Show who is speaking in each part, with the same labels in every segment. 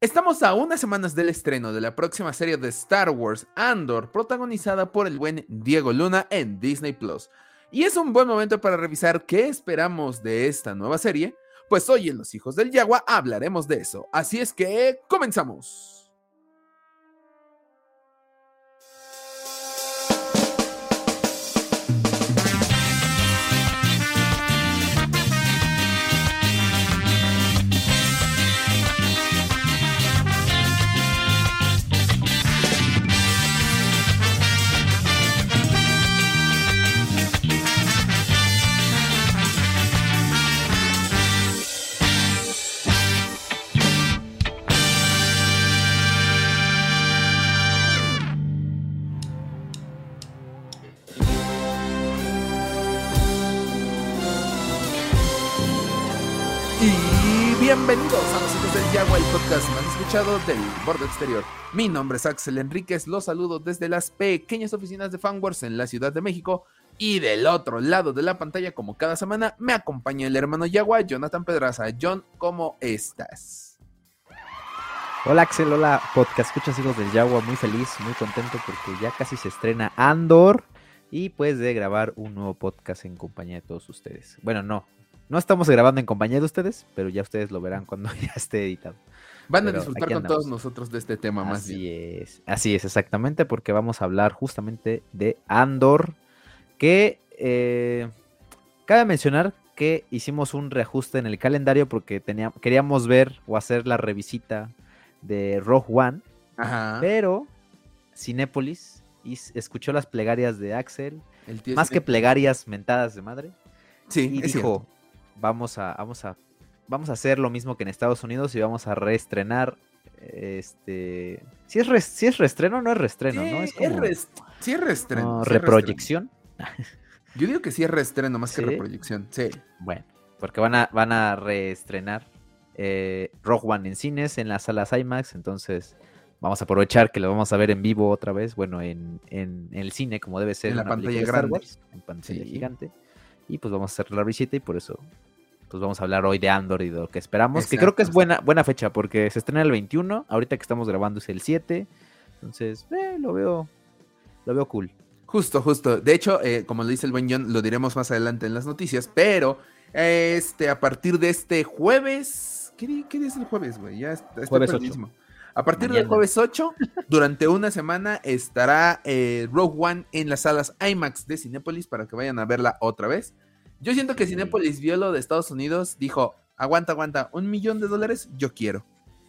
Speaker 1: Estamos a unas semanas del estreno de la próxima serie de Star Wars Andor, protagonizada por el buen Diego Luna en Disney Plus. Y es un buen momento para revisar qué esperamos de esta nueva serie, pues hoy en Los Hijos del Yagua hablaremos de eso. Así es que comenzamos. Bienvenidos a Los Hijos del Yagua, el podcast más escuchado del borde exterior. Mi nombre es Axel Enríquez, los saludo desde las pequeñas oficinas de Fanwars en la Ciudad de México. Y del otro lado de la pantalla, como cada semana, me acompaña el hermano Yagua, Jonathan Pedraza. John, ¿cómo estás?
Speaker 2: Hola Axel, hola podcast, escuchas Hijos del Yagua, muy feliz, muy contento porque ya casi se estrena Andor y pues de grabar un nuevo podcast en compañía de todos ustedes. Bueno, no, no estamos grabando en compañía de ustedes, pero ya ustedes lo verán cuando ya esté editado.
Speaker 1: Van a disfrutar con todos nosotros de este tema
Speaker 2: más
Speaker 1: Así
Speaker 2: es, así es, exactamente, porque vamos a hablar justamente de Andor, que eh, cabe mencionar que hicimos un reajuste en el calendario porque teníamos, queríamos ver o hacer la revisita de Rogue One, pero Cinépolis escuchó las plegarias de Axel, más que plegarias mentadas de madre,
Speaker 1: sí,
Speaker 2: y dijo, vamos a, vamos a, vamos a hacer lo mismo que en Estados Unidos y vamos a reestrenar. Este, si es, si es reestreno, no es reestreno, ¿no?
Speaker 1: Es como, sí es reestreno.
Speaker 2: reproyección.
Speaker 1: Yo digo que sí es reestreno más que reproyección, sí.
Speaker 2: Bueno, porque van a, van a reestrenar eh, Rogue One en cines, en las salas IMAX, entonces vamos a aprovechar que lo vamos a ver en vivo otra vez, bueno, en, en, el cine como debe ser.
Speaker 1: En la pantalla grande.
Speaker 2: en pantalla gigante. Y pues vamos a hacer la visita y por eso pues vamos a hablar hoy de Andor y de lo que esperamos, que creo que es buena, buena fecha porque se estrena el 21, ahorita que estamos grabando es el 7, entonces eh, lo veo lo veo cool.
Speaker 1: Justo, justo. De hecho, eh, como lo dice el buen John, lo diremos más adelante en las noticias, pero este a partir de este jueves, ¿qué, día, es el jueves, güey? Ya está,
Speaker 2: jueves
Speaker 1: A partir del jueves 8, durante una semana estará eh, Rogue One en las salas IMAX de Cinépolis para que vayan a verla otra vez. Yo siento que Cinepolis vio lo de Estados Unidos, dijo, aguanta, aguanta, un millón de dólares, yo quiero.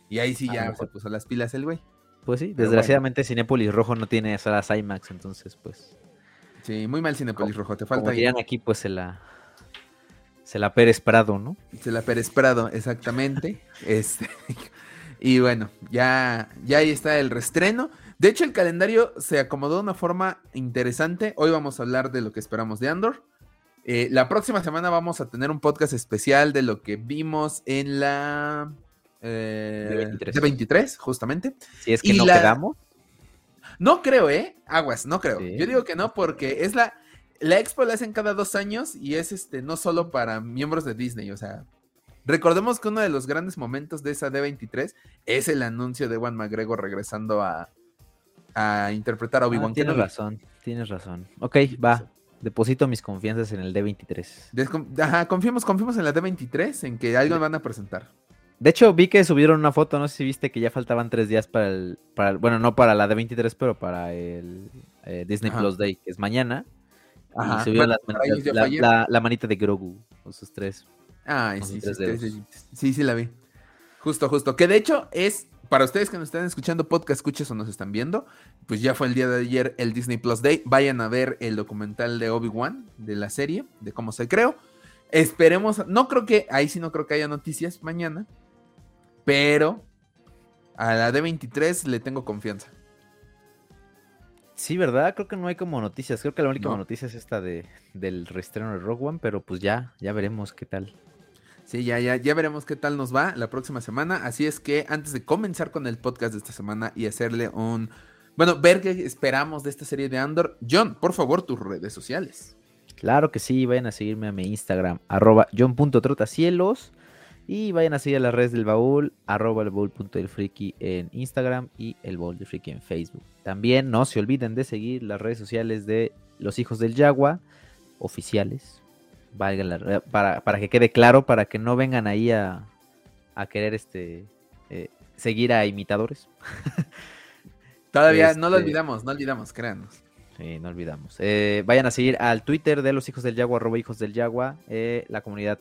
Speaker 1: Y ahí sí ya se puso las pilas el güey.
Speaker 2: Pues sí, desgraciadamente Cinepolis Rojo no tiene salas IMAX, entonces pues...
Speaker 1: Sí, muy mal Cinepolis Rojo, te falta...
Speaker 2: Como aquí, pues se la... Se la Pérez Prado, ¿no?
Speaker 1: Se la Pérez Prado, exactamente. este, y bueno, ya, ya ahí está el restreno. De hecho, el calendario se acomodó de una forma interesante. Hoy vamos a hablar de lo que esperamos de Andor. Eh, la próxima semana vamos a tener un podcast especial de lo que vimos en la
Speaker 2: eh,
Speaker 1: de 23, justamente.
Speaker 2: Si es que no quedamos.
Speaker 1: No creo, ¿eh? Aguas, no creo. Yo digo que no porque es la... La expo la hacen cada dos años y es este no solo para miembros de Disney, o sea, recordemos que uno de los grandes momentos de esa D23 es el anuncio de Juan McGregor regresando a, a interpretar a Obi-Wan
Speaker 2: ah, Tienes razón, tienes razón. Ok, va. Deposito mis confianzas en el
Speaker 1: D23. Ajá, confiemos, confiemos en la D23, en que algo van a presentar.
Speaker 2: De hecho, vi que subieron una foto, no sé si viste que ya faltaban tres días para el, para bueno, no para la D23, pero para el eh, Disney Plus Day, que es mañana. Ajá. Y subieron la, manita de Grogu con sus tres.
Speaker 1: Ay, sí, sí, sí, sí, la vi. Justo, justo. Que de hecho es para ustedes que nos están escuchando podcast, escuches o nos están viendo, pues ya fue el día de ayer el Disney Plus Day. Vayan a ver el documental de Obi-Wan, de la serie, de cómo se creó. Esperemos, no creo que, ahí sí no creo que haya noticias mañana, pero a la D23 le tengo confianza.
Speaker 2: Sí, ¿verdad? Creo que no hay como noticias. Creo que la única noticia es esta de, del reestreno de Rogue One, pero pues ya, ya veremos qué tal.
Speaker 1: Sí, ya, ya, ya veremos qué tal nos va la próxima semana. Así es que antes de comenzar con el podcast de esta semana y hacerle un. Bueno, ver qué esperamos de esta serie de Andor. John, por favor, tus redes sociales.
Speaker 2: Claro que sí, vayan a seguirme a mi Instagram, arroba john.trotacielos. Y vayan a seguir a las redes del baúl, arroba el en Instagram y el baúl del friki en Facebook. También no se olviden de seguir las redes sociales de los hijos del Yagua, oficiales. Valga para, para, que quede claro, para que no vengan ahí a, a querer este eh, seguir a imitadores.
Speaker 1: Todavía no lo este olvidamos, no olvidamos, créanos.
Speaker 2: Sí, no olvidamos. Eh, vayan a seguir al Twitter de los hijos del Yagua, arroba hijos del Yagua, eh, la comunidad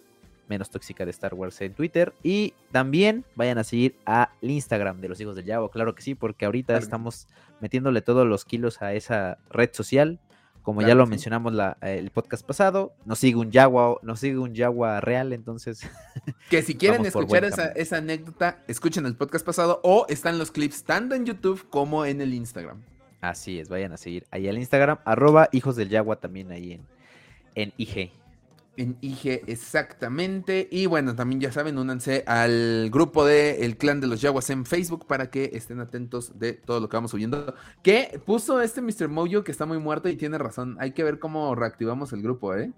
Speaker 2: menos tóxica de Star Wars en Twitter. Y también vayan a seguir al Instagram de los hijos del Yago, claro que sí, porque ahorita estamos metiéndole todos los kilos a esa red social. Como ya lo mencionamos la, el podcast pasado, nos sigue un Yagua, nos sigue un Yagua real, entonces.
Speaker 1: Que si quieren escuchar esa, esa, anécdota, escuchen el podcast pasado o están los clips tanto en YouTube como en el Instagram.
Speaker 2: Así es, vayan a seguir ahí al Instagram, arroba hijos del Yagua también ahí en, en IG
Speaker 1: en IG exactamente. Y bueno, también ya saben, únanse al grupo de El Clan de los Yaguas en Facebook para que estén atentos de todo lo que vamos subiendo. Que puso este Mr. Mojo que está muy muerto y tiene razón. Hay que ver cómo reactivamos el grupo, ¿eh?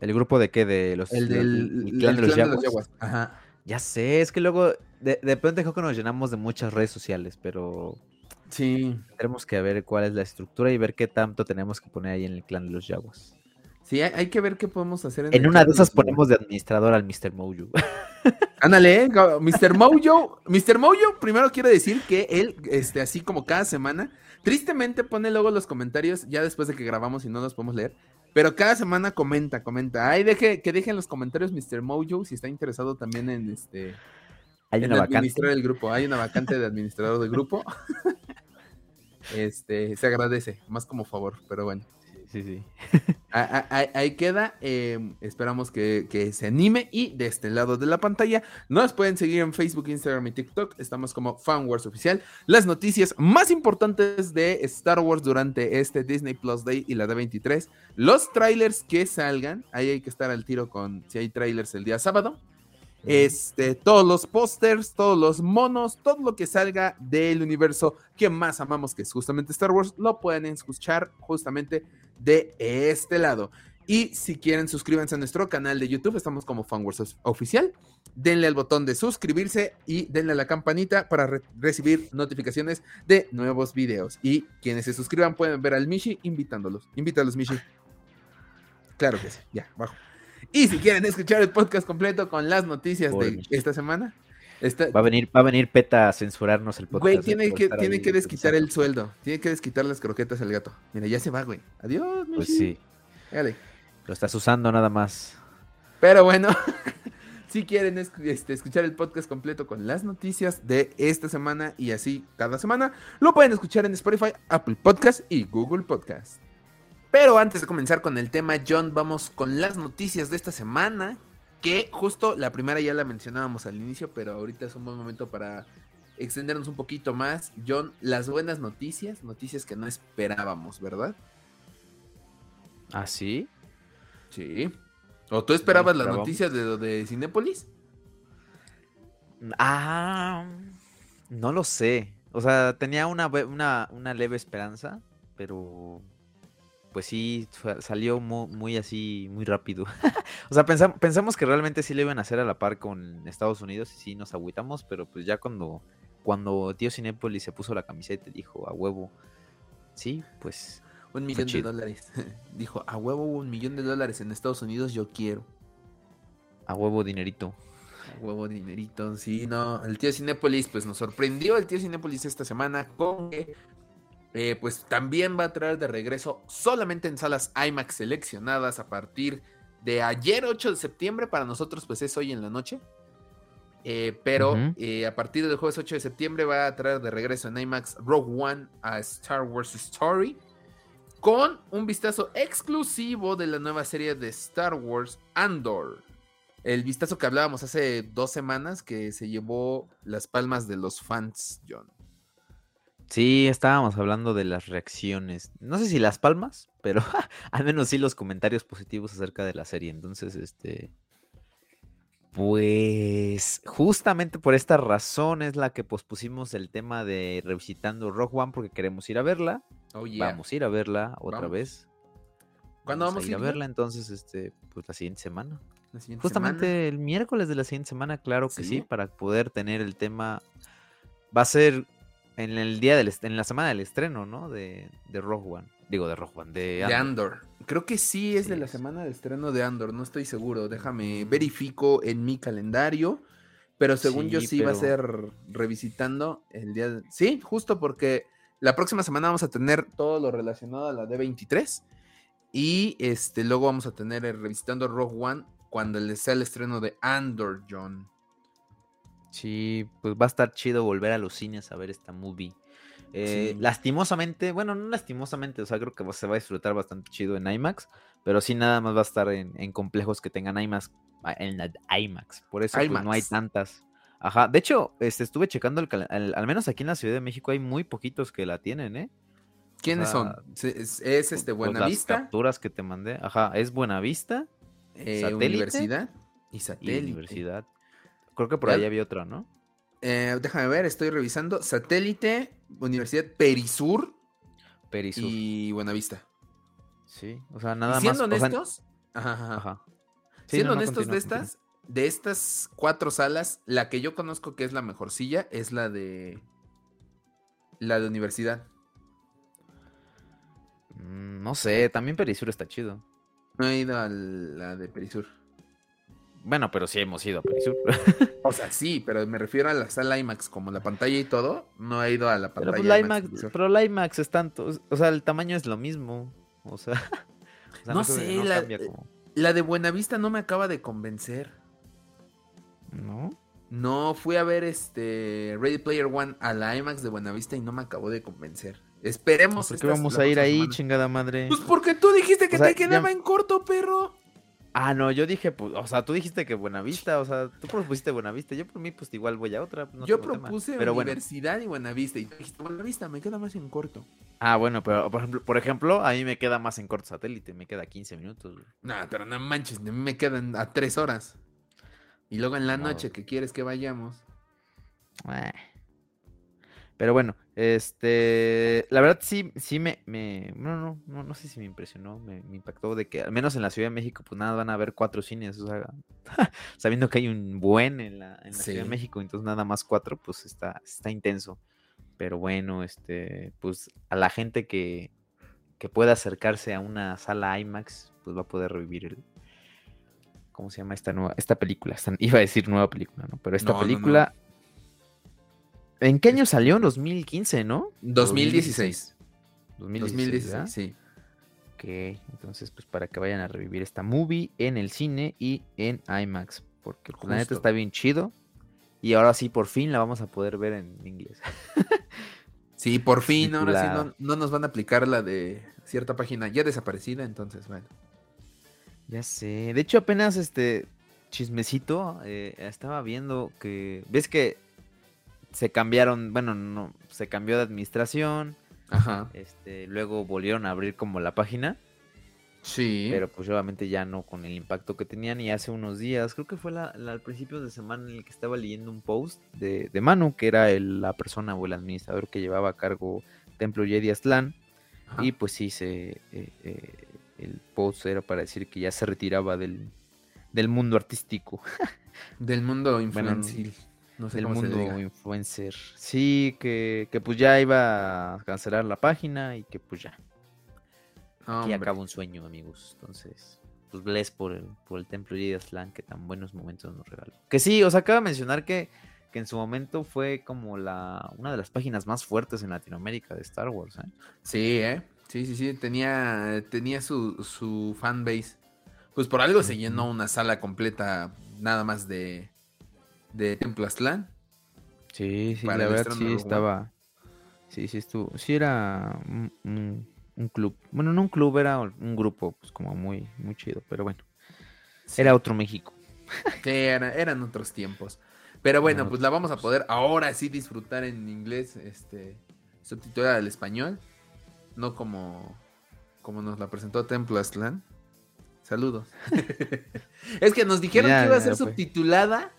Speaker 2: ¿El grupo de qué? De los,
Speaker 1: el del clan, de, los Yaguas. Ajá.
Speaker 2: Ya sé, es que luego de, de pronto dijo que nos llenamos de muchas redes sociales, pero
Speaker 1: Sí.
Speaker 2: Tenemos que ver cuál es la estructura y ver qué tanto tenemos que poner ahí en el clan de los Yaguas.
Speaker 1: Sí, hay, que ver qué podemos hacer.
Speaker 2: En, una de esas ponemos de administrador al Mr. Mojo.
Speaker 1: Ándale, Mr. Mojo. Mr. Mojo, primero quiero decir que él, este, así como cada semana, tristemente pone luego los comentarios, ya después de que grabamos y no los podemos leer. Pero cada semana comenta, comenta. Ay, deje, que dejen los comentarios Mr. Mojo si está interesado también en este.
Speaker 2: Hay una
Speaker 1: administrar el grupo. Hay una vacante de administrador del grupo. este, se agradece, más como favor, pero bueno
Speaker 2: sí, sí.
Speaker 1: Ahí, queda. Em, esperamos que, se anime. Y de este lado de la pantalla, nos pueden seguir en Facebook, Instagram y TikTok. Estamos como FanWars Oficial. Las noticias más importantes de Star Wars durante este Disney Plus Day y la D23. Los trailers que salgan. Ahí hay que estar al tiro con si hay trailers el día sábado. Este, todos los pósters, todos los monos, todo lo que salga del universo que más amamos, que es justamente Star Wars, lo pueden escuchar justamente de este lado. Y si quieren, suscríbanse a nuestro canal de YouTube. Estamos como FanWars Oficial. Denle al botón de suscribirse y denle a la campanita para recibir notificaciones de nuevos videos. Y quienes se suscriban pueden ver al Mishi invitándolos. Invítalos, Mishi. Claro que sí. Ya, bajo. Y si quieren escuchar el podcast completo con las noticias de esta semana,
Speaker 2: Va a venir, va a venir PETA a censurarnos el podcast.
Speaker 1: Güey, tiene que, tiene que desquitar el sueldo. Tiene que desquitar las croquetas al gato. Mira, ya se va, güey. Adiós,
Speaker 2: Pues sí. Dale. Lo estás usando nada más.
Speaker 1: Pero bueno, si quieren este, escuchar el podcast completo con las noticias de esta semana y así cada semana, lo pueden escuchar en Spotify, Apple Podcast y Google Podcast. Pero antes de comenzar con el tema, John, vamos con las noticias de esta semana que justo la primera ya la mencionábamos al inicio, pero ahorita es un buen momento para extendernos un poquito más. John, las buenas noticias, noticias que no esperábamos, ¿verdad?
Speaker 2: ¿Ah, sí?
Speaker 1: Sí. ¿O tú esperabas las noticias de, de Cinépolis?
Speaker 2: Ah, no lo sé. O sea, tenía una, una, una leve esperanza, pero pues sí, salió muy, así, muy rápido. o sea, pensamos, que realmente sí le iban a hacer a la par con Estados Unidos y sí nos agüitamos, pero pues ya cuando, cuando tío Cinépolis se puso la camiseta y dijo a huevo, sí, pues...
Speaker 1: Un millón de dólares. dijo, a huevo un millón de dólares en Estados Unidos, yo quiero.
Speaker 2: A huevo dinerito.
Speaker 1: A huevo dinerito, sí, no. El tío Cinépolis, pues nos sorprendió el tío Cinépolis esta semana con que eh, pues también va a traer de regreso solamente en salas IMAX seleccionadas a partir de ayer 8 de septiembre, para nosotros pues es hoy en la noche. Eh, pero eh, a partir del jueves 8 de septiembre va a traer de regreso en IMAX Rogue One a Star Wars Story con un vistazo exclusivo de la nueva serie de Star Wars Andor. El vistazo que hablábamos hace dos semanas que se llevó las palmas de los fans, John.
Speaker 2: Sí, estábamos hablando de las reacciones. No sé si las palmas, pero al menos sí los comentarios positivos acerca de la serie. Entonces, este. Pues justamente por esta razón es la que pospusimos el tema de revisitando Rock One porque queremos ir a verla. Oh, vamos a ir a verla otra vez.
Speaker 1: ¿Cuándo vamos,
Speaker 2: a ir a, verla? Entonces, este, pues la siguiente semana. Justamente el miércoles de la siguiente semana, claro que sí. para poder tener el tema. Va a ser en el día del en la semana del estreno, ¿no? De, de Rogue One. Digo, de Rogue One, de
Speaker 1: Andor. Creo que sí es de la semana de estreno de Andor, no estoy seguro. Déjame verifico en mi calendario. Pero según yo sí va a ser revisitando el día de... Sí, justo porque la próxima semana vamos a tener todo lo relacionado a la D23 y este luego vamos a tener el revisitando Rogue One cuando sea el estreno de Andor John.
Speaker 2: Sí, pues va a estar chido volver a los cines a ver esta movie. Eh, lastimosamente, bueno, no lastimosamente, o sea, creo que se va a disfrutar bastante chido en IMAX, pero sí nada más va a estar en, complejos que tengan IMAX, en IMAX, por eso pues, no hay tantas. Ajá, de hecho, este, estuve checando, el, al menos aquí en la Ciudad de México hay muy poquitos que la tienen, ¿eh?
Speaker 1: ¿Quiénes son? ¿Es, este pues, Buenavista?
Speaker 2: las capturas que te mandé, ajá, es Buenavista,
Speaker 1: eh, Universidad y Satélite.
Speaker 2: Universidad. Creo que por ahí había otra, ¿no?
Speaker 1: Eh, déjame ver, estoy revisando. Satélite, Universidad Perisur.
Speaker 2: Perisur.
Speaker 1: Y Buenavista.
Speaker 2: Sí, o sea, nada
Speaker 1: siendo
Speaker 2: más.
Speaker 1: Honestos, ajá, ajá. siendo honestos de estas, de estas cuatro salas, la que yo conozco que es la mejorcilla es la de. La de universidad.
Speaker 2: Mm, no sé, también Perisur está chido.
Speaker 1: No he ido a la de Perisur.
Speaker 2: Bueno, pero sí hemos ido a Perisur.
Speaker 1: o sea, sí, pero me refiero a la sala IMAX, como la pantalla y todo. No he ido a la pantalla pero, pues, la IMAX.
Speaker 2: pero la IMAX es tanto. O sea, el tamaño es lo mismo. O sea.
Speaker 1: no, sé, la, la de Buenavista no me acaba de convencer.
Speaker 2: ¿No?
Speaker 1: No, fui a ver este Ready Player One a la IMAX de Buenavista y no me acabó de convencer. Esperemos.
Speaker 2: ¿Por qué vamos a ir ahí, chingada madre?
Speaker 1: Pues porque tú dijiste que te quedaba en corto, perro.
Speaker 2: Ah, no, yo dije, pues, o sea, tú dijiste que Buenavista, o sea, tú propusiste Buenavista, yo por mí, pues igual voy a otra.
Speaker 1: yo propuse pero Universidad y Buenavista, y dijiste Buenavista, me queda más en corto.
Speaker 2: Ah, bueno, pero por ejemplo, por ejemplo, a mí me queda más en corto satélite, me queda 15 minutos.
Speaker 1: No, pero no manches, a mí me quedan a 3 horas. Y luego en la noche, que quieres que vayamos?
Speaker 2: Eh. Pero bueno, este, la verdad sí, sí me, me no, no, no, no sé si me impresionó, me, impactó de que al menos en la Ciudad de México, pues nada, van a haber cuatro cines, o sea, sabiendo que hay un buen en la, en la Ciudad de México, entonces nada más cuatro, pues está, está intenso. Pero bueno, este, pues a la gente que, que pueda acercarse a una sala IMAX, pues va a poder revivir el, ¿cómo se llama esta nueva, esta película? iba a decir nueva película, ¿no? Pero esta película ¿En qué año salió? 2015, ¿no?
Speaker 1: 2016.
Speaker 2: 2016, sí. Ok, entonces pues para que vayan a revivir esta movie en el cine y en IMAX, porque el planeta está bien chido y ahora sí por fin la vamos a poder ver en inglés.
Speaker 1: sí, por fin, ahora sí no, nos van a aplicar la de cierta página ya desaparecida, entonces bueno.
Speaker 2: Ya sé, de hecho apenas este chismecito, eh, estaba viendo que, ves que se cambiaron, bueno, no, se cambió de administración.
Speaker 1: Ajá.
Speaker 2: Este, luego volvieron a abrir como la página.
Speaker 1: Sí.
Speaker 2: Pero pues obviamente ya no con el impacto que tenían. Y hace unos días, creo que fue la, al principio de semana en el que estaba leyendo un post de, de Manu, que era la persona o el administrador que llevaba a cargo Templo Jedi Aztlán. Y pues sí, se, eh, eh, el post era para decir que ya se retiraba del, del mundo artístico.
Speaker 1: del mundo infantil.
Speaker 2: No sé el mundo influencer. Sí, que, pues ya iba a cancelar la página y que pues ya. Aquí acaba un sueño, amigos. Entonces, pues bless por el, por el templo de Aslan que tan buenos momentos nos regaló. Que sí, os acaba de mencionar que, que en su momento fue como la una de las páginas más fuertes en Latinoamérica de Star Wars. ¿eh?
Speaker 1: Sí, ¿eh? Sí, sí, sí. Tenía, tenía su, su fanbase. Pues por algo se llenó una sala completa nada más de, de Templo Aztlán.
Speaker 2: Sí, sí, la verdad sí estaba. Sí, sí estuvo. Sí era un, club. Bueno, no un club, era un grupo, pues como muy, muy chido, pero bueno. Era otro México.
Speaker 1: Sí, eran otros tiempos. Pero bueno, pues la vamos a poder ahora sí disfrutar en inglés, este, subtitulada al español. No como, como nos la presentó Templo Aztlán. Saludos. es que nos dijeron que iba a ser subtitulada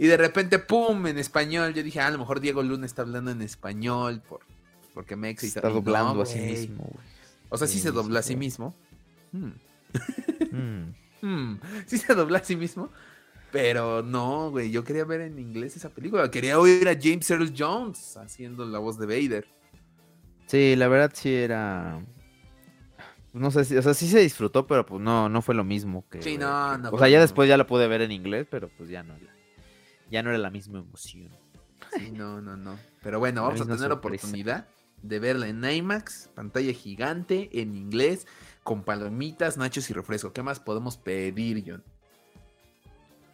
Speaker 1: y de repente, ¡pum! en español. Yo dije, ah, a lo mejor Diego Luna está hablando en español por, porque me
Speaker 2: Está doblando a sí mismo,
Speaker 1: O sea, sí, se dobla a sí mismo.
Speaker 2: Hmm. Hmm.
Speaker 1: hmm, sí se dobla a sí mismo. Pero no, güey, yo quería ver en inglés esa película. Quería oír a James Earl Jones haciendo la voz de Vader.
Speaker 2: Sí, la verdad sí era. No sé si, o sea, sí se disfrutó, pero pues no, no fue lo mismo que.
Speaker 1: Sí, no, no.
Speaker 2: o sea, ya después ya la pude ver en inglés, pero pues ya no. Ya no era la misma emoción.
Speaker 1: Sí, no, no, no. Pero bueno, vamos a tener oportunidad de verla en IMAX, pantalla gigante, en inglés, con palomitas, nachos y refresco. ¿Qué más podemos pedir, John?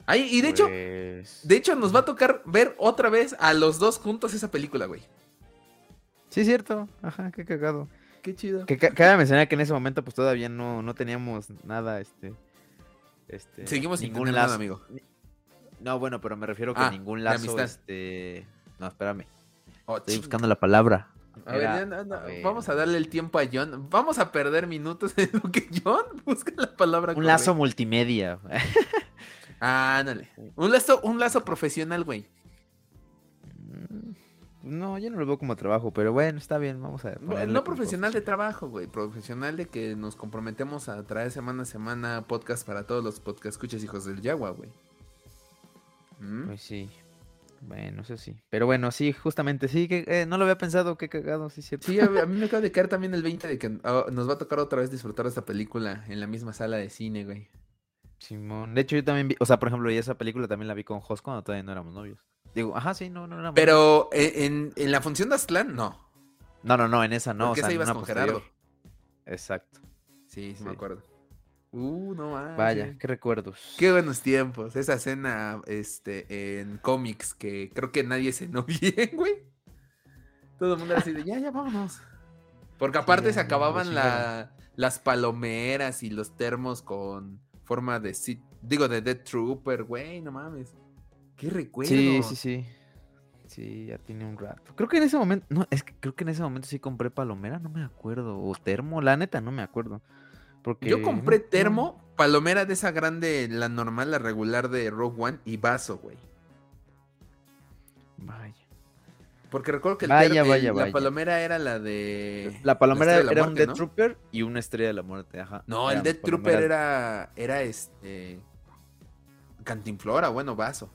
Speaker 1: Ay, y de hecho, pues, de hecho nos va a tocar ver otra vez a los dos juntos esa película, güey.
Speaker 2: Sí, es cierto. Ajá, qué cagado.
Speaker 1: Qué chido.
Speaker 2: Que cada mencionar que en ese momento pues todavía no, no teníamos nada, este... este
Speaker 1: Seguimos sin ningún lazo, amigo.
Speaker 2: No, bueno, pero me refiero que ah, ningún lazo, este... No, espérame. Oh, Estoy buscando la palabra.
Speaker 1: A, ver, vamos a darle el tiempo a John. Vamos a perder minutos en lo que John busca la palabra.
Speaker 2: Un lazo multimedia.
Speaker 1: Ah, ándale. Un lazo, un lazo profesional, güey.
Speaker 2: Mm, no, yo no lo veo como trabajo, pero bueno, está bien, vamos a
Speaker 1: ver. No, profesional de trabajo, güey, profesional de que nos comprometemos a traer semana a semana podcast para todos los podcast escuchas hijos del Yagua, güey.
Speaker 2: ¿Mm? Pues sí. Bueno, eso sí. Pero bueno, sí, justamente, sí, que eh, no lo había pensado, qué cagado, sí, cierto.
Speaker 1: Sí, a, mí me acaba de caer también el 20 de que ah, nos va a tocar otra vez disfrutar de esta película en la misma sala de cine, güey.
Speaker 2: Simón. De hecho, yo también vi, o sea, por ejemplo, y esa película también la vi con Jos cuando todavía no éramos novios. Digo, ajá, sí, no, no éramos
Speaker 1: Pero en, en la función de Aztlán, no.
Speaker 2: No, no, no, en esa no.
Speaker 1: ¿Por qué se ibas con Gerardo?
Speaker 2: Exacto.
Speaker 1: Sí, sí, me acuerdo. Uh, no más.
Speaker 2: Vaya, qué recuerdos.
Speaker 1: Qué buenos tiempos. Esa escena este, en cómics que creo que nadie se no bien, güey. Todo el mundo era así de, ya, ya, vámonos. Porque aparte se acababan la, las palomeras y los termos con forma de digo de Dead Trooper, güey, no mames. Qué recuerdo.
Speaker 2: Sí, sí, sí. Sí, ya tiene un rato. Creo que en ese momento, no, es que creo que en ese momento sí compré palomera, no me acuerdo, o termo, la neta no me acuerdo. Porque
Speaker 1: yo compré termo, palomera de esa grande, la normal, la regular de Rogue One y vaso, güey.
Speaker 2: Vaya.
Speaker 1: Porque recuerdo que la palomera era la de.
Speaker 2: La palomera era un Dead Trooper y una estrella de la muerte, ajá.
Speaker 1: No, el Dead Trooper era. Era este. Cantinflora, bueno, vaso.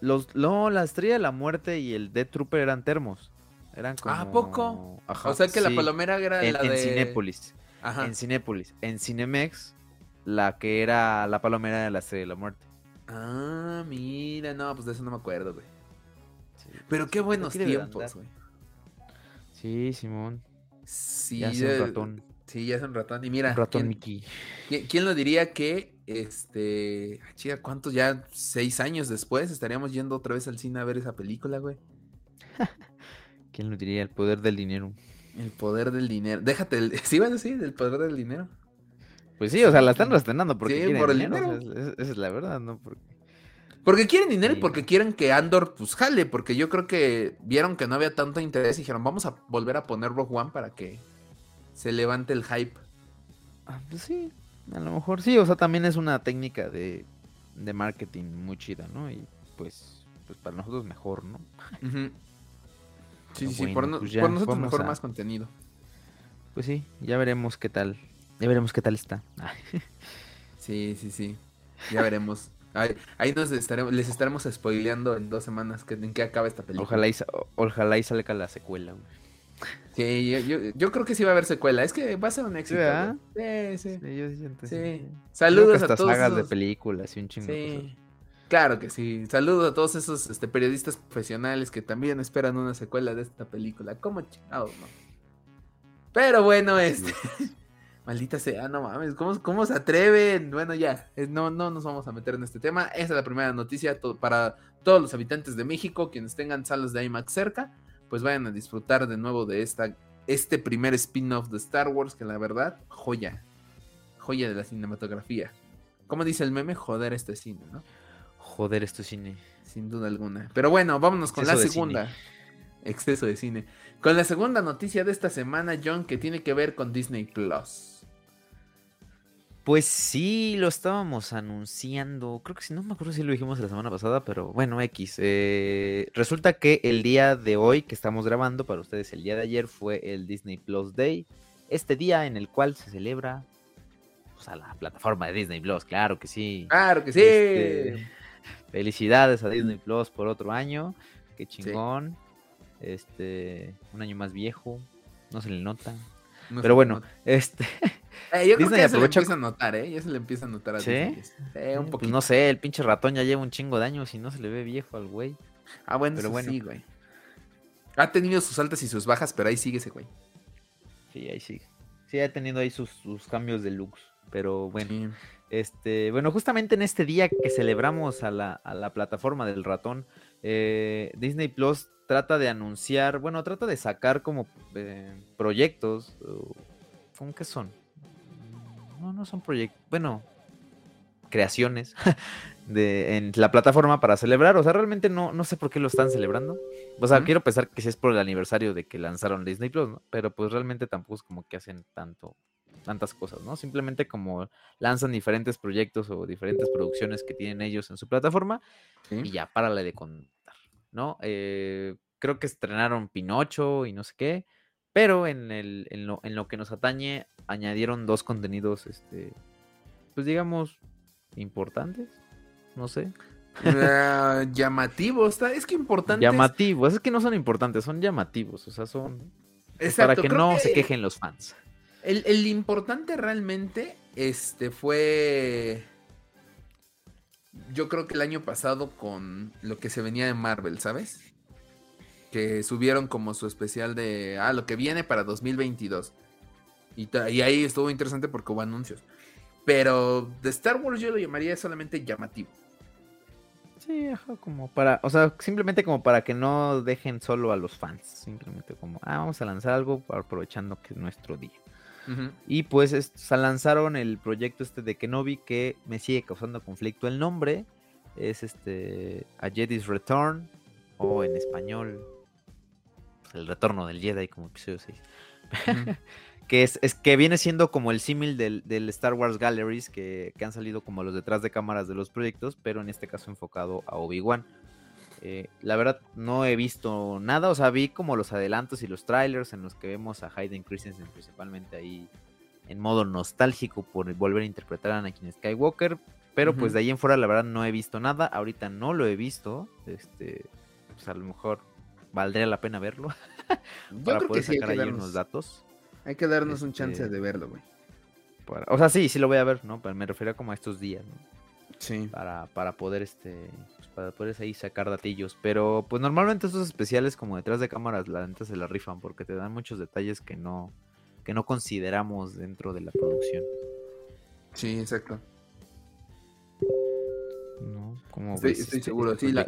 Speaker 2: Los, no, la estrella de la muerte y el Dead Trooper eran termos. Eran como.
Speaker 1: ¿A poco? Ajá, o sea que la palomera era
Speaker 2: en,
Speaker 1: la
Speaker 2: de. En Cinépolis. Ajá. En Cinépolis. En Cinemex, la que era la palomera de la estrella de la muerte.
Speaker 1: Ah, mira, no, pues de eso no me acuerdo, güey. Pero qué buenos tiempos, güey.
Speaker 2: Sí, Simón.
Speaker 1: Sí,
Speaker 2: ya es un ratón.
Speaker 1: Sí, ya es un ratón. Y mira.
Speaker 2: ratón Mickey.
Speaker 1: ¿quién, lo diría que, este. Chica, ¿cuántos ya? Seis años después estaríamos yendo otra vez al cine a ver esa película, güey.
Speaker 2: ¿Quién lo diría? El poder del dinero.
Speaker 1: El poder del dinero. Déjate el. Sí, bueno, sí, del poder del dinero.
Speaker 2: Pues sí, o sea, la están restrenando porque sí, por el dinero. esa es la verdad, ¿no? Porque
Speaker 1: porque quieren dinero y porque quieren que Andor pues jale, porque yo creo que vieron que no había tanto interés y dijeron, vamos a volver a poner Rogue One para que se levante el hype.
Speaker 2: Ah, pues sí, a lo mejor sí, o sea, también es una técnica de, marketing muy chida, ¿no? Y pues, pues para nosotros mejor, ¿no?
Speaker 1: Sí, sí, por, pues nosotros mejor más contenido.
Speaker 2: Pues sí, ya veremos qué tal, ya veremos qué tal está.
Speaker 1: sí, sí, sí, ya veremos. Ahí, nos estaremos, les estaremos spoileando en dos semanas que, en qué acaba esta película.
Speaker 2: Ojalá y, ojalá y salga la secuela.
Speaker 1: Sí, yo, creo que sí va a haber secuela. Es que va a ser un éxito. Sí, sí. sí, Saludos a todos.
Speaker 2: sagas de películas y un chingo
Speaker 1: sí. Claro que sí. Saludos a todos esos este, periodistas profesionales que también esperan una secuela de esta película. ¿Cómo chingados, no? Pero bueno, este. Maldita sea, no mames, ¿cómo, cómo se atreven? Bueno, ya, no, no nos vamos a meter en este tema. Esa es la primera noticia para todos los habitantes de México, quienes tengan salas de IMAX cerca, pues vayan a disfrutar de nuevo de esta, este primer spin-off de Star Wars, que la verdad, joya, joya de la cinematografía. ¿Cómo dice el meme? Joder este cine, ¿no?
Speaker 2: Joder este cine.
Speaker 1: Sin duda alguna. Pero bueno, vámonos con la segunda. Exceso de cine. Con la segunda noticia de esta semana, John, que tiene que ver con Disney Plus.
Speaker 2: Pues sí, lo estábamos anunciando. Creo que si no me acuerdo si lo dijimos la semana pasada, pero bueno, X. Eh, resulta que el día de hoy que estamos grabando, para ustedes el día de ayer fue el Disney Plus Day. Este día en el cual se celebra pues, a la plataforma de Disney Plus, claro que sí.
Speaker 1: Claro que sí. Este,
Speaker 2: felicidades a Disney Plus por otro año. Qué chingón. Este, un año más viejo. No se le nota. Pero bueno, este.
Speaker 1: Eh, yo creo que ya se le empieza a notar, ¿eh? Ya se le empieza a notar a
Speaker 2: ¿Sí? un pues poquito. no sé, el pinche ratón ya lleva un chingo de años y no se le ve viejo al güey.
Speaker 1: Ah, bueno, pero bueno. sí, güey. Ha tenido sus altas y sus bajas, pero ahí sigue ese güey.
Speaker 2: Sí, ahí sigue. Sí, ha tenido ahí sus, cambios de looks. Pero bueno. Este, bueno, justamente en este día que celebramos a la, a la plataforma del ratón, eh, Disney Plus trata de anunciar, bueno, trata de sacar como eh, proyectos. ¿Cómo que son? No, no son proyectos. Bueno, creaciones de, en la plataforma para celebrar. O sea, realmente no, no sé por qué lo están celebrando. O sea, quiero pensar que si es por el aniversario de que lanzaron Disney Plus, ¿no? Pero pues realmente tampoco es como que hacen tanto, tantas cosas, ¿no? Simplemente como lanzan diferentes proyectos o diferentes producciones que tienen ellos en su plataforma y ya, párale de contar, ¿no? Eh, creo que estrenaron Pinocho y no sé qué. Pero en, el, en, lo, en lo que nos atañe, añadieron dos contenidos, este, pues digamos, importantes, no sé.
Speaker 1: Ah, llamativos, es que importantes.
Speaker 2: Llamativos, es que no son importantes, son llamativos, o sea, son para que no se quejen los fans.
Speaker 1: El, importante realmente este, fue. Yo creo que el año pasado con lo que se venía de Marvel, ¿sabes? Que subieron como su especial de. Ah, lo que viene para 2022. Y, y ahí estuvo interesante porque hubo anuncios. Pero de Star Wars yo lo llamaría solamente llamativo.
Speaker 2: Sí, como para, o sea, simplemente como para que no dejen solo a los fans, simplemente como, ah, vamos a lanzar algo aprovechando que es nuestro día. Y pues se lanzaron el proyecto este de Kenobi que me sigue causando conflicto. El nombre es este A Jedi's Return o en español El Retorno del Jedi como episodio 6. que es, que viene siendo como el símil del, Star Wars Galleries que, han salido como los detrás de cámaras de los proyectos, pero en este caso enfocado a Obi-Wan. Eh, la verdad no he visto nada, o sea, vi como los adelantos y los trailers en los que vemos a Hayden Christensen principalmente ahí en modo nostálgico por volver a interpretar a Anakin Skywalker, pero pues de ahí en fuera la verdad no he visto nada, ahorita no lo he visto, este, pues a lo mejor valdría la pena verlo para poder sacar ahí unos datos.
Speaker 1: Hay que darnos un chance este, de verlo, güey.
Speaker 2: o sea, sí, sí lo voy a ver, ¿no? Pero me refiero como a estos días, ¿no?
Speaker 1: Sí.
Speaker 2: Para, para poder, este, para poder ahí sacar datillos. Pero, pues normalmente estos especiales como detrás de cámaras, la neta se la rifan porque te dan muchos detalles que no, que no consideramos dentro de la producción.
Speaker 1: Sí, exacto.
Speaker 2: ¿No? Como
Speaker 1: estoy, estoy este, seguro, sí, la,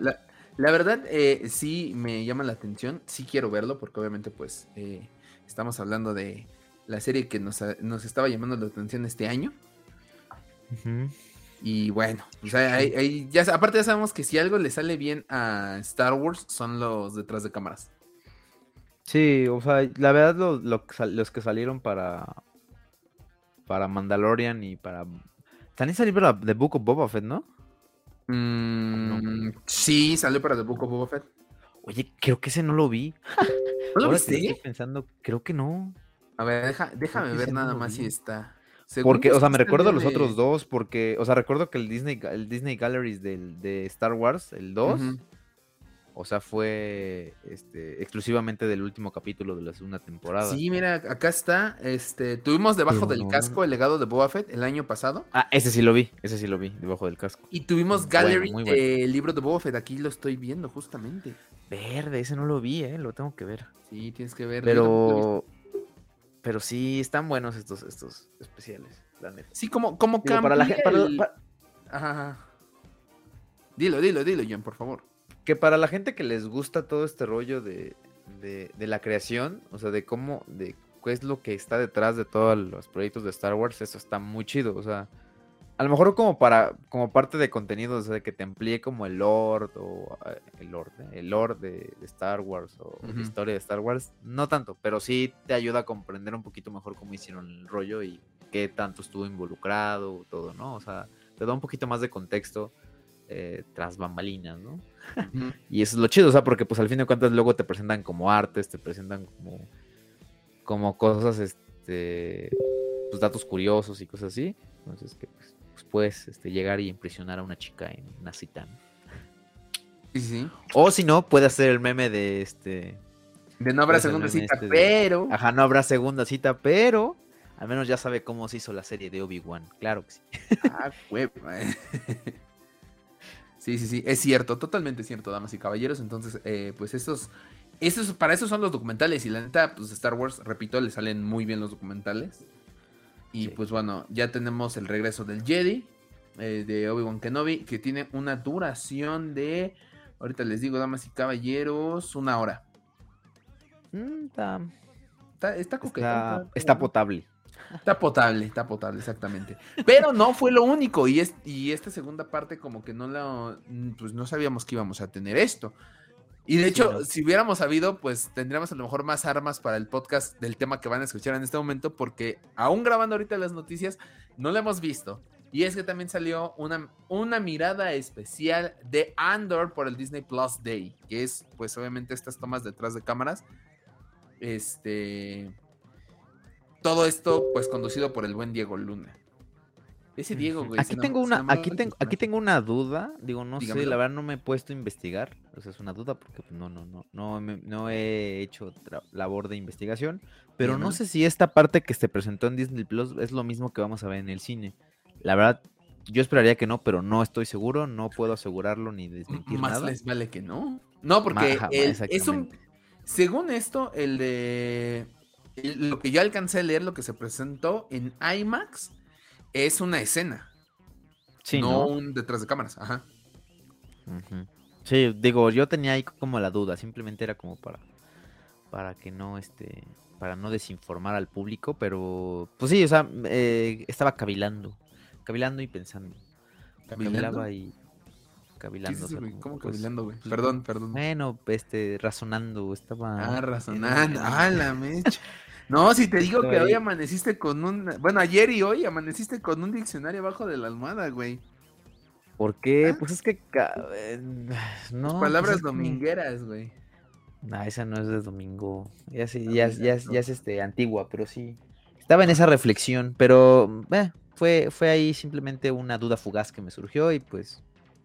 Speaker 1: la, verdad eh, sí me llama la atención, sí quiero verlo porque obviamente pues eh, Estamos hablando de la serie que nos, estaba llamando la atención este año. Y bueno, pues ya, aparte ya sabemos que si algo le sale bien a Star Wars son los detrás de cámaras.
Speaker 2: Sí, o sea, la verdad los que salieron para para Mandalorian y para... También salió para The Book of Boba Fett, ¿no?
Speaker 1: Mm, sí, salió para The Book of Boba Fett.
Speaker 2: Oye, creo que ese no lo vi.
Speaker 1: ¿No lo viste? Estoy
Speaker 2: pensando, creo que no.
Speaker 1: A ver, déjame ver nada más si está.
Speaker 2: Porque, o sea, me recuerdo los otros dos, porque, o sea, recuerdo que el Disney, el Disney Galleries del, de Star Wars, el 2, o sea, fue este, exclusivamente del último capítulo de la segunda temporada.
Speaker 1: Sí, mira, acá está, este, tuvimos debajo del casco el legado de Boba Fett el año pasado.
Speaker 2: Ah, ese sí lo vi, ese sí lo vi, debajo del casco.
Speaker 1: Y tuvimos Gallery, el libro de Boba Fett, aquí lo estoy viendo justamente.
Speaker 2: Verde, ese no lo vi, eh, lo tengo que ver.
Speaker 1: Sí, tienes que ver.
Speaker 2: Pero, pero sí, están buenos estos, estos especiales, la neta.
Speaker 1: Sí, como, como para la gente. Ajá. Dilo, dilo, dilo, John, por favor.
Speaker 2: Que para la gente que les gusta todo este rollo de, de, de la creación, o sea, de cómo, de qué es lo que está detrás de todos los proyectos de Star Wars, eso está muy chido, o sea a lo mejor como para, como parte de contenido, o sea, que te amplíe como el lore o eh, el lore, el lore de, Star Wars o la historia de Star Wars, no tanto, pero sí te ayuda a comprender un poquito mejor cómo hicieron el rollo y qué tanto estuvo involucrado, todo, ¿no? O sea, te da un poquito más de contexto eh, tras bambalinas, ¿no? y eso es lo chido, o sea, porque pues al fin de cuentas luego te presentan como artes, te presentan como, como cosas, este, pues datos curiosos y cosas así Entonces, que puedes este, llegar y impresionar a una chica en una cita.
Speaker 1: Sí, sí.
Speaker 2: O si no, puede hacer el meme de este.
Speaker 1: De no habrá segunda cita, este pero.
Speaker 2: Ajá, no habrá segunda cita, pero. Al menos ya sabe cómo se hizo la serie de Obi-Wan. Claro que sí.
Speaker 1: Ah, huevo. Sí, sí, sí. Es cierto, totalmente cierto, damas y caballeros. Entonces, eh, pues estos. Esos, para eso son los documentales. Y la neta, pues Star Wars, repito, le salen muy bien los documentales. Y pues bueno, ya tenemos el regreso del Jedi. Eh, de Obi-Wan Kenobi. Que tiene una duración de. Ahorita les digo, damas y caballeros, una hora.
Speaker 2: Mm, está,
Speaker 1: está,
Speaker 2: está, potable.
Speaker 1: Está potable, está potable, exactamente. Pero no fue lo único. Y, es, y esta segunda parte, como que no la. Pues no sabíamos que íbamos a tener esto. Y de hecho, si hubiéramos sabido, pues tendríamos a lo mejor más armas para el podcast del tema que van a escuchar en este momento, porque aún grabando ahorita las noticias, no lo hemos visto. Y es que también salió una, una mirada especial de Andor por el Disney Plus Day, que es pues obviamente estas tomas detrás de cámaras. Este... Todo esto pues conducido por el buen Diego Luna. Ese Diego, güey.
Speaker 2: Aquí tengo una, aquí tengo, aquí tengo una duda. Digo, no sé, la verdad no me he puesto a investigar. O sea, es una duda porque pues, no, no, no, no, no he hecho labor de investigación. Pero no sé si esta parte que se presentó en Disney Plus es lo mismo que vamos a ver en el cine. La verdad, yo esperaría que no, pero no estoy seguro, no puedo asegurarlo ni desmentir
Speaker 1: Más les vale que no. No, porque es un. Según esto, el de. lo que yo alcancé a leer, lo que se presentó en IMAX, es una escena. Sí, no, un detrás de cámaras. Ajá.
Speaker 2: Sí, digo, yo tenía ahí como la duda, simplemente era como para. Para que no, este. Para no desinformar al público, pero. Pues sí, o sea, eh, estaba cavilando cavilando y pensando.
Speaker 1: Cavilaba y cavilando. ¿Cómo pues, cavilando, güey? Pues, perdón, perdón.
Speaker 2: Bueno, este, razonando, estaba.
Speaker 1: Ah, razonando. Ah, la mecha. No, si te digo que hoy amaneciste con un. Bueno, ayer y hoy amaneciste con un diccionario abajo de la almohada, güey.
Speaker 2: ¿Por qué? ¿Ah? Pues es que. Eh,
Speaker 1: no. palabras pues domingueras, güey.
Speaker 2: No, esa no es de domingo. Ya, sí, ya, ya, ya, es este, antigua, pero sí. Estaba en esa reflexión, pero. Eh, fue, fue ahí simplemente una duda fugaz que me surgió y pues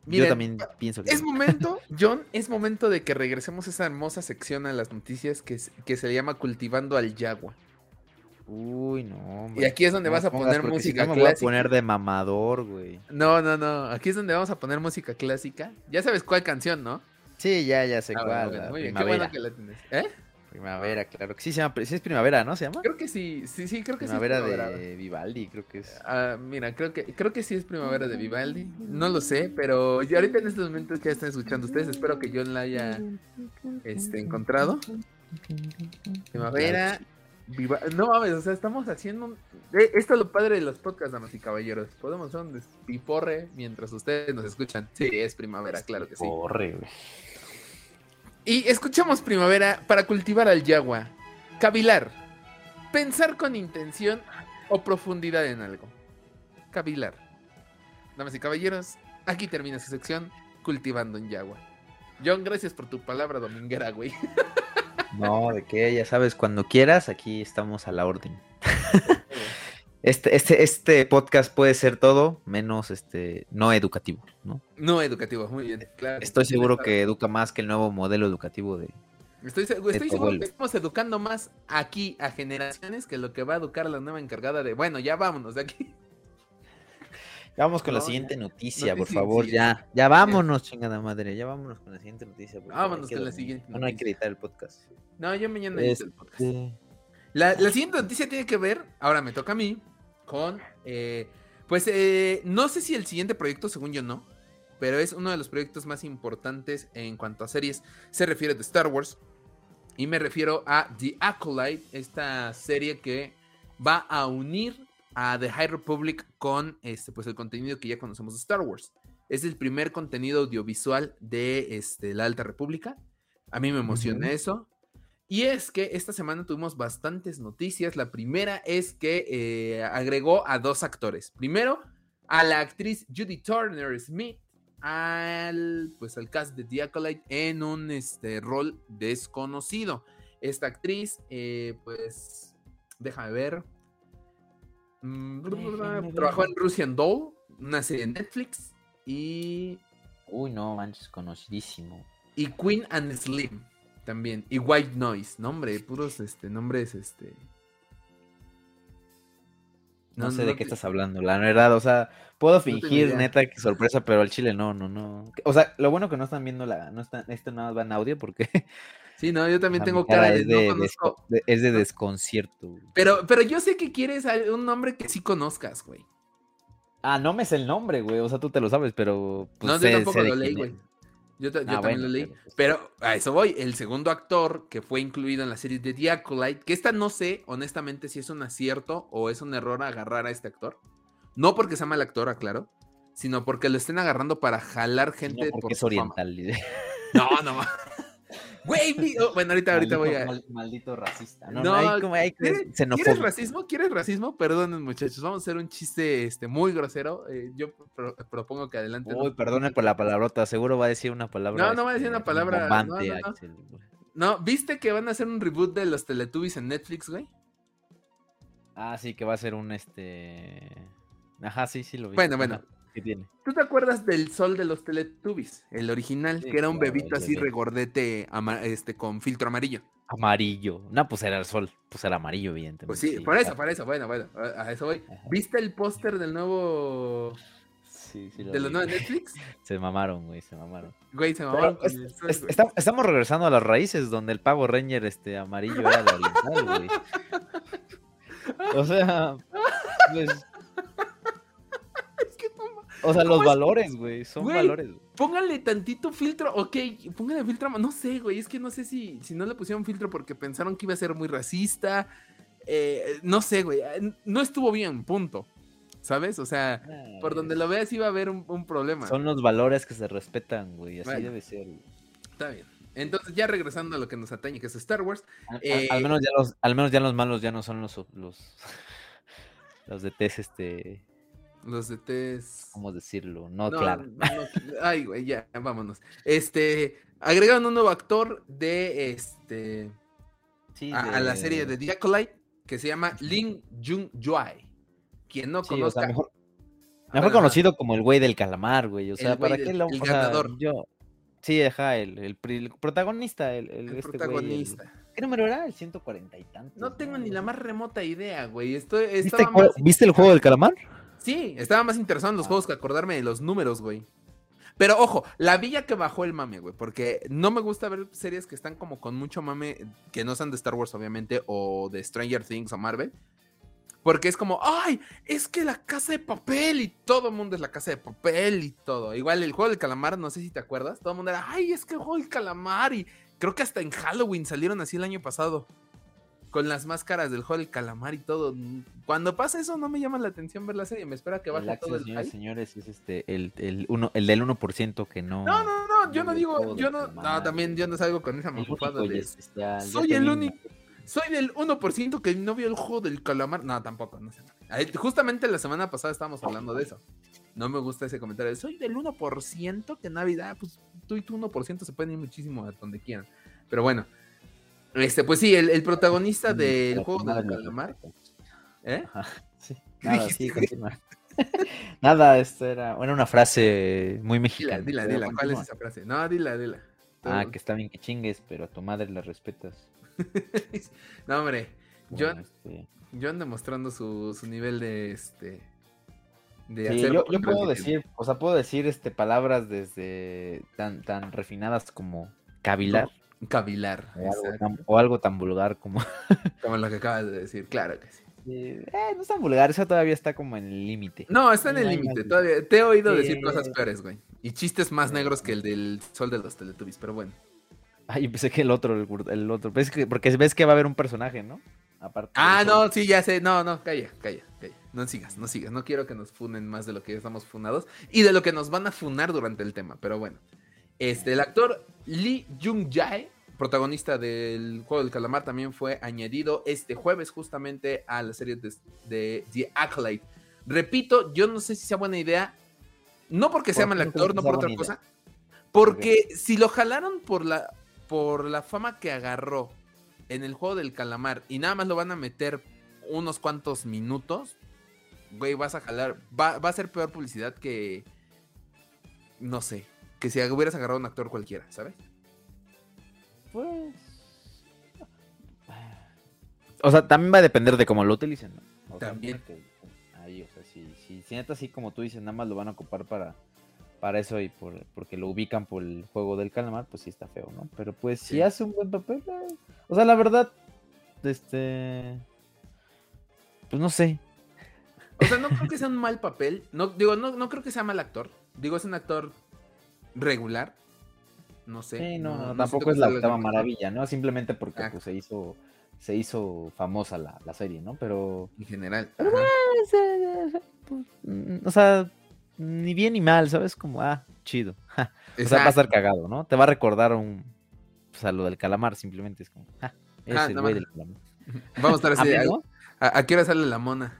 Speaker 2: yo también pienso que...
Speaker 1: Es momento, John, es momento de que regresemos a esa hermosa sección a las noticias que, que se llama Cultivando al Yagua.
Speaker 2: Uy, no.
Speaker 1: Y aquí es donde vas a poner música clásica.
Speaker 2: voy a poner de mamador, güey.
Speaker 1: No, no, no. Aquí es donde vamos a poner música clásica. Ya sabes cuál canción, ¿no?
Speaker 2: Sí, ya, ya sé ah, cuál. muy bien, qué bueno que la tienes. ¿Eh? Primavera, claro. Sí, se llama, sí es primavera, ¿no? ¿Se llama?
Speaker 1: Creo que sí, sí, sí, creo que
Speaker 2: primavera sí. Primavera de Vivaldi, creo que es.
Speaker 1: Ah, mira, creo que, creo que sí es primavera de Vivaldi. No lo sé, pero ya ahorita en estos momentos que ya están escuchando ustedes, espero que yo la haya este, encontrado. Primavera. No mames, o sea, estamos haciendo eh, esto es lo padre de los podcasts, damas y caballeros. Podemos hacer un despiporre mientras ustedes nos escuchan. Sí, es primavera, claro que sí.
Speaker 2: Porre,
Speaker 1: y escuchamos primavera para cultivar al yagua. Cavilar. Pensar con intención o profundidad en algo. Cavilar. Damas y caballeros, aquí termina su sección Cultivando en Yagua. John, gracias por tu palabra dominguera, güey.
Speaker 2: No, de qué, ya sabes, cuando quieras, aquí estamos a la orden. Este, este, este podcast puede ser todo menos este no educativo, ¿no?
Speaker 1: No educativo, muy bien, claro.
Speaker 2: Estoy seguro que educa más que el nuevo modelo educativo de.
Speaker 1: Estoy, estoy seguro que estamos educando más aquí a generaciones que lo que va a educar la nueva encargada de. Bueno, ya vámonos de aquí.
Speaker 2: Vamos con la siguiente noticia, por favor, ya. Ya vámonos, chingada madre. Ya vámonos con la siguiente noticia.
Speaker 1: Vámonos con la siguiente
Speaker 2: noticia. No hay que editar el podcast.
Speaker 1: No, yo mañana edito el podcast. Este la, la, siguiente noticia tiene que ver, ahora me toca a mí, con, eh, pues eh, no sé si el siguiente proyecto, según yo no, pero es uno de los proyectos más importantes en cuanto a series se refiere de Star Wars. Y me refiero a The Acolyte, esta serie que va a unir a The High Republic con este, pues el contenido que ya conocemos de Star Wars. Es el primer contenido audiovisual de este, la Alta República. A mí me emociona eso. Y es que esta semana tuvimos bastantes noticias. La primera es que eh, agregó a dos actores. Primero, a la actriz Judy Turner Smith al, pues, al cast de The Acolyte en un este, rol desconocido. Esta actriz, eh, pues, déjame ver. Mm, trabajó en Russian Doll, una serie de Netflix. Y.
Speaker 2: Uy, no, manches, conocidísimo.
Speaker 1: Y Queen and Slim también. Y White Noise, nombre, puros este, nombres, este.
Speaker 2: No, sé de qué estás hablando, la verdad, o sea, puedo fingir neta que sorpresa, pero al chile no, no, no. O sea, lo bueno que no están viendo la, no están, esto nada más va en audio porque
Speaker 1: Sí, no, yo también tengo cara, de,
Speaker 2: es de desconcierto.
Speaker 1: Pero, pero yo sé que quieres un nombre que sí conozcas, güey.
Speaker 2: Ah, no me sé el nombre, güey. O sea, tú te lo sabes, pero.
Speaker 1: Pues, no, yo tampoco lo leí, güey. Yo, ah, también lo leí. Pues, pero, a eso voy. El segundo actor que fue incluido en la serie de The Acolyte, que esta no sé, honestamente, si es un acierto o es un error agarrar a este actor. No porque sea mal actor, aclaro, sino porque lo estén agarrando para jalar gente.
Speaker 2: No, porque es oriental.
Speaker 1: No, no. Güey, oh, bueno, ahorita, ahorita voy a.
Speaker 2: Maldito racista.
Speaker 1: No, no, hay como hay ¿Quieres, racismo? ¿Quieres racismo? Perdonen, muchachos. Vamos a hacer un chiste este, muy grosero. Eh, yo propongo que adelante.
Speaker 2: Uy, perdone por la palabrota. Seguro va a decir una palabra.
Speaker 1: No, no va a decir una este, palabra. No, no, ¿viste que van a hacer un reboot de los Teletubbies en Netflix, güey?
Speaker 2: Ah, sí, que va a ser un este. Ajá, sí, sí lo vi.
Speaker 1: Bueno, bueno. ¿Tú te acuerdas del sol de los Teletubbies? El original, que era un bebito así regordete este, con filtro amarillo.
Speaker 2: Amarillo. No, pues era el sol. Pues era amarillo, evidentemente.
Speaker 1: Pues sí, por eso, por eso. Bueno, bueno, a eso voy. ¿Viste el póster del nuevo
Speaker 2: Sí, sí,
Speaker 1: de los nuevos Netflix.
Speaker 2: Se mamaron, güey, se mamaron.
Speaker 1: Güey, se mamaron.
Speaker 2: estamos regresando a las raíces donde el pavo Ranger este amarillo era de oriental, güey. O sea, pues, o sea, los valores, güey, son valores.
Speaker 1: Póngale tantito filtro, ok, póngale filtro, no sé, güey, es que no sé si, si no le pusieron filtro porque pensaron que iba a ser muy racista, eh, no sé, güey, no estuvo bien, punto. ¿Sabes? O sea, por donde lo veas iba a haber un, problema.
Speaker 2: Son los valores que se respetan, güey, así debe ser.
Speaker 1: Está bien. Entonces, ya regresando a lo que nos atañe, que es Star Wars.
Speaker 2: Al, eh, menos, ya los, al menos ya los malos ya no son los, los, los de test este
Speaker 1: los de test.
Speaker 2: ¿Cómo decirlo? No, claro.
Speaker 1: ay, güey, ya, vámonos. Este, agregaron un nuevo actor de este. a, la serie de The que se llama Lin Jung Juai. Quien no conozca.
Speaker 2: mejor, conocido como el güey del calamar, güey. O sea, ¿para qué lo
Speaker 1: El ganador.
Speaker 2: yo, sí, deja el, el, protagonista. El,
Speaker 1: el este protagonista.
Speaker 2: ¿Qué número era? El 140 y tanto.
Speaker 1: No tengo ni la más remota idea, güey. Estoy,
Speaker 2: ¿Viste, ¿Viste el juego del calamar?
Speaker 1: Sí, estaba más interesado en los ah. juegos que acordarme de los números, güey. Pero ojo, la villa que bajó el mame, güey, porque no me gusta ver series que están como con mucho mame, que no sean de Star Wars, obviamente, o de Stranger Things o Marvel. Porque es como, ay, es que la casa de papel y todo el mundo es la casa de papel y todo. Igual el juego del calamar, no sé si te acuerdas, todo el mundo era, ay, es que el juego del calamar y creo que hasta en Halloween salieron así el año pasado con las máscaras del juego del calamar y todo. Cuando pasa eso no me llama la atención ver la serie, me espera que baje todo el
Speaker 2: señores, señores, es este el, el, uno, el del 1% que no
Speaker 1: No, no, no, yo no digo, yo no, no, también yo no salgo con esa mamufada de Soy el único soy del 1% que no vio el juego del calamar. No, tampoco, no sé. Justamente la semana pasada estábamos hablando de eso. No me gusta ese comentario. Soy del 1% que Navidad, pues tú y tu 1% se pueden ir muchísimo a donde quieran. Pero bueno, este, pues sí, el, protagonista del juego del calamar.
Speaker 2: ¿Eh? Sí. Nada, sí, Nada, esto era, era una frase muy mexicana.
Speaker 1: Dila, dila, ¿cuál es esa frase? No, dila, dila.
Speaker 2: Ah, que está bien que chingues, pero a tu madre la respetas.
Speaker 1: no, hombre, yo, este yo ando mostrando su, su nivel de este.
Speaker 2: De sí, yo, yo puedo decir, o sea, puedo decir este palabras desde tan, tan refinadas como cavilar.
Speaker 1: Cavilar.
Speaker 2: O algo, tan, vulgar como...
Speaker 1: como lo que acabas de decir, claro que sí.
Speaker 2: Eh, no es tan vulgar, eso todavía está como en el límite.
Speaker 1: No, está en el límite, todavía. Te he oído decir cosas peores, güey. Y chistes más negros que el del sol de los Teletubbies, pero bueno.
Speaker 2: Ay, pensé que el otro, el, otro. porque ves que va a haber un personaje, ¿no?
Speaker 1: Aparte ah, no, sí, ya sé. No, no, calla, calla, calla. No sigas, no sigas. No quiero que nos funen más de lo que ya estamos funados y de lo que nos van a funar durante el tema, pero bueno. Este, el actor Lee Jung Jae protagonista del juego del calamar, también fue añadido este jueves justamente a la serie de, The Acolyte. Repito, yo no sé si sea buena idea, no porque sea mal actor, no por otra cosa, porque si lo jalaron por la, por la fama que agarró en el juego del calamar y nada más lo van a meter unos cuantos minutos, güey, vas a jalar. Va, va a ser peor publicidad que. No sé. Que si hubieras agarrado a un actor cualquiera, ¿sabes?
Speaker 2: Pues. O sea, también va a depender de cómo lo utilicen, ¿no?
Speaker 1: también.
Speaker 2: ahí, o sea, si, si, si neta así como tú dices, nada más lo van a ocupar para, para eso y por, porque lo ubican por el juego del calamar, pues sí está feo, ¿no? Pero pues si hace un buen papel, eh, o sea, la verdad, este. Pues no sé.
Speaker 1: O sea, no creo que sea un mal papel. No, digo, no, no creo que sea mal actor. Digo, es un actor regular. No sé.
Speaker 2: Sí, no, tampoco es la octava maravilla, ¿no? Simplemente porque pues, se hizo se hizo famosa la, la, serie, ¿no? Pero.
Speaker 1: En general.
Speaker 2: Pues, o sea, ni bien ni mal, ¿sabes? Como, ah, chido. o sea, va a estar cagado, ¿no? Te va a recordar un. O sea, lo del calamar, simplemente es como, ah, es el güey del calamar.
Speaker 1: Vamos a estar así. ¿A, ¿A, qué hora sale la mona?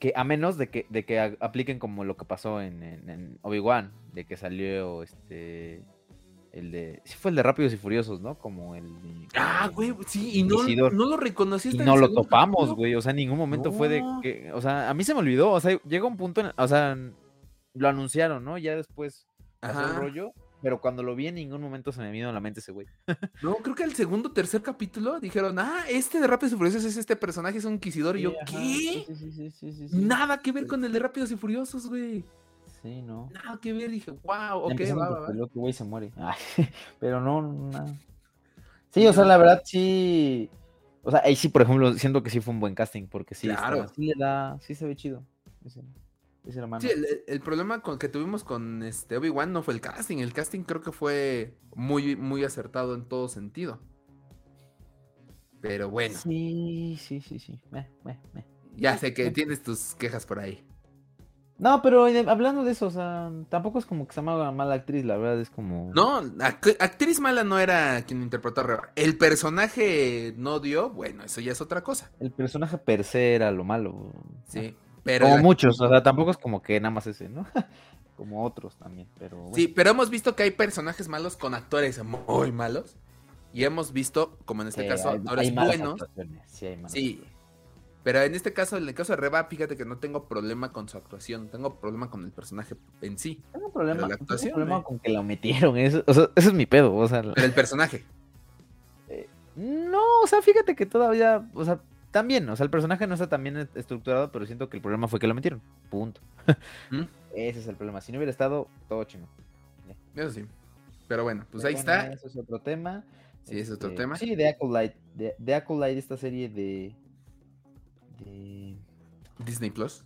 Speaker 2: Que a menos de que, de que apliquen como lo que pasó en, en, Obi-Wan, de que salió este. El de. Sí, fue el de Rápidos y Furiosos, ¿no? Como el.
Speaker 1: ah, güey, sí, y no, no, lo reconociste.
Speaker 2: Y no lo topamos, güey. O sea, en ningún momento fue de que. O sea, a mí se me olvidó. O sea, llega un punto. En, o sea, lo anunciaron, ¿no? Ya después pasó el rollo. Pero cuando lo vi en ningún momento se me vino a la mente ese güey.
Speaker 1: no, creo que el segundo o tercer capítulo dijeron, ah, este de Rápidos y Furiosos es este personaje, es un inquisidor. y yo, ¿qué? Sí, sí, sí, Nada que ver con el de Rápidos y Furiosos, güey.
Speaker 2: Sí, no.
Speaker 1: Nada que ver, dije, wow, ok,
Speaker 2: va, va, va. güey se muere. pero no, no. Sí, o sea, la verdad sí. O sea, ahí sí, por ejemplo, siento que sí fue un buen casting, porque sí,
Speaker 1: claro.
Speaker 2: sí le da, sí se ve chido.
Speaker 1: Sí, el, problema con, que tuvimos con este Obi-Wan no fue el casting. El casting creo que fue muy, muy acertado en todo sentido. Pero bueno.
Speaker 2: Sí, sí, sí, sí.
Speaker 1: Ya sé que tienes tus quejas por ahí.
Speaker 2: No, pero hablando de eso, o sea, tampoco es como que se llama mala actriz, la verdad es como.
Speaker 1: No, actriz mala no era quien interpretó a Reba. El personaje no dio, bueno, eso ya es otra cosa.
Speaker 2: El personaje per se era lo malo.
Speaker 1: Sí.
Speaker 2: como muchos, o sea, tampoco es como que nada más ese, ¿no? como otros también, pero...
Speaker 1: Sí, pero hemos visto que hay personajes malos con actores muy malos. Y hemos visto, como en este caso, actores buenos. Sí, hay sí, pero en este caso, en el caso de Reba, fíjate que no tengo problema con su actuación, tengo problema con el personaje en sí.
Speaker 2: Tengo problema, problema con que lo metieron, eso, o sea, ese es mi pedo, o sea.
Speaker 1: Pero el personaje.
Speaker 2: Eh, no, o sea, fíjate que todavía, o sea, también, o sea, el personaje no está tan bien estructurado, pero siento que el problema fue que lo metieron. Punto. ¿Mm? Ese es el problema. Si no hubiera estado, todo chino.
Speaker 1: Eso sí. Pero bueno, pues ahí está.
Speaker 2: Eso es otro tema.
Speaker 1: Sí, es otro este, tema.
Speaker 2: Sí, de Acolyte. De, de Acolyte, esta serie de. De.
Speaker 1: Disney Plus.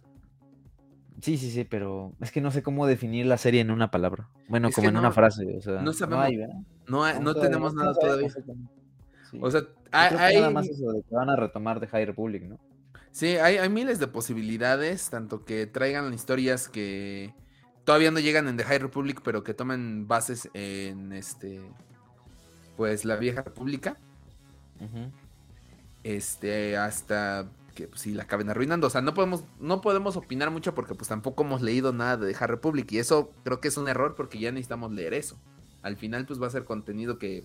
Speaker 2: Sí, sí, sí, pero es que no sé cómo definir la serie en una palabra. Bueno, como en una frase. O sea,
Speaker 1: no sabemos. No, hay, no, tenemos nada todavía. O sea,
Speaker 2: hay, nada más eso de que van a retomar de High Republic, ¿no?
Speaker 1: Sí, hay, miles de posibilidades, tanto que traigan historias que todavía no llegan en The High Republic, pero que tomen bases en este, pues la vieja república. Este, hasta que pues, la acaben arruinando. O sea, no podemos, no podemos opinar mucho porque pues tampoco hemos leído nada de The Republic. Y eso creo que es un error porque ya necesitamos leer eso. Al final, pues va a ser contenido que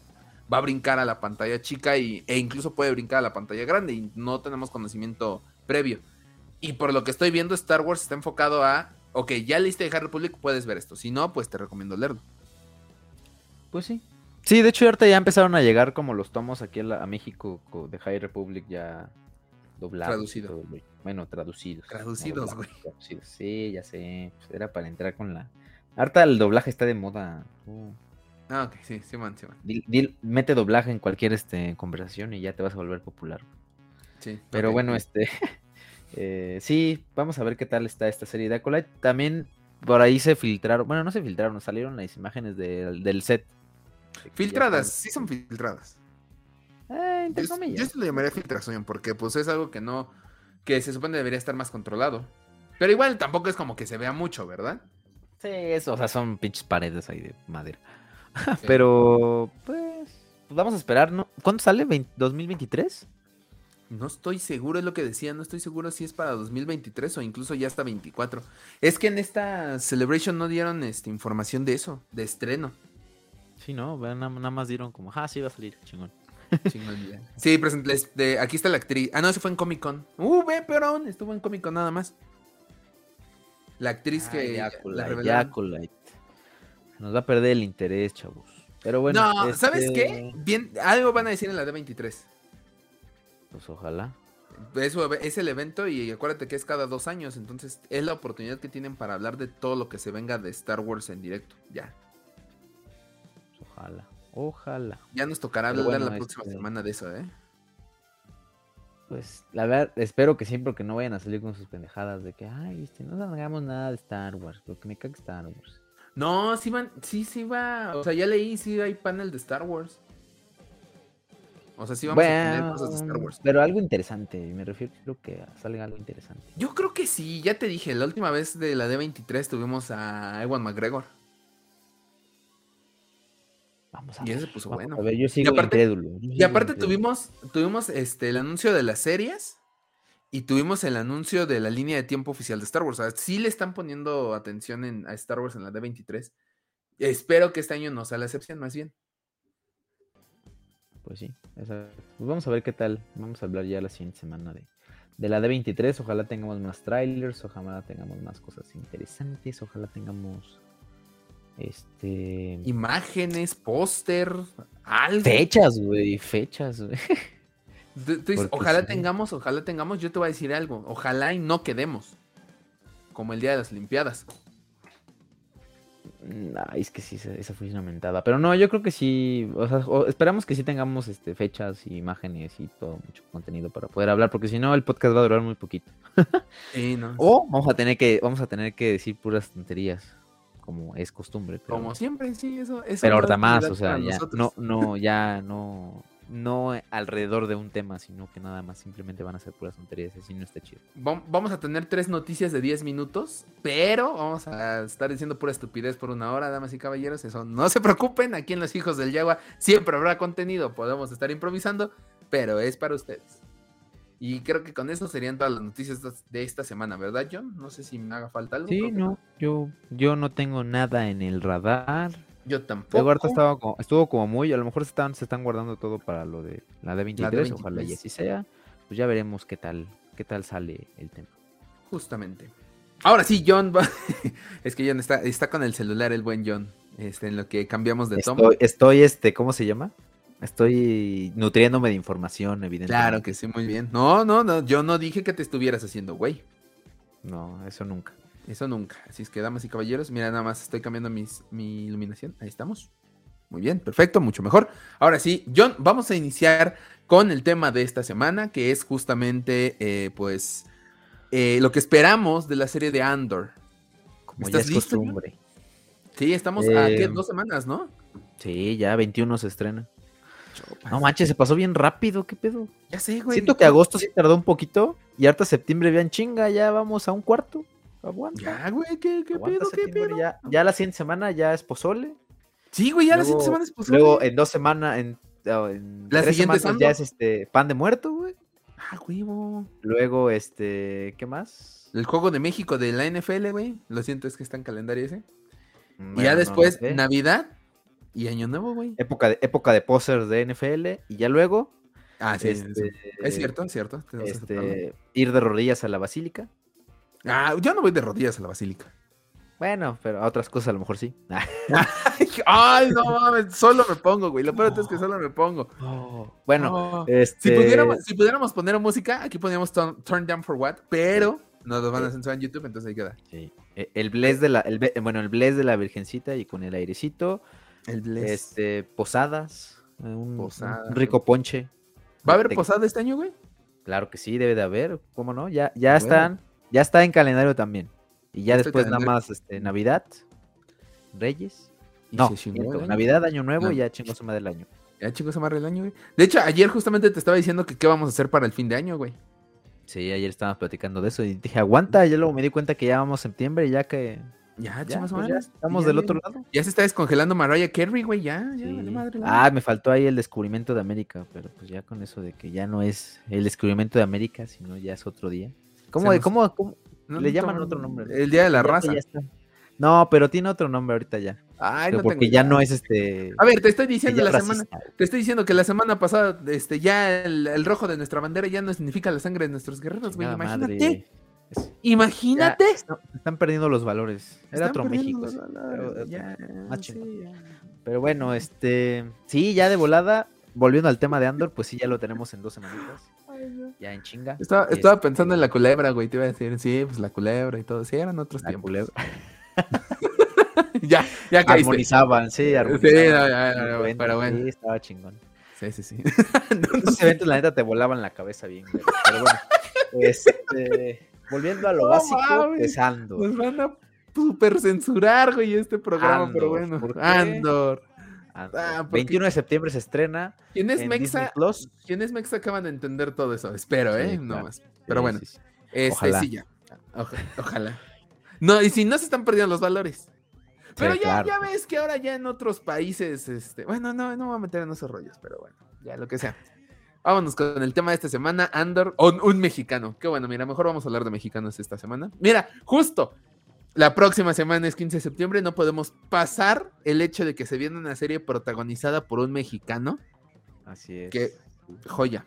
Speaker 1: va a brincar a la pantalla chica y, e incluso puede brincar a la pantalla grande y no tenemos conocimiento previo. Y por lo que estoy viendo, Star Wars está enfocado a, ok, ya leíste High Republic, puedes ver esto. Si no, pues te recomiendo leerlo.
Speaker 2: Pues sí. Sí, de hecho ahorita ya empezaron a llegar como los tomos aquí a, México de High Republic ya doblados.
Speaker 1: Traducido.
Speaker 2: bueno, traducidos.
Speaker 1: Traducidos, güey.
Speaker 2: Sí, ya sé. Pues era para entrar con la... Ahorita el doblaje está de moda. Uh.
Speaker 1: Ah, ok, sí, sí, man, sí,
Speaker 2: mete doblaje en cualquier este, conversación y ya te vas a volver popular.
Speaker 1: Sí.
Speaker 2: Pero bueno, este. Eh, sí, vamos a ver qué tal está esta serie de Acolyte. También por ahí se filtraron, bueno, no se filtraron, salieron las imágenes del set.
Speaker 1: Filtradas, sí son filtradas.
Speaker 2: Eh, entre
Speaker 1: yo, yo lo llamaría filtración porque pues es algo que no, que se supone debería estar más controlado. Pero igual tampoco es como que se vea mucho, ¿verdad?
Speaker 2: Sí, eso, o sea, son pinches paredes ahí de madera. Pero, pues, pues, vamos a esperar, ¿no? ¿Cuándo sale? ¿2023?
Speaker 1: No estoy seguro, es lo que decía, no estoy seguro si es para 2023 o incluso ya hasta 24. Es que en esta Celebration no dieron este, información de eso, de estreno.
Speaker 2: Sí, no, nada, más dieron como, ah, sí va a salir, chingón.
Speaker 1: Sí, presente, aquí está la actriz. Ah, no, eso fue en Comic Con. Uh, ve, peor aún, estuvo en Comic Con nada más. La actriz
Speaker 2: Ah,
Speaker 1: que
Speaker 2: Yakulite,
Speaker 1: la.
Speaker 2: Nos va a perder el interés, chavos. Pero bueno.
Speaker 1: no, ¿sabes
Speaker 2: este,
Speaker 1: qué? Bien, algo van a decir en la D23.
Speaker 2: Pues ojalá.
Speaker 1: Eso es el evento y acuérdate que es cada dos años, entonces es la oportunidad que tienen para hablar de todo lo que se venga de Star Wars en directo. Ya,
Speaker 2: pues ojalá. Ojalá.
Speaker 1: ya nos tocará hablar
Speaker 2: bueno,
Speaker 1: la próxima
Speaker 2: este-
Speaker 1: semana de eso, ¿eh?
Speaker 2: Pues la verdad, espero que siempre que no vayan a salir con sus pendejadas de que, ay, este, no hagamos nada de Star Wars, porque me caga Star Wars.
Speaker 1: No, sí van, sí, sí va, o sea, ya leí, sí hay panel de Star Wars. O sea, sí vamos a tener cosas de Star Wars.
Speaker 2: pero algo interesante, me refiero creo que salga algo interesante.
Speaker 1: Yo creo que sí, ya te dije, la última vez de la D23 tuvimos a Ewan McGregor.
Speaker 2: Vamos a
Speaker 1: Y
Speaker 2: ver.
Speaker 1: ese se puso bueno.
Speaker 2: a ver, yo sigo
Speaker 1: aparte-
Speaker 2: incrédulo. yo
Speaker 1: Y aparte
Speaker 2: incrédulo.
Speaker 1: tuvimos, tuvimos este, el anuncio de las series y tuvimos el anuncio de la línea de tiempo oficial de Star Wars. O sea, sí le están poniendo atención en, a Star Wars en la D23. Espero que este año no sea la excepción, más bien.
Speaker 2: Pues sí. Pues vamos a ver qué tal. Vamos a hablar ya la siguiente semana de, de la D23. Ojalá tengamos más trailers, ojalá tengamos más cosas interesantes, ojalá tengamos este
Speaker 1: Imágenes, póster, algo.
Speaker 2: fechas, güey, fechas, güey.
Speaker 1: Tú- tú dices,
Speaker 2: Porque
Speaker 1: ojalá
Speaker 2: sí.
Speaker 1: tengamos, ojalá tengamos. Yo te voy a decir algo. Ojalá y no quedemos. Como el día de las Olimpiadas.
Speaker 2: Ay, es que sí, esa fue una mentada. Pero no, yo creo que sí. O sea, esperamos que sí tengamos este, fechas y imágenes y todo, mucho contenido para poder hablar, porque si no, el podcast va a durar muy poquito.
Speaker 1: Sí, no.
Speaker 2: O vamos a tener que, vamos a tener que decir puras tonterías, como es costumbre. Pero,
Speaker 1: Como siempre, sí, eso. eso
Speaker 2: pero ahorita más, o sea, ya, no, no, ya no, no alrededor de un tema, sino que nada más simplemente van a ser puras tonterías, así no está chido.
Speaker 1: Vam- Vamos a tener tres noticias de 10 minutos, pero vamos a estar diciendo pura estupidez por una hora, damas y caballeros. Eso no se preocupen, aquí en Los Hijos del Yagua siempre habrá contenido, podemos estar improvisando, pero es para ustedes. Y creo que con eso serían todas las noticias de esta semana, ¿verdad, John? No sé si me haga falta algo.
Speaker 2: Sí, no, yo, yo no tengo nada en el radar.
Speaker 1: Yo tampoco.
Speaker 2: Ahorita estaba como- estuvo como muy, a lo mejor se están, se están guardando todo para lo de la D23,
Speaker 1: La D23.
Speaker 2: ojalá y así sea. Pues ya veremos qué tal, qué tal sale el tema.
Speaker 1: Justamente. Ahora sí, John va- es que John está, está con el celular, el buen John. Este, en lo que cambiamos de tomo.
Speaker 2: Estoy, estoy, este, ¿cómo se llama? Estoy nutriéndome de información, evidentemente.
Speaker 1: Claro que sí, muy bien. No, no, no, yo no dije que te estuvieras haciendo, güey.
Speaker 2: No, eso nunca.
Speaker 1: Eso nunca. Así es que, damas y caballeros, mira, nada más estoy cambiando mis, mi iluminación. Ahí estamos. Muy bien, perfecto, mucho mejor. Ahora sí, John, vamos a iniciar con el tema de esta semana, que es justamente, eh, pues, eh, lo que esperamos de la serie de Andor.
Speaker 2: Como
Speaker 1: ¿Estás
Speaker 2: ya es
Speaker 1: listo,
Speaker 2: costumbre.
Speaker 1: Sí, estamos a ¿qué?
Speaker 2: Eh,
Speaker 1: dos semanas, ¿no?
Speaker 2: Sí, ya 21 se estrena. No manches, se pasó bien rápido, ¿qué pedo?
Speaker 1: Ya sé, güey.
Speaker 2: Siento que agosto sí tardó un poquito y hasta septiembre vean chinga, ya vamos a un cuarto. Aguanta.
Speaker 1: Ya, güey, ¿qué, pedo, qué pedo?
Speaker 2: Ya, ya la siguiente semana ya es pozole.
Speaker 1: Sí, güey, ya las
Speaker 2: Luego-
Speaker 1: siete semanas posible.
Speaker 2: Luego en dos semanas, en, oh, en
Speaker 1: La
Speaker 2: tres
Speaker 1: siguiente
Speaker 2: semanas
Speaker 1: es
Speaker 2: ya es este pan de muerto, güey.
Speaker 1: Ah, huevo.
Speaker 2: Luego, este, ¿qué más?
Speaker 1: El juego de México de la NFL, güey. Lo siento, es que está en calendario ese. y ya después,
Speaker 2: no.
Speaker 1: Navidad y Año Nuevo, güey.
Speaker 2: época de, época de posers de NFL y ya luego
Speaker 1: Ah, sí, sí, sí.
Speaker 2: este,
Speaker 1: Es cierto, es cierto.
Speaker 2: este, ir de rodillas a la basílica.
Speaker 1: Ah, yo no voy de rodillas a la basílica.
Speaker 2: Bueno, pero a otras cosas a lo mejor sí.
Speaker 1: Ay, no mames, solo me pongo, güey. Lo peor es que solo me pongo.
Speaker 2: Bueno,
Speaker 1: Oh.
Speaker 2: este,
Speaker 1: Si, pudiéramos, si pudiéramos poner música, aquí poníamos turn, Turn Down for What, pero nos lo van a censurar en YouTube, entonces ahí queda.
Speaker 2: sí, e- el bless de la, el bueno, el bless de la virgencita y con el airecito,
Speaker 1: El Bless.
Speaker 2: este, posadas, eh, un,
Speaker 1: Posada.
Speaker 2: un rico ponche.
Speaker 1: ¿Va a haber posada este año, güey?
Speaker 2: Claro que sí, debe de haber, ¿cómo no? Ya, ya
Speaker 1: Bueno.
Speaker 2: están, ya está en calendario también. Y ya
Speaker 1: en
Speaker 2: después nada más este, Navidad, Reyes.
Speaker 1: Y
Speaker 2: No,
Speaker 1: chingó el.
Speaker 2: Navidad, Año Nuevo
Speaker 1: No.
Speaker 2: y ya chingó su madre del año.
Speaker 1: Ya, chicos, se amarra el año, güey. De hecho, ayer justamente te estaba diciendo que qué vamos a hacer para el fin de año, güey.
Speaker 2: Sí, ayer estábamos platicando de eso y dije, aguanta, ya luego me di cuenta que ya vamos septiembre, ya que
Speaker 1: Ya,
Speaker 2: ya,
Speaker 1: chicos,
Speaker 2: pues ya estamos
Speaker 1: Ya,
Speaker 2: del otro lado.
Speaker 1: Ya se está descongelando Mariah Carey, güey, ya, ya,
Speaker 2: Sí.
Speaker 1: madre,
Speaker 2: Ah, me faltó ahí el descubrimiento de América, pero pues ya con eso de que ya no es el descubrimiento de América, sino ya es otro día. ¿Cómo,
Speaker 1: nos-
Speaker 2: cómo, cómo?
Speaker 1: No,
Speaker 2: le llaman otro nombre?
Speaker 1: El Día de la Raza.
Speaker 2: No, pero tiene otro nombre ahorita ya.
Speaker 1: Ay,
Speaker 2: Pero
Speaker 1: no
Speaker 2: porque
Speaker 1: tengo
Speaker 2: ya
Speaker 1: idea.
Speaker 2: no es este.
Speaker 1: A ver, te estoy diciendo la semana, te estoy diciendo que la semana pasada, este, ya el, el rojo de nuestra bandera ya no significa la sangre de nuestros guerreros, güey. Imagínate.
Speaker 2: madre.
Speaker 1: Imagínate.
Speaker 2: están perdiendo los valores. Era otro México. Pero, bueno, este. Sí, ya de volada. Volviendo al tema de Andor, pues sí, ya lo tenemos en dos semanitas. Ya en chinga.
Speaker 1: Estaba, estaba pensando en la culebra, güey. Te iba a decir, sí, pues la culebra y todo. Sí, eran otros tiempos. Culebra. ya, ya
Speaker 2: caíste. Armonizaban, sí, armonizaban.
Speaker 1: Sí, pero bueno.
Speaker 2: Sí, estaba chingón.
Speaker 1: Sí, sí, sí.
Speaker 2: Estos eventos, la neta, te volaban la cabeza bien, güey. Pero bueno, este, volviendo a lo básico, empezando.
Speaker 1: Nos van a super censurar, güey, este programa, pero bueno. Andor.
Speaker 2: Ah, 21 de septiembre se estrena.
Speaker 1: ¿Quién es Mexa? ¿Quién es Mexa? Acaban de entender todo eso. Espero, ¿eh? no más. Pero bueno. Este, ojalá. sí, ya. ojalá. No, y si no se están perdiendo los valores. Pero ya, ya ves que ahora ya en otros países, este, bueno, no, no voy a meter en esos rollos, pero bueno, ya lo que sea. Vámonos con el tema de esta semana, Andor, un, un mexicano. Qué bueno, mira, mejor vamos a hablar de mexicanos esta semana. Mira, justo, la próxima semana es 15 de septiembre, no podemos pasar el hecho de que se viene una serie protagonizada por un mexicano.
Speaker 2: Así es.
Speaker 1: Que, joya.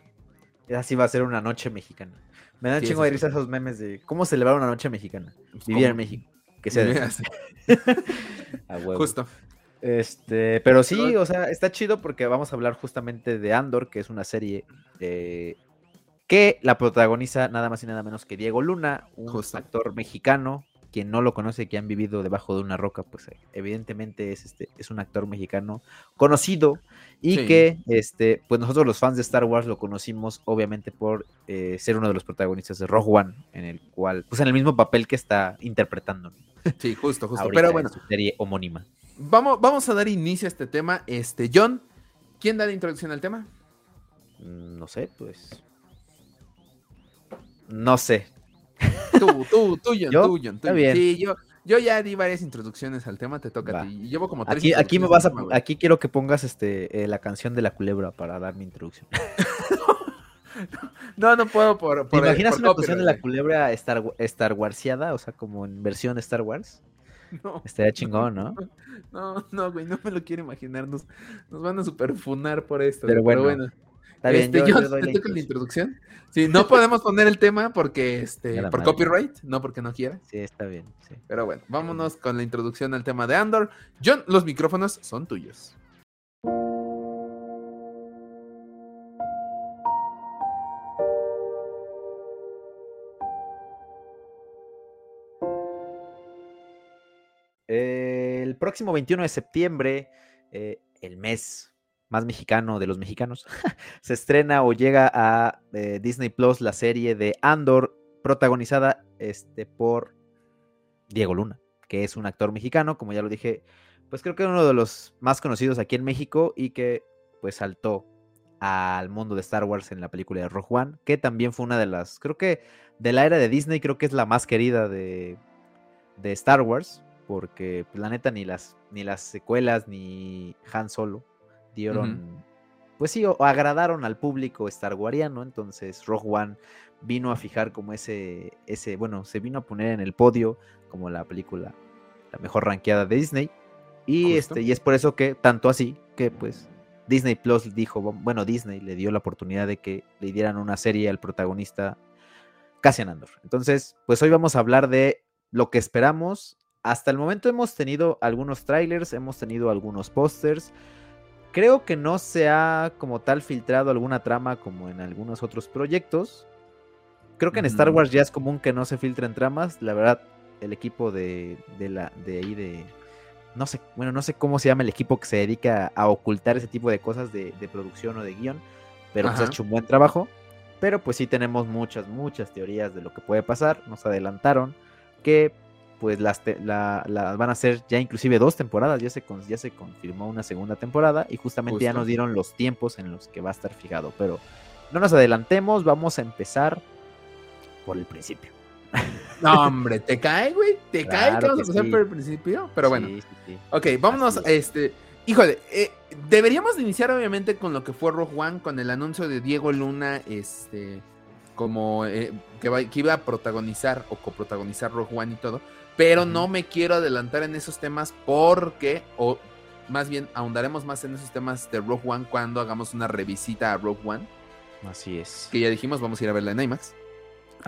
Speaker 2: Así va a ser una noche mexicana. Me dan chingo de risa esos memes de cómo celebrar una noche mexicana. Vivir en México. Que sea.
Speaker 1: a huevo. Justo.
Speaker 2: Este, pero sí, o sea, está chido porque vamos a hablar justamente de Andor, que es una serie que la protagoniza nada más y nada menos que Diego Luna, un actor mexicano quien no lo conoce, que han vivido debajo de una roca, pues eh, evidentemente es, este, es un actor mexicano conocido y que este, pues nosotros los fans de Star Wars lo conocimos obviamente por eh, ser uno de los protagonistas de Rogue One, en el cual, pues en el mismo papel que está interpretando.
Speaker 1: Sí, justo, justo. Pero bueno,
Speaker 2: su serie homónima.
Speaker 1: Vamos, vamos a dar inicio a este tema. Este, John, ¿quién da la introducción al tema?
Speaker 2: Mm, no sé, pues. No sé.
Speaker 1: Tú, tú, tú, John, tú, John. Tú, Sí, yo, yo ya di varias introducciones al tema, te toca a ti. Llevo como
Speaker 2: tres Aquí, aquí me vas a, aquí quiero que pongas este eh, la canción de la culebra para dar mi introducción.
Speaker 1: no, no puedo por.
Speaker 2: por ¿Te imaginas una canción de la culebra Star, Star Warsiada? O sea, como en versión Star Wars. No. Estaría chingón, ¿no?
Speaker 1: No, no, güey, no me lo quiero imaginar. Nos, nos van a superfunar por esto. Pero bueno. Está bien, este, yo, ¿te toca la introducción? Sí, no podemos poner el tema porque, este, por copyright, no porque no quiera.
Speaker 2: Sí, está bien, sí.
Speaker 1: Pero bueno, vámonos con la introducción al tema de Andor. John, los micrófonos son tuyos.
Speaker 2: El próximo 21 de septiembre, eh, el mes más mexicano de los mexicanos, se estrena o llega a eh, Disney Plus la serie de Andor, protagonizada este, por Diego Luna, que es un actor mexicano, como ya lo dije, pues creo que uno de los más conocidos aquí en México y que pues saltó al mundo de Star Wars en la película de Rogue que también fue una de las, creo que de la era de Disney, creo que es la más querida de, de Star Wars, porque pues, la neta ni las, ni las secuelas ni Han Solo dieron, pues sí, o, agradaron al público Star Wariano, entonces Rogue One vino a fijar como ese, ese, bueno, se vino a poner en el podio como la película, la mejor ranqueada de Disney, y este, y es por eso que, tanto así, que pues Disney Plus dijo, bueno, Disney le dio la oportunidad de que le dieran una serie al protagonista Cassian Andor. Entonces, pues hoy vamos a hablar de lo que esperamos. Hasta el momento hemos tenido algunos trailers, hemos tenido algunos pósters, Creo que no se ha como tal filtrado alguna trama como en algunos otros proyectos. Creo que en Star Wars ya es común que no se filtren tramas. La verdad, el equipo de, la, de ahí de... No sé, bueno, no sé cómo se llama el equipo que se dedica a ocultar ese tipo de cosas de, producción o de guion, pero pues ha hecho un buen trabajo. Pero pues sí tenemos muchas, muchas teorías de lo que puede pasar. Nos adelantaron que pues las, la, van a ser ya inclusive dos temporadas, ya se, ya se confirmó una segunda temporada y justamente ya nos dieron los tiempos en los que va a estar fijado, pero no nos adelantemos, vamos a empezar por el principio.
Speaker 1: No, hombre, te cae, güey, te cae que vamos a empezar por el principio, pero bueno. ok, vámonos, este, híjole, eh, deberíamos iniciar obviamente con lo que fue Rogue One, con el anuncio de Diego Luna, este, como eh, que, que, iba a protagonizar o coprotagonizar Rogue One y todo. Pero no me quiero adelantar en esos temas porque, o más bien, ahondaremos más en esos temas de Rogue One cuando hagamos una revisita a Rogue One.
Speaker 2: Así es.
Speaker 1: Que ya dijimos, vamos a ir a verla en IMAX.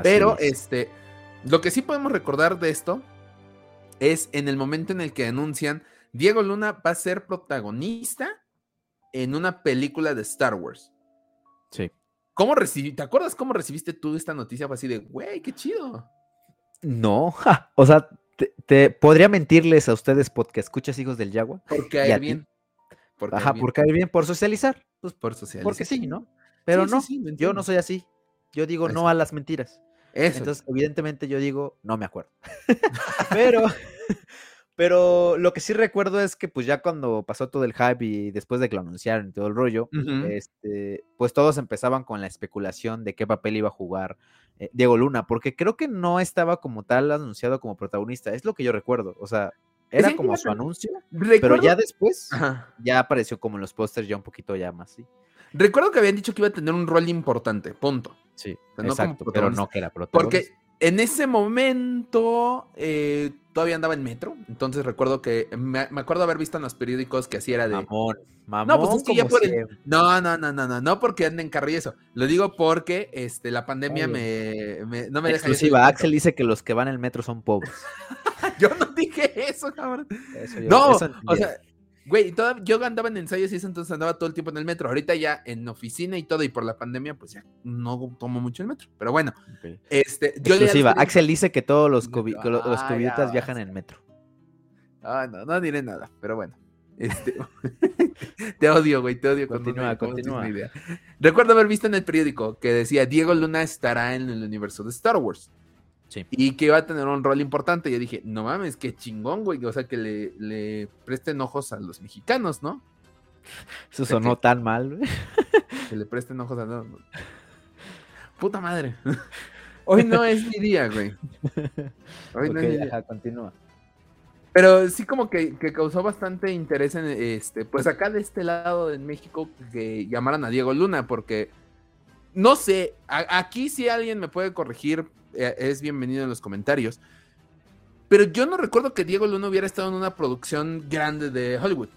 Speaker 1: Pero, este, Lo que sí podemos recordar de esto es en el momento en el que anuncian Diego Luna va a ser protagonista en una película de Star Wars.
Speaker 2: Sí.
Speaker 1: ¿Cómo recibiste? ¿Te acuerdas cómo recibiste tú esta noticia? Fue así de, güey, qué chido.
Speaker 2: No, o sea, te, podría mentirles a ustedes porque escuchas Hijos del Yagua.
Speaker 1: Por caer bien.
Speaker 2: Ajá, por caer bien, por socializar.
Speaker 1: Pues por socializar.
Speaker 2: Porque sí, ¿no? Pero no, yo no soy así. Yo digo no a las mentiras. Entonces, evidentemente yo digo, no me acuerdo. pero, pero lo que sí recuerdo es que pues ya cuando pasó todo el hype y después de que lo anunciaron y todo el rollo, este, pues todos empezaban con la especulación de qué papel iba a jugar eh, Diego Luna, porque creo que no estaba como tal anunciado como protagonista, es lo que yo recuerdo, o sea, era como su anuncio, pero ya después ya apareció como en los pósters ya un poquito ya más, sí.
Speaker 1: Recuerdo que habían dicho que iba a tener un rol importante, punto.
Speaker 2: Sí, exacto, pero no que era protagonista.
Speaker 1: Porque en ese momento eh, todavía andaba en metro, entonces recuerdo que me, acuerdo haber visto en los periódicos que así era de.
Speaker 2: Mamón, mamón.
Speaker 1: No, pues es que ya por No, no, no, no, no, no porque anden en carro y eso. Lo digo porque este, la pandemia me, no me deja.
Speaker 2: Exclusiva, Axel dice que los que van en el metro son pobres.
Speaker 1: yo no dije eso, cabrón. no, o sea, Güey, yo andaba en ensayos y eso, entonces andaba todo el tiempo en el metro. Ahorita ya en oficina y todo, y por la pandemia, pues ya no tomo mucho el metro. Pero bueno, este.
Speaker 2: Yo Exclusiva. Axel dice que todos los, los coviditas viajan en metro.
Speaker 1: Ah, no, no diré nada, pero bueno. Este, te odio, güey, te odio.
Speaker 2: Continúa, continúa.
Speaker 1: Recuerdo haber visto en el periódico que decía Diego Luna estará en el universo de Star Wars. Y que iba a tener un rol importante. Yo dije, no mames, qué chingón, güey. O sea, que le, presten ojos a los mexicanos, ¿no?
Speaker 2: Eso sonó tan mal, güey.
Speaker 1: Que le presten ojos a los... Puta madre. Hoy no es mi día, güey.
Speaker 2: Hoy no es mi día. continúa.
Speaker 1: Pero sí como que, causó bastante interés en este, pues acá de este lado en México que llamaran a Diego Luna, porque no sé, aquí si alguien me puede corregir, es bienvenido en los comentarios. Pero yo no recuerdo que Diego Luna hubiera estado en una producción grande de Hollywood.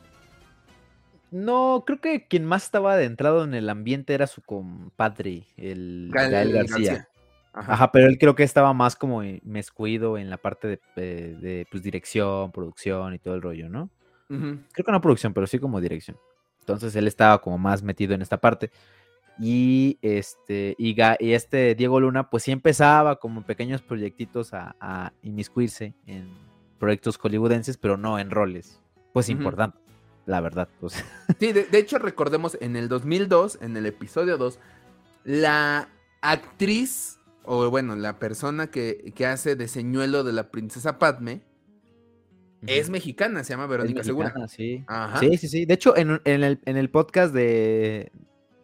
Speaker 2: No, creo que quien más estaba adentrado en el ambiente era su compadre, el Gael, García. Ajá. pero él creo que estaba más como mezcuido en la parte de, eh, pues, dirección, producción y todo el rollo, ¿no? Creo que no producción, pero sí como dirección. Entonces él estaba como más metido en esta parte. Y este, y, este Diego Luna, pues sí empezaba como pequeños proyectitos a, inmiscuirse en proyectos hollywoodenses, pero no en roles, pues importante, la verdad. Pues.
Speaker 1: Sí, de, hecho recordemos en el 2002, en el episodio 2, la actriz, o bueno, la persona que, hace de señuelo de la princesa Padme, es mexicana, se llama Verónica Segura.
Speaker 2: Sí. sí, sí, sí. De hecho, en, el, en el podcast de,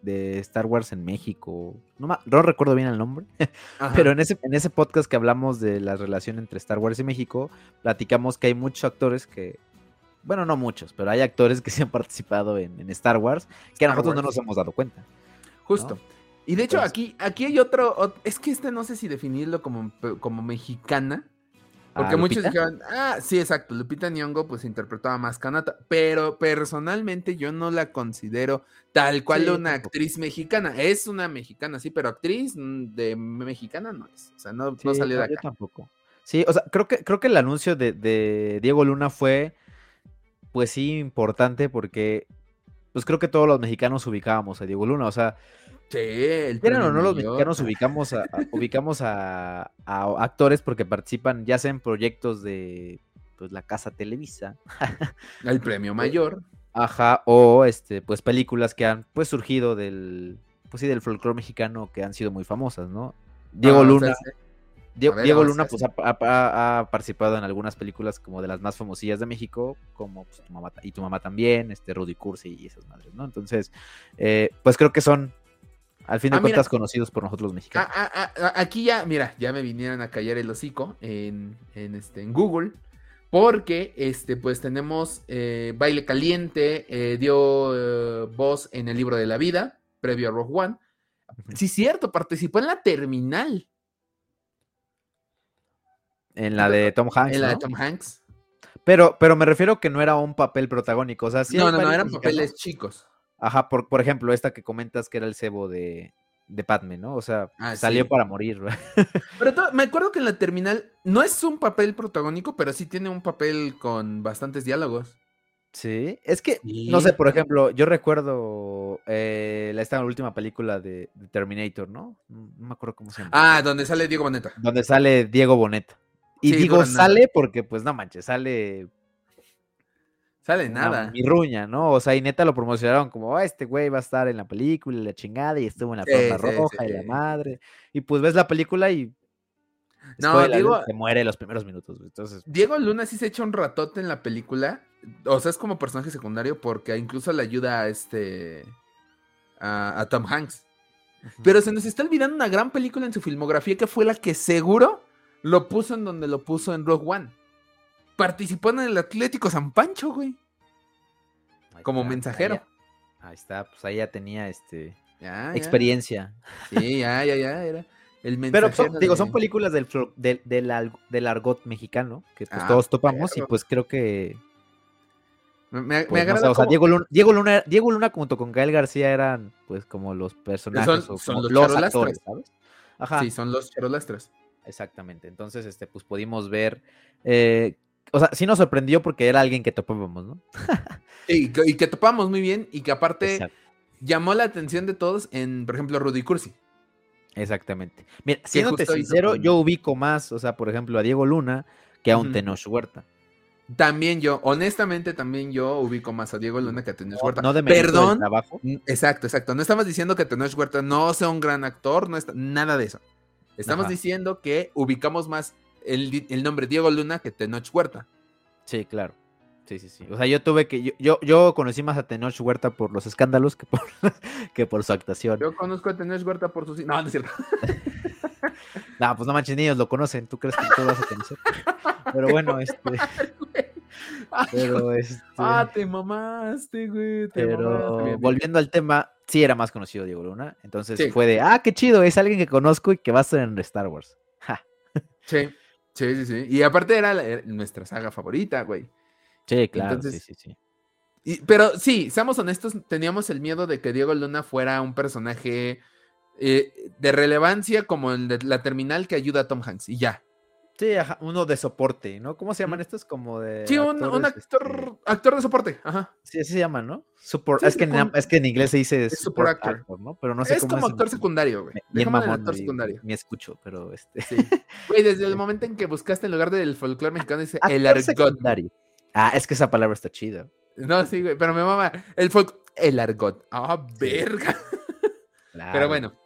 Speaker 2: de Star Wars en México. No, no recuerdo bien el nombre, pero en ese, en ese podcast que hablamos de la relación entre Star Wars y México, platicamos que hay muchos actores que, bueno, no muchos, pero hay actores que se han participado en, Star Wars que a nosotros no nos hemos dado cuenta.
Speaker 1: Justo. Y de hecho, aquí, aquí hay otro, es que este no sé si definirlo como, como mexicana, porque muchos dijeron, ah, sí, exacto, Lupita Nyong'o pues interpretaba más Kanata, pero personalmente yo no la considero tal cual una actriz mexicana. Es una mexicana, sí, pero actriz mm, de mexicana no es. O sea, no, salió de acá.
Speaker 2: tampoco. Sí, o sea, creo que, creo que el anuncio de, Diego Luna fue, pues sí, importante porque, pues creo que todos los mexicanos ubicábamos a Diego Luna, o sea,
Speaker 1: Sí, el
Speaker 2: no, los mexicanos ubicamos a, ubicamos a, actores porque participan ya sea en proyectos de pues la casa Televisa.
Speaker 1: el premio mayor.
Speaker 2: Ajá, o este, pues películas que han pues surgido del, pues sí, del folclore mexicano que han sido muy famosas, ¿no? Diego Luna. Diego, Luna pues ha, participado en algunas películas como de las más famosillas de México, como pues, tu mamá y tu mamá también, este Rudy Cursi y esas madres, ¿no? Entonces, eh, pues creo que son al fin de ah, cuentas, conocidos por nosotros los mexicanos.
Speaker 1: Ah, ah, aquí ya, mira, ya me vinieron a callar el hocico en, este, en Google. Porque, este, pues tenemos eh, Baile Caliente, eh, dio eh, voz en el libro de la vida, previo a Rogue One. Sí, cierto, participó en la terminal.
Speaker 2: En la de Tom Hanks.
Speaker 1: En la de Tom Hanks.
Speaker 2: Pero, pero me refiero que no era un papel protagónico. O sea,
Speaker 1: no, no, no, eran papeles chicos.
Speaker 2: Ajá, por, por ejemplo, esta que comentas que era el cebo de, de Padme, ¿no? O sea, ah, salió para morir.
Speaker 1: Pero me acuerdo que en la terminal no es un papel protagónico, pero sí tiene un papel con bastantes diálogos.
Speaker 2: Sí, es que, no sé, por ejemplo, yo recuerdo eh, esta última película de, Terminator, ¿no? ¿no? me acuerdo cómo se llama.
Speaker 1: Ah, donde sale Diego Boneta.
Speaker 2: Donde sale Diego Boneta. Y digo sale porque, pues no manches, sale
Speaker 1: Sale nada.
Speaker 2: Mi ruña, ¿no? O sea, y neta lo promocionaron como, ah, este güey va a estar en la película la chingada y estuvo en la forma roja y la madre. Y pues ves la película y.
Speaker 1: No, Diego.
Speaker 2: Se muere los primeros minutos, Entonces.
Speaker 1: Diego Luna sí se echa un ratote en la película. O sea, es como personaje secundario porque incluso le ayuda a este. a, Tom Hanks. Pero se nos está olvidando una gran película en su filmografía que fue la que seguro lo puso en donde lo puso en Rogue One participó en el Atlético San Pancho, güey. como mensajero.
Speaker 2: Ahí, está, pues ahí ya tenía este experiencia.
Speaker 1: Sí, ya, ya, ya, era.
Speaker 2: El Pero digo, son películas del, del, argot mexicano que pues, ah, todos topamos y pues creo que
Speaker 1: me, pues, agrada.
Speaker 2: o sea, Diego, Luna, Diego, Luna, Diego Luna junto con Gael García eran pues como los personajes
Speaker 1: son, los, actores, ¿sabes? Ajá. Sí, son los charolastras.
Speaker 2: Exactamente. Entonces, este, pues pudimos ver eh, o sea, sí nos sorprendió porque era alguien que topábamos, ¿no?
Speaker 1: y, que, y, que topamos muy bien y que aparte llamó la atención de todos en, por ejemplo, Rudy Cursi.
Speaker 2: Exactamente. Mira, siéndote sincero, yo ubico más, o sea, por ejemplo, a Diego Luna que a un Tenoch Huerta.
Speaker 1: También yo, honestamente, también yo ubico más a Diego Luna que a Tenoch Huerta. No, de Perdón. Exacto, exacto. No estamos diciendo que Tenoch Huerta no sea un gran actor, no está, nada de eso. Estamos diciendo que ubicamos más el, nombre Diego Luna que Tenoch Huerta.
Speaker 2: Sí, claro. Sí, sí, sí. O sea, yo tuve que. Yo, yo, conocí más a Tenoch Huerta por los escándalos que por, que por su actuación.
Speaker 1: Yo conozco a Tenoch Huerta por su. No, no es cierto.
Speaker 2: no, pues no manches, niños lo conocen. ¿Tú crees que tú vas a conocer? Pero bueno, este.
Speaker 1: pero este. Ah, te mamaste, güey.
Speaker 2: pero volviendo al tema, sí era más conocido Diego Luna. Entonces fue de, ah, qué chido, es alguien que conozco y que va a estar en Star Wars. Ja.
Speaker 1: Sí. Sí, sí, sí. Y aparte era, nuestra saga favorita, güey.
Speaker 2: Sí, claro. sí, sí,
Speaker 1: sí. pero sí, seamos honestos, teníamos el miedo de que Diego Luna fuera un personaje eh, de relevancia como el de la terminal que ayuda a Tom Hanks y ya.
Speaker 2: Sí, uno de soporte, ¿no? ¿Cómo se llaman estos? Como de.
Speaker 1: Sí, un, actor, este actor de soporte, ajá.
Speaker 2: Sí, así se llaman, ¿no? Support, es, que en, es, que en, inglés se dice
Speaker 1: support, actor. ¿no?
Speaker 2: Pero no sé
Speaker 1: es como actor secundario, güey.
Speaker 2: Actor secundario. Me escucho, pero este. Sí.
Speaker 1: Güey, desde el momento en que buscaste en lugar del folclore mexicano dice el argot. Secundario.
Speaker 2: Ah, es que esa palabra está chida.
Speaker 1: No, sí, güey, pero me mama. El folk, el argot. Ah, verga. Pero bueno,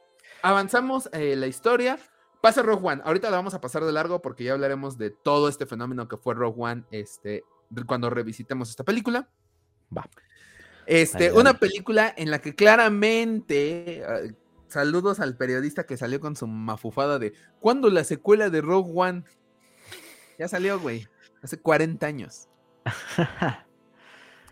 Speaker 1: avanzamos eh, la historia. Pasa Rogue One. Ahorita la vamos a pasar de largo porque ya hablaremos de todo este fenómeno que fue Rogue One este, cuando revisitemos esta película. Va. Este, una película en la que claramente. Ah, saludos al periodista que salió con su mafufada de ¿Cuándo la secuela de Rogue One? Ya salió, güey. Hace 40 años.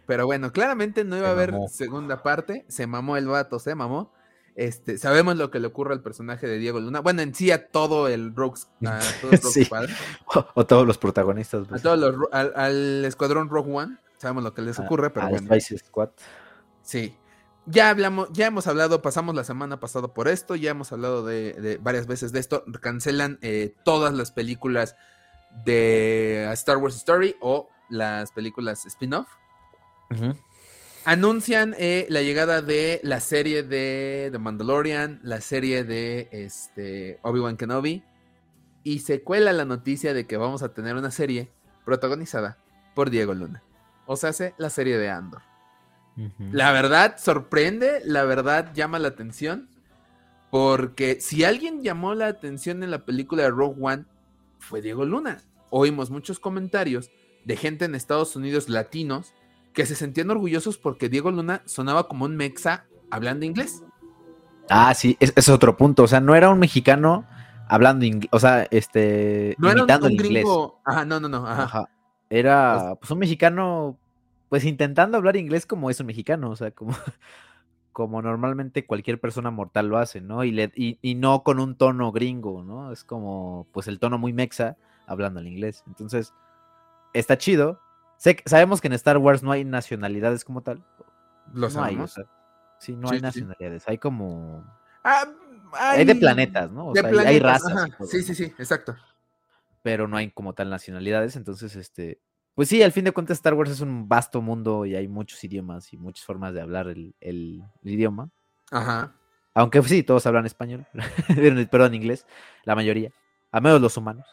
Speaker 1: Pero bueno, claramente no iba a haber segunda parte. Se mamó el vato, se mamó. Este, sabemos lo que le ocurre al personaje de Diego Luna. Bueno, en sí a todo el Rogue, a
Speaker 2: O, todos los protagonistas.
Speaker 1: Pues. A todos los, al, escuadrón Rogue One. Sabemos lo que les ocurre, pero bueno.
Speaker 2: Squad.
Speaker 1: Sí. Ya hablamos, ya hemos hablado, pasamos la semana pasada por esto, ya hemos hablado de, varias veces de esto. Cancelan eh, todas las películas de Star Wars Story o las películas spin-off. Anuncian eh, la llegada de la serie de The Mandalorian, la serie de este, Obi-Wan Kenobi. Y se cuela la noticia de que vamos a tener una serie protagonizada por Diego Luna. O sea, hace la serie de Andor. La verdad sorprende, la verdad llama la atención. Porque si alguien llamó la atención en la película de Rogue One, fue Diego Luna. Oímos muchos comentarios de gente en Estados Unidos latinos que se sentían orgullosos porque Diego Luna sonaba como un mexa hablando inglés.
Speaker 2: Ah, sí, es otro punto. O sea, no era un mexicano hablando inglés, o sea, este,
Speaker 1: no era un, gringo. Ajá, no, no, no, ajá.
Speaker 2: Era, pues, un mexicano, pues, intentando hablar inglés como es un mexicano, o sea, como, como normalmente cualquier persona mortal lo hace, ¿no? Y, le, y, no con un tono gringo, ¿no? Es como, pues, el tono muy mexa hablando el inglés. Entonces, está chido, sabemos que en Star Wars no hay nacionalidades como tal.
Speaker 1: Lo sabemos.
Speaker 2: sí, no hay nacionalidades. Hay como.
Speaker 1: Ah,
Speaker 2: hay, de planetas, ¿no?
Speaker 1: de planetas, hay razas. Sí, sí, sí, exacto.
Speaker 2: Pero no hay como tal nacionalidades, entonces, este, pues sí, al fin de cuentas Star Wars es un vasto mundo y hay muchos idiomas y muchas formas de hablar el, idioma.
Speaker 1: Ajá.
Speaker 2: Aunque sí, todos hablan español, perdón, inglés, la mayoría, a menos los humanos.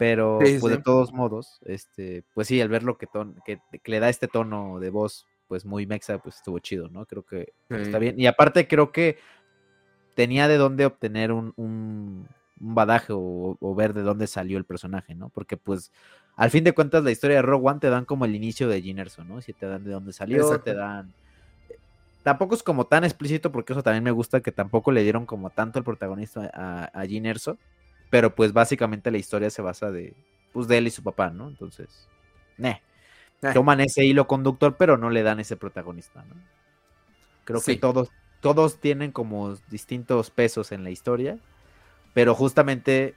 Speaker 2: Pero pues, de todos modos, este, pues sí, al ver lo que, que, le da este tono de voz, pues muy mexa, pues estuvo chido, ¿no? Creo que está bien. Y aparte creo que tenía de dónde obtener un, un, badaje o, ver de dónde salió el personaje, ¿no? Porque pues al fin de cuentas la historia de Rogue One te dan como el inicio de Ginerso, ¿no? Si te dan de dónde salió, te dan... Eh, tampoco es como tan explícito porque eso también me gusta que tampoco le dieron como tanto el protagonista a, a Erso pero pues básicamente la historia se basa de, pues, de él y su papá, ¿no? Entonces, eh. toman ese hilo conductor, pero no le dan ese protagonista, ¿no? Creo que todos, todos tienen como distintos pesos en la historia, pero justamente,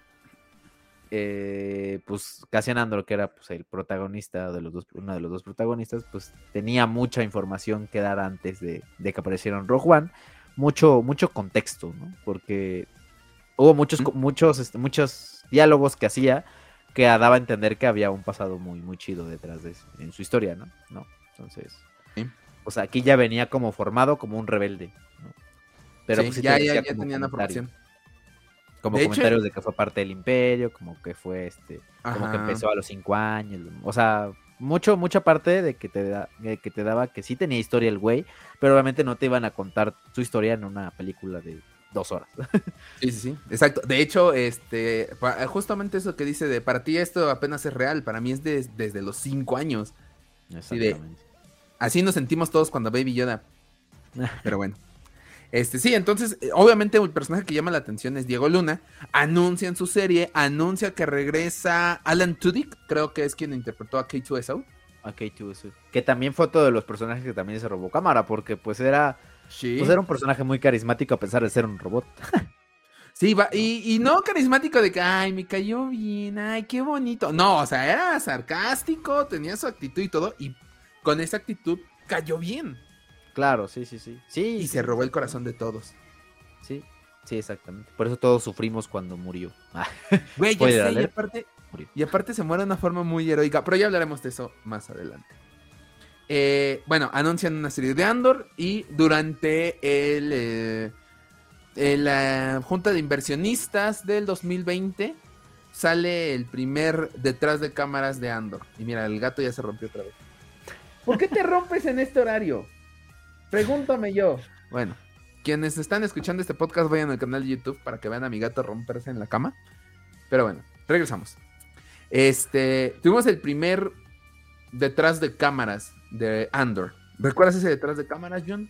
Speaker 2: eh, pues Cassian Andor, que era pues, el protagonista de los dos, uno de los dos protagonistas, pues tenía mucha información que dar antes de, de que aparecieron Rogue One, mucho, mucho contexto, ¿no? Porque Hubo muchos, muchos, este, muchos diálogos que hacía que daba a entender que había un pasado muy, muy chido detrás de eso, en su historia, ¿no? ¿No? Entonces, o sea, aquí ya venía como formado como un rebelde, ¿no?
Speaker 1: Pero pues, ya, ya, ya tenía una formación.
Speaker 2: Como comentarios de que fue parte del imperio, como que fue este, como que empezó a los cinco años, o sea, mucho, mucha parte de que te da, que te daba que sí tenía historia el güey, pero obviamente no te iban a contar su historia en una película de dos horas.
Speaker 1: Sí, sí, sí, exacto. De hecho, este, justamente eso que dice de para ti esto apenas es real, para mí es desde los cinco años. Así, así nos sentimos todos cuando Baby Yoda. Pero bueno. Este, sí, entonces, eh, obviamente el personaje que llama la atención es Diego Luna. Anuncia en su serie, anuncia que regresa Alan Tudyk, creo que es quien interpretó a K2SO.
Speaker 2: A K2SO. Que también fue otro de los personajes que también se robó cámara, porque pues era pues era un personaje muy carismático a pesar de ser un robot.
Speaker 1: Sí, va, y, no carismático de que, ay, me cayó bien, ay, qué bonito. No, o sea, era sarcástico, tenía su actitud y todo, y con esa actitud cayó bien.
Speaker 2: Claro, sí, sí, sí. sí
Speaker 1: y se robó el corazón de todos.
Speaker 2: Sí, sí, exactamente. Por eso todos sufrimos cuando murió.
Speaker 1: Güey, ya sé, y aparte, y aparte se muere de una forma muy heroica, pero ya hablaremos de eso más adelante. Eh, bueno, anuncian una serie de Andor y durante el, eh, la junta de inversionistas del 2020 sale el primer detrás de cámaras de Andor. Y mira, el gato ya se rompió otra vez. ¿Por qué te rompes en este horario? Pregúntame yo. Bueno, quienes están escuchando este podcast vayan al canal de YouTube para que vean a mi gato romperse en la cama. Pero bueno, regresamos. Este, tuvimos el primer detrás de cámaras de Andor. ¿Recuerdas ese detrás de cámaras, John?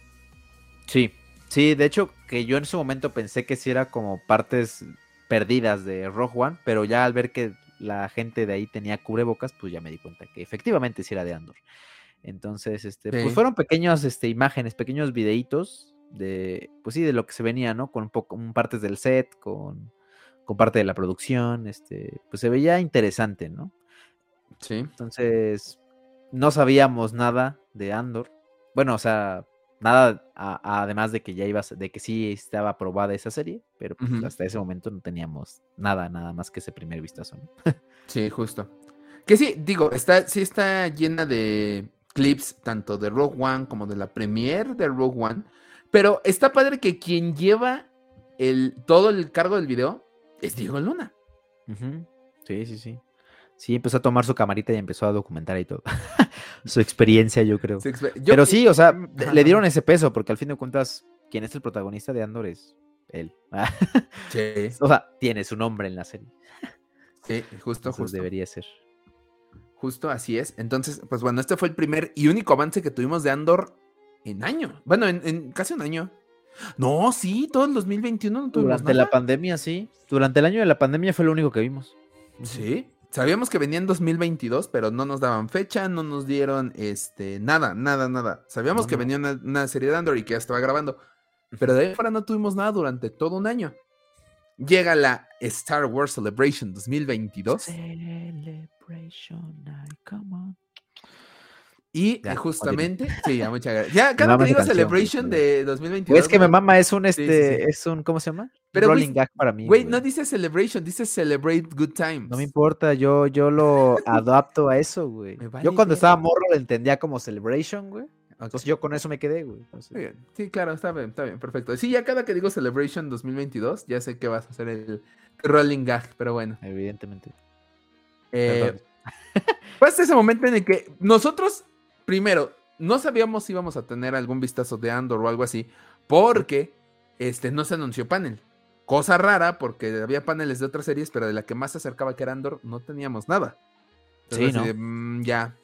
Speaker 2: Sí, sí, de hecho que yo en su momento pensé que sí era como partes perdidas de Rogue One, pero ya al ver que la gente de ahí tenía cubrebocas, pues ya me di cuenta que efectivamente sí era de Andor. Entonces, este, pues fueron pequeñas este, imágenes, pequeños videitos de, pues sí, de lo que se venía, ¿no? Con un poco, partes del set, con, con parte de la producción, este, pues se veía interesante, ¿no?
Speaker 1: Sí.
Speaker 2: Entonces, no sabíamos nada de Andor. Bueno, o sea, nada además de que ya ibas, de que sí estaba aprobada esa serie, pero pues, hasta ese momento no teníamos nada, nada más que ese primer vistazo.
Speaker 1: sí, justo. Que sí, digo, está, sí está llena de clips tanto de Rogue One como de la premiere de Rogue One, pero está padre que quien lleva el, todo el cargo del video es Diego Luna.
Speaker 2: Sí, sí, sí. Sí, empezó a tomar su camarita y empezó a documentar y todo. su experiencia, yo creo. Pero sí, o sea, le dieron ese peso, porque al fin de cuentas, quien es el protagonista de Andor es él. sí. O sea, tiene su nombre en la serie.
Speaker 1: Sí, justo, justo.
Speaker 2: Debería ser.
Speaker 1: Justo así es. Entonces, pues bueno, este fue el primer y único avance que tuvimos de Andor en año. Bueno, en, casi un año. No, sí, todo el 2021 no
Speaker 2: tuvimos Durante la pandemia, sí. Durante el año de la pandemia fue lo único que vimos.
Speaker 1: Sí, Sabíamos que venía en 2022, pero no nos daban fecha, no nos dieron este, nada, nada, nada. Sabíamos que venía una, serie de Android y que ya estaba grabando, pero de ahí fuera no tuvimos nada durante todo un año. Llega la Star Wars Celebration 2022. Celebration, come on. Y justamente, sí, ya, muchas gracias. Ya, cada que digo Celebration de 2022.
Speaker 2: Es que mi mamá es un, este, es un, ¿cómo se llama?
Speaker 1: Pero, Rolling gag para mí. Güey, no dice Celebration, dice Celebrate Good Times.
Speaker 2: No me importa, yo, yo lo adapto a eso, güey. yo cuando estaba morro lo entendía como Celebration, güey. Entonces yo con eso me quedé, güey.
Speaker 1: Sí, claro, está bien, está bien, perfecto. Sí, ya cada que digo Celebration 2022, ya sé que vas a hacer el Rolling Gag, pero bueno.
Speaker 2: Evidentemente.
Speaker 1: Eh, pues ese momento en el que nosotros primero, no sabíamos si íbamos a tener algún vistazo de Andor o algo así, porque este, no se anunció panel. Cosa rara, porque había paneles de otras series, pero de la que más se acercaba que era Andor, no teníamos nada. sí, ¿no? Mm, ya,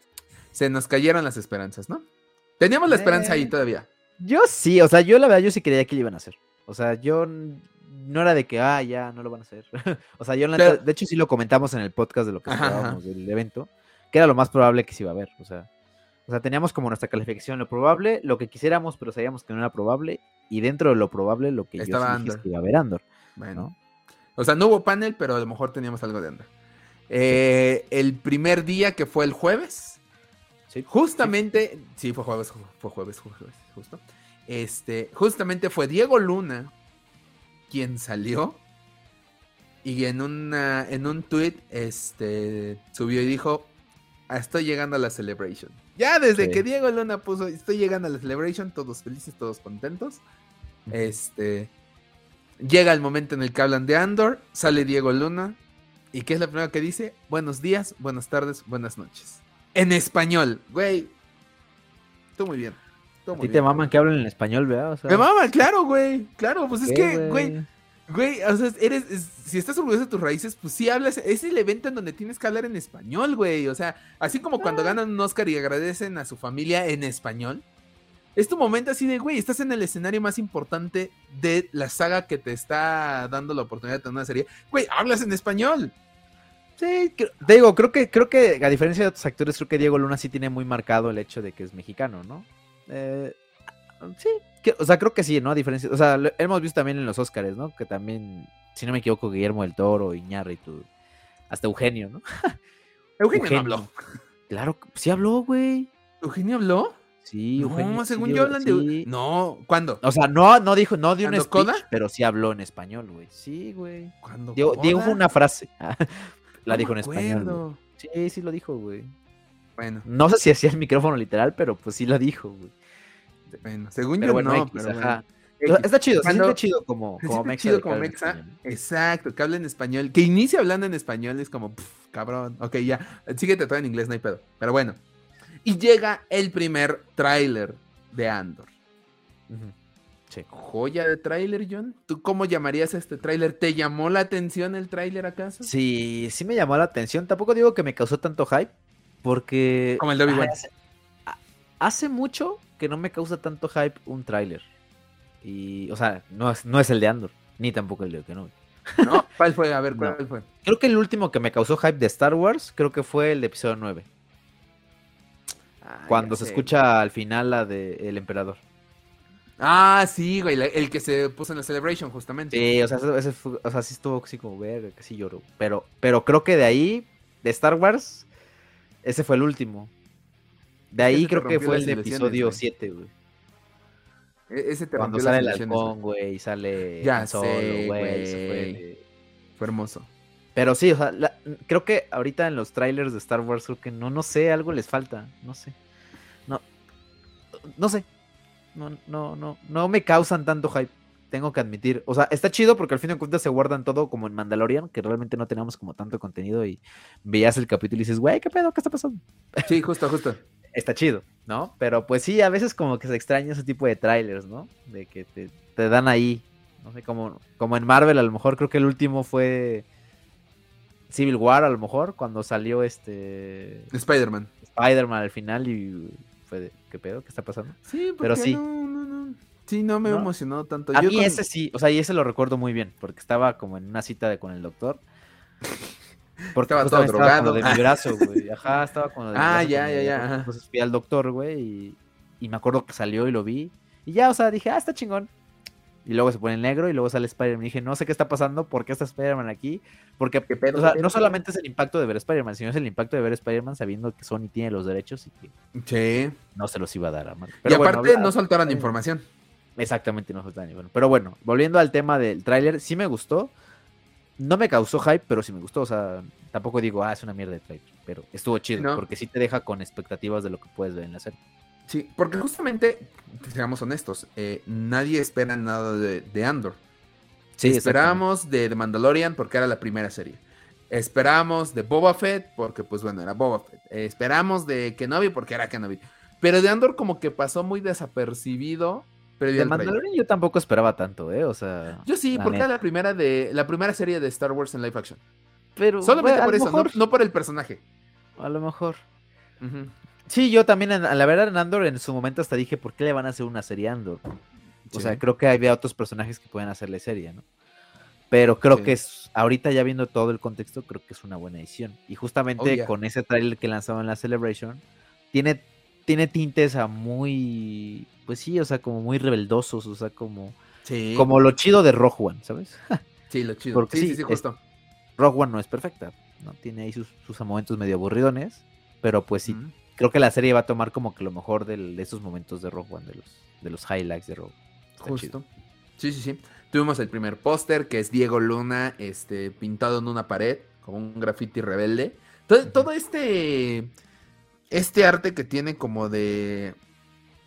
Speaker 1: se nos cayeron las esperanzas, ¿no? Teníamos la esperanza ahí eh, todavía.
Speaker 2: Yo sí, o sea, yo la verdad, yo sí creía que lo iban a hacer. O sea, yo no era de que, ah, ya, no lo van a hacer. o sea, yo, de hecho, sí lo comentamos en el podcast de lo que esperábamos del evento, que era lo más probable que se iba a ver, o sea. O sea, teníamos como nuestra calificación lo probable, lo que quisiéramos, pero sabíamos que no era probable. Y dentro de lo probable, lo que
Speaker 1: Estaba
Speaker 2: yo que iba a ver Andor.
Speaker 1: Bueno. O sea, no hubo panel, pero a lo mejor teníamos algo de Andor. Eh, el primer día que fue el jueves. Sí. Justamente. Sí. fue jueves, fue jueves, fue jueves, justo. Este, justamente fue Diego Luna quien salió. Y en una, en un tweet, este, subió y dijo: Estoy llegando a la celebration. Ya desde que Diego Luna puso, estoy llegando a la Celebration, todos felices, todos contentos. Este. Llega el momento en el que hablan de Andor, sale Diego Luna. ¿Y qué es la primera que dice? Buenos días, buenas tardes, buenas noches. En español, güey. Tú muy bien.
Speaker 2: Tú muy ¿A ti te maman que hablen en español, ¿verdad?
Speaker 1: Me maman, claro, güey. Claro, pues es que, güey Güey, o sea, eres, si estás orgulloso de tus raíces, pues sí hablas, es el evento en donde tienes que hablar en español, güey. O sea, así como cuando ah. ganan un Oscar y agradecen a su familia en español. Es tu momento así de, güey, estás en el escenario más importante de la saga que te está dando la oportunidad de tener una serie. Güey, hablas en español.
Speaker 2: Sí, te digo, creo que, creo que a diferencia de otros actores, creo que Diego Luna sí tiene muy marcado el hecho de que es mexicano, ¿no? Eh, sí, o sea, creo que sí, ¿no? A diferencia, o sea, hemos visto también en los Oscars, ¿no? Que también, si no me equivoco, Guillermo del Toro, Iñárritu, hasta Eugenio, ¿no?
Speaker 1: Eugenio, habló.
Speaker 2: Claro, sí habló, güey.
Speaker 1: ¿Eugenio habló?
Speaker 2: Sí, Eugenio.
Speaker 1: No, según yo hablan de. No, ¿cuándo?
Speaker 2: O sea, no, no dijo, no dio un speech, pero sí habló en español, güey. Sí, güey. ¿Cuándo? Dijo, una frase. La dijo en español. Sí, sí lo dijo, güey. Bueno. No sé si hacía el micrófono literal, pero pues sí lo dijo, güey.
Speaker 1: Bueno, según yo no, pero
Speaker 2: Está chido, está chido como, como
Speaker 1: Mexa. Chido como Mexa. Exacto, que hablen español. Que inicie hablando en español es como, cabrón. Ok, ya. Síguete todo en inglés, no hay pedo. Pero bueno. Y llega el primer tráiler de Andor. Joya de tráiler, John. ¿Tú cómo llamarías a este tráiler? ¿Te llamó la atención el tráiler acaso?
Speaker 2: Sí, sí me llamó la atención. Tampoco digo que me causó tanto hype. Porque.
Speaker 1: Como el de obi
Speaker 2: hace mucho que no me causa tanto hype un tráiler. Y, o sea, no es, no es el de Andor, ni tampoco el de Kenobi.
Speaker 1: ¿No? ¿Cuál fue? A ver, ¿cuál fue?
Speaker 2: Creo que el último que me causó hype de Star Wars, creo que fue el de episodio 9. Ah, cuando se escucha al final la de El Emperador.
Speaker 1: Ah, sí, güey, el que se puso en la Celebration, justamente.
Speaker 2: Sí, o sea, ese o sea sí estuvo así como, verga, casi lloro. Pero, pero creo que de ahí, de Star Wars, ese fue el último. De ahí creo que fue el de episodio 7, güey.
Speaker 1: E-, ese te
Speaker 2: Cuando sale el halcón, güey, sale
Speaker 1: ya solo, güey. Fue... hermoso.
Speaker 2: Pero sí, o sea, creo que ahorita en los trailers de Star Wars, creo que no, no sé, algo les falta, no sé. No, no sé. No, no, no, no me causan tanto hype, tengo que admitir. O sea, está chido porque al fin de cuentas se guardan todo como en Mandalorian, que realmente no teníamos como tanto contenido y veías el capítulo y dices, güey, ¿qué pedo? ¿Qué está pasando?
Speaker 1: Sí, justo, justo
Speaker 2: está chido, ¿no? Pero pues sí, a veces como que se extraña ese tipo de trailers, ¿no? De que te, dan ahí, no sé, como, como en Marvel a lo mejor creo que el último fue Civil War a lo mejor, cuando salió este...
Speaker 1: Spider-Man.
Speaker 2: Spider-Man al final y fue de, ¿qué pedo? ¿Qué está pasando?
Speaker 1: Sí, pero sí. No, no, no. Sí, no me emocionó tanto.
Speaker 2: A mí ese sí, o sea, y ese lo recuerdo muy bien, porque estaba como en una cita de, con el doctor.
Speaker 1: Porque estaba todo drogado.
Speaker 2: de mi brazo, güey. Ajá, estaba con lo
Speaker 1: de Ah, ya, ya, ya.
Speaker 2: Entonces fui al doctor, güey, y, y, me acuerdo que salió y lo vi. Y ya, o sea, dije, ah, está chingón. y luego se pone en negro y luego sale Spider-Man. Y dije, no sé qué está pasando, ¿por qué está Spider-Man aquí? Porque o sea, no solamente es el impacto de ver Spider-Man, sino es el impacto de ver Spider-Man sabiendo que Sony tiene los derechos y que no se los iba a dar a mano.
Speaker 1: y aparte no soltaron información.
Speaker 2: Exactamente, no soltaron información. Pero bueno, volviendo al tema del tráiler, sí me gustó. No me causó hype, pero sí me gustó. O sea, tampoco digo, ah, es una mierda de trailer. Pero estuvo chido, porque sí te deja con expectativas de lo que puedes ver en la serie.
Speaker 1: Sí, porque justamente, seamos honestos, eh, nadie espera nada de, Andor. Sí, Esperábamos de The Mandalorian porque era la primera serie. Esperamos de Boba Fett porque, pues bueno, era Boba Fett. esperamos de Kenobi porque era Kenobi. Pero de Andor como que pasó muy desapercibido.
Speaker 2: De Mandalorian yo tampoco esperaba tanto, ¿eh? O sea...
Speaker 1: Yo sí, porque era la primera, de, la primera serie de Star Wars en live action. Pero... Solamente por eso, no, por el personaje.
Speaker 2: A lo mejor. Sí, yo también, a la verdad, en Andor en su momento hasta dije, ¿por qué le van a hacer una serie Andor? O sea, creo que había otros personajes que pueden hacerle serie, ¿no? Pero creo que es, ahorita ya viendo todo el contexto, creo que es una buena edición. Y justamente oh, con ese trailer que lanzaron en la Celebration, tiene, tiene tintes a muy, pues sí, o sea, como muy rebeldosos, o sea, como, como lo chido de Rogue One, ¿sabes?
Speaker 1: Sí, lo chido. Porque sí, sí, sí, justo.
Speaker 2: Rogue One no es perfecta, ¿no? Tiene ahí sus, sus momentos medio aburridones, pero pues sí, creo que la serie va a tomar como que lo mejor de esos momentos de Rogue One, de los, de los highlights de Rogue.
Speaker 1: Justo. Sí, sí, sí. Tuvimos el primer póster, que es Diego Luna, este, pintado en una pared, como un graffiti rebelde. Todo, este. Este arte que tiene como de.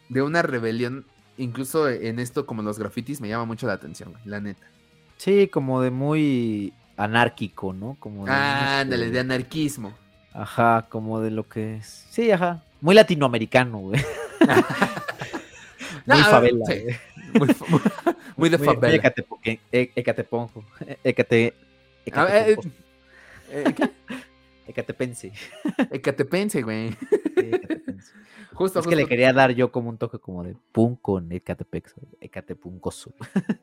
Speaker 1: de una rebelión. Incluso en esto, como los grafitis, me llama mucho la atención, la neta.
Speaker 2: Sí, como de muy anárquico, ¿no? Como
Speaker 1: ah, ándale, de anarquismo.
Speaker 2: Ajá, como de lo que es. Sí, ajá. Muy latinoamericano, güey. muy favela,
Speaker 1: muy, muy, de favela.
Speaker 2: Ecate.
Speaker 1: Eh, eh,
Speaker 2: Ecatepense.
Speaker 1: Ecatepense, güey.
Speaker 2: Justo, es que le quería dar yo como un toque como de punk con Ecatepex, Ecatepuncoso.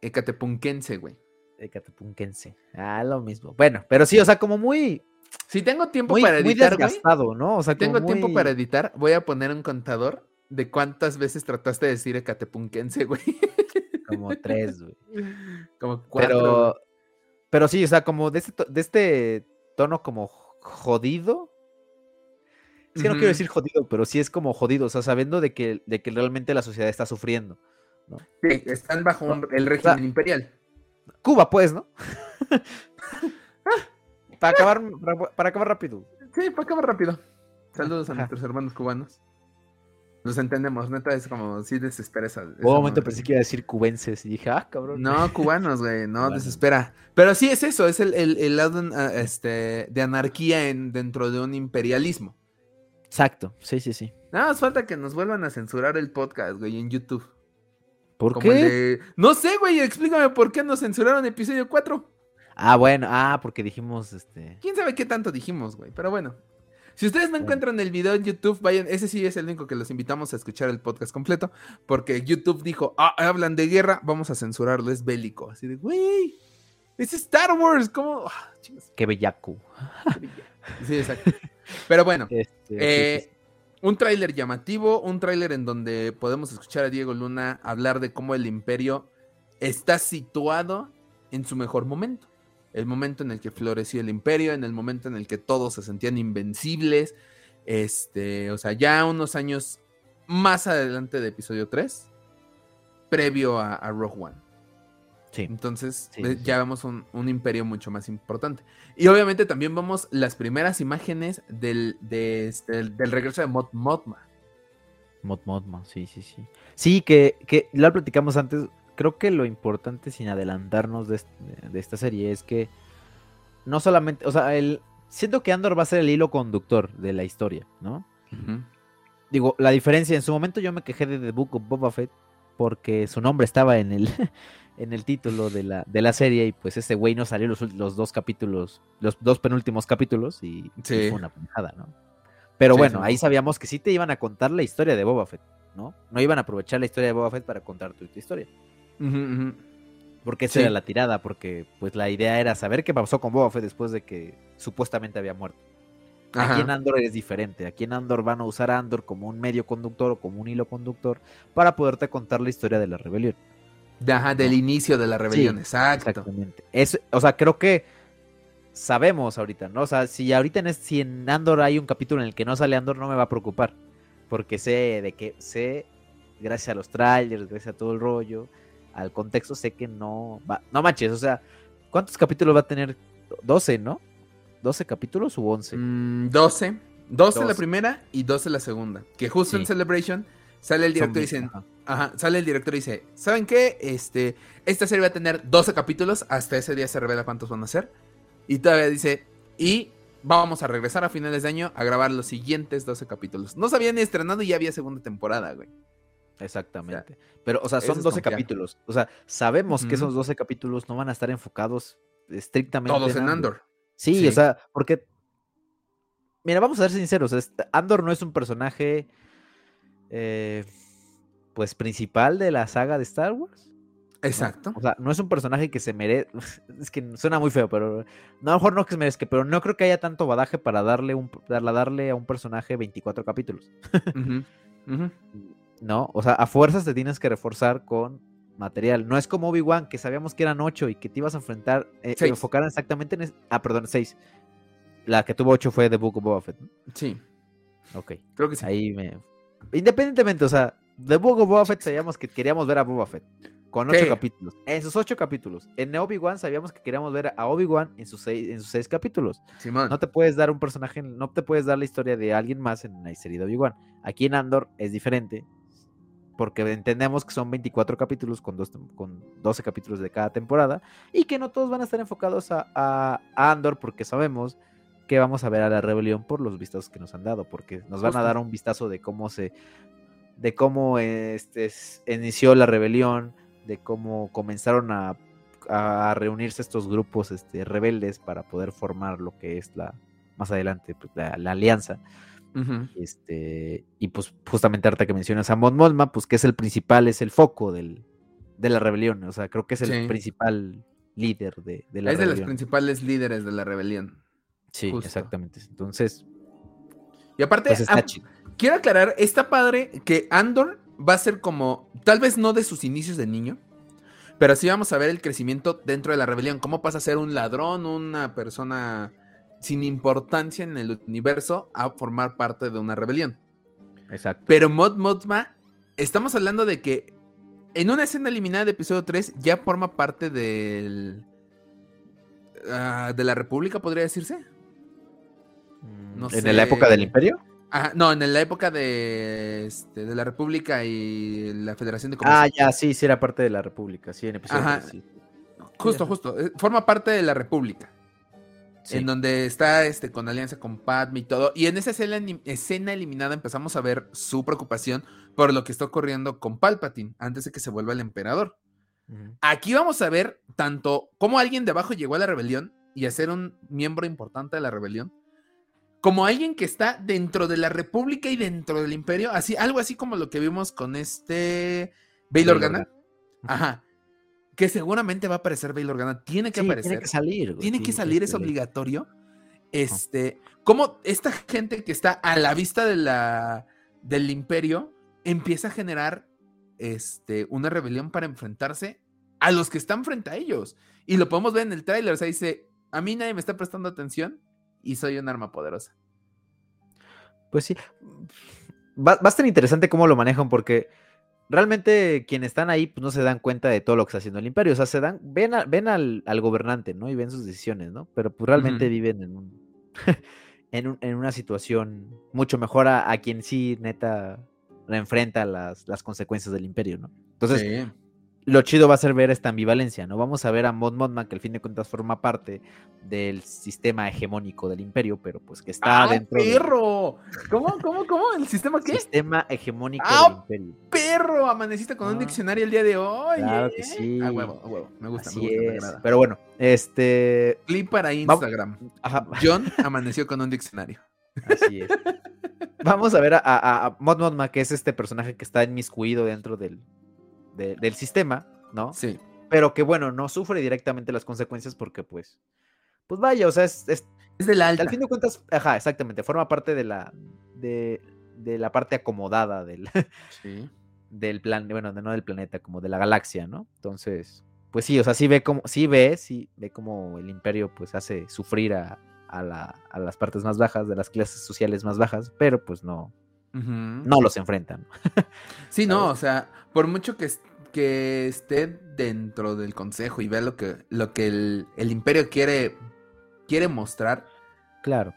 Speaker 1: Ecatepunquense, güey.
Speaker 2: Ecatepunquense. Ah, lo mismo. Bueno, pero sí, o sea, como muy
Speaker 1: si tengo tiempo para editar.
Speaker 2: Muy desgastado, ¿no?
Speaker 1: O sea, tengo tiempo para editar, voy a poner un contador de cuántas veces trataste de decir Ecatepunquense, güey.
Speaker 2: Como tres, güey.
Speaker 1: Como cuatro.
Speaker 2: Pero, pero sí, o sea, como de este, de este tono como jodido. Es que no quiero decir jodido, pero sí es como jodido, o sea, sabiendo de que, de que realmente la sociedad está sufriendo. ¿no?
Speaker 1: Sí, están bajo el régimen imperial.
Speaker 2: Cuba, pues, ¿no? Para acabar, para, acabar rápido.
Speaker 1: Sí, para acabar rápido. Saludos a nuestros hermanos cubanos. Nos entendemos, neta, es como, sí desespera esa. un
Speaker 2: momento pensé que iba a decir cubenses y dije, ah, cabrón.
Speaker 1: No, cubanos, güey, no, desespera. Pero sí es eso, es el, lado ah, este, de anarquía en, dentro de un imperialismo.
Speaker 2: Exacto, sí, sí, sí.
Speaker 1: Nada más falta que nos vuelvan a censurar el podcast, güey, en YouTube.
Speaker 2: ¿Por qué?
Speaker 1: No sé, güey, explícame por qué nos censuraron episodio 4.
Speaker 2: Ah, bueno, ah, porque dijimos este.
Speaker 1: ¿Quién sabe qué tanto dijimos, güey? Pero bueno. Si ustedes no encuentran el video en YouTube, vayan, ese sí es el único que los invitamos a escuchar el podcast completo, porque YouTube dijo, ah, hablan de guerra, vamos a censurarlo, es bélico. Así de, güey, es Star Wars, ¿cómo? Ah,
Speaker 2: qué bellaco.
Speaker 1: sí, exacto. Pero bueno, este, eh, un tráiler llamativo, un tráiler en donde podemos escuchar a Diego Luna hablar de cómo el imperio está situado en su mejor momento el momento en el que floreció el imperio, en el momento en el que todos se sentían invencibles, este, o sea, ya unos años más adelante de episodio 3, previo a, Rogue One. Sí. Entonces, ya vemos un, imperio mucho más importante. Y obviamente también vemos las primeras imágenes del, este, del regreso de Mod Mothma.
Speaker 2: Mod Mothma, sí, sí, sí. Sí, que, que lo platicamos antes, creo que lo importante, sin adelantarnos de, esta serie, es que no solamente, o sea, el, siento que Andor va a ser el hilo conductor de la historia, ¿no? Digo, la diferencia, en su momento yo me quejé de The Book of Boba Fett porque su nombre estaba en el, en el título de la, de la serie y pues ese güey no salió los, los dos capítulos, los dos penúltimos capítulos y, fue una pendejada, ¿no? Pero bueno, ahí sabíamos que sí te iban a contar la historia de Boba Fett, ¿no? No iban a aprovechar la historia de Boba Fett para contar tu historia. Porque esa era la tirada, porque pues la idea era saber qué pasó con Boba Fett después de que supuestamente había muerto. Aquí en Andor es diferente. Aquí en Andor van a usar a Andor como un medio conductor o como un hilo conductor para poderte contar la historia de la rebelión.
Speaker 1: Ajá, del inicio de la rebelión, exacto.
Speaker 2: Exactamente. Es, o sea, creo que sabemos ahorita, ¿no? O sea, si ahorita en, si en Andor hay un capítulo en el que no sale Andor, no me va a preocupar. Porque sé de que, sé, gracias a los trailers, gracias a todo el rollo, al contexto, sé que no va. No manches, o sea, ¿cuántos capítulos va a tener? 12, ¿no? ¿12 capítulos u 11?
Speaker 1: 12. 12 la primera y 12 la segunda. Que justo en Celebration sale el director y dicen, ajá. sale el director y dice, ¿saben qué? Este, esta serie va a tener 12 capítulos, hasta ese día se revela cuántos van a ser. Y todavía dice, y vamos a regresar a finales de año a grabar los siguientes 12 capítulos. No se habían ni estrenado y ya había segunda temporada, güey.
Speaker 2: Exactamente. Pero, o sea, son 12 capítulos. O sea, sabemos que esos 12 capítulos no van a estar enfocados estrictamente
Speaker 1: Todos en Andor.
Speaker 2: Sí, o sea, porque. Mira, vamos a ser sinceros. Andor no es un personaje. Eh, pues principal de la saga de Star Wars.
Speaker 1: Exacto.
Speaker 2: O sea, no es un personaje que se merece. Es que suena muy feo, pero. No, a lo mejor no que se merezca, pero no creo que haya tanto badaje para darle, un, darle a un personaje 24 capítulos. No, o sea, a fuerzas te tienes que reforzar con material. No es como Obi-Wan, que sabíamos que eran 8 y que te ibas a enfrentar, eh, enfocar exactamente en. ah, perdón, 6. La que tuvo 8 fue The Book of Boba Fett.
Speaker 1: Sí.
Speaker 2: Ok.
Speaker 1: Creo que sí.
Speaker 2: Ahí me. Independientemente, o sea, The Book of Boba Fett sabíamos que queríamos ver a Boba Fett. Con ocho capítulos. En sus ocho capítulos. En Obi-Wan sabíamos que queríamos ver a Obi-Wan en sus seis, en sus seis capítulos. No te puedes dar un personaje, no te puedes dar la historia de alguien más en la serie de Obi-Wan. Aquí en Andor es diferente. Porque entendemos que son 24 capítulos con, dos, con 12 capítulos de cada temporada. Y que no todos van a estar enfocados a, a, Andor. Porque sabemos que vamos a ver a la rebelión por los vistazos que nos han dado. Porque nos van a dar un vistazo de cómo se. de cómo este, inició la rebelión de cómo comenzaron a, reunirse estos grupos este, rebeldes para poder formar lo que es la más adelante pues, la, alianza. Este, y pues justamente ahorita que mencionas a Mon Mothma, pues que es el principal, es el foco del, de la rebelión. O sea, creo que es el principal líder de, la rebelión. Es de los
Speaker 1: principales líderes de la rebelión.
Speaker 2: Sí, exactamente. Entonces.
Speaker 1: Y aparte, pues, quiero aclarar, está padre que Andor va a ser como, tal vez no de sus inicios de niño, pero sí vamos a ver el crecimiento dentro de la rebelión. Cómo pasa a ser un ladrón, una persona sin importancia en el universo, a formar parte de una rebelión.
Speaker 2: Exacto.
Speaker 1: Pero Mod Modma, estamos hablando de que en una escena eliminada de episodio 3 ya forma parte del. Ah, de la República, podría decirse.
Speaker 2: ¿En la época del Imperio?
Speaker 1: no, en la época de, este, de la República y la Federación de Comercio.
Speaker 2: Ah, ya, sí, sí era parte de la República, sí, en episodio Ajá.
Speaker 1: Justo, justo. Eh, forma parte de la República. En donde está este, con alianza con Padme y todo. Y en esa escena, eliminada empezamos a ver su preocupación por lo que está ocurriendo con Palpatine antes de que se vuelva el emperador. Aquí vamos a ver tanto cómo alguien de abajo llegó a la rebelión y a ser un miembro importante de la rebelión, como alguien que está dentro de la República y dentro del Imperio, así, algo así como lo que vimos con este Bail Organa. Ajá. Que seguramente va a aparecer Bail Organa. Tiene que aparecer.
Speaker 2: Tiene que salir.
Speaker 1: Tiene que salir, es obligatorio. Este, como esta gente que está a la vista de la, del imperio empieza a generar este, una rebelión para enfrentarse a los que están frente a ellos. Y lo podemos ver en el tráiler. O sea, dice, a mí nadie me está prestando atención y soy un arma poderosa.
Speaker 2: Pues sí. Va, a ser interesante cómo lo manejan porque realmente quienes están ahí pues, no se dan cuenta de todo lo que está haciendo el imperio. O sea, se dan, ven, ven al, gobernante, ¿no? Y ven sus decisiones, ¿no? Pero pues realmente viven en un, en, una situación mucho mejor a, quien sí, neta, enfrenta las, las consecuencias del imperio, ¿no? Entonces, lo chido va a ser ver esta ambivalencia, ¿no? Vamos a ver a Mod Modman, que al fin de cuentas forma parte del sistema hegemónico del imperio, pero pues que está
Speaker 1: ¡Ah,
Speaker 2: dentro.
Speaker 1: ¡Perro! ¿Cómo, cómo, cómo? ¿El sistema qué?
Speaker 2: Sistema hegemónico
Speaker 1: ¡Ah, del imperio. ¡Perro! Amaneciste con un ah. diccionario el día de hoy.
Speaker 2: Claro que ¿eh? sí.
Speaker 1: Ah, huevo, huevo. Me gusta,
Speaker 2: me gusta, Pero bueno, este.
Speaker 1: Clip para Instagram. John amaneció con un diccionario.
Speaker 2: Así es. Vamos a ver a, a, Mod Modma, que es este personaje que está inmiscuido dentro del, del sistema, ¿no?
Speaker 1: Sí.
Speaker 2: Pero que bueno, no sufre directamente las consecuencias porque pues, pues vaya, o sea, es... Es,
Speaker 1: de la alta.
Speaker 2: Al fin de cuentas, ajá, exactamente, forma parte de la, de, la parte acomodada del... Sí. del plan, bueno, no del planeta, como de la galaxia, ¿no? Entonces, pues sí, o sea, sí ve como, sí ve, sí ve como el imperio pues hace sufrir a, a, las partes más bajas, de las clases sociales más bajas, pero pues no, no los enfrentan.
Speaker 1: sí, no, o sea, por mucho que, que esté dentro del consejo y vea lo que, lo que el, el imperio quiere, quiere mostrar.
Speaker 2: Claro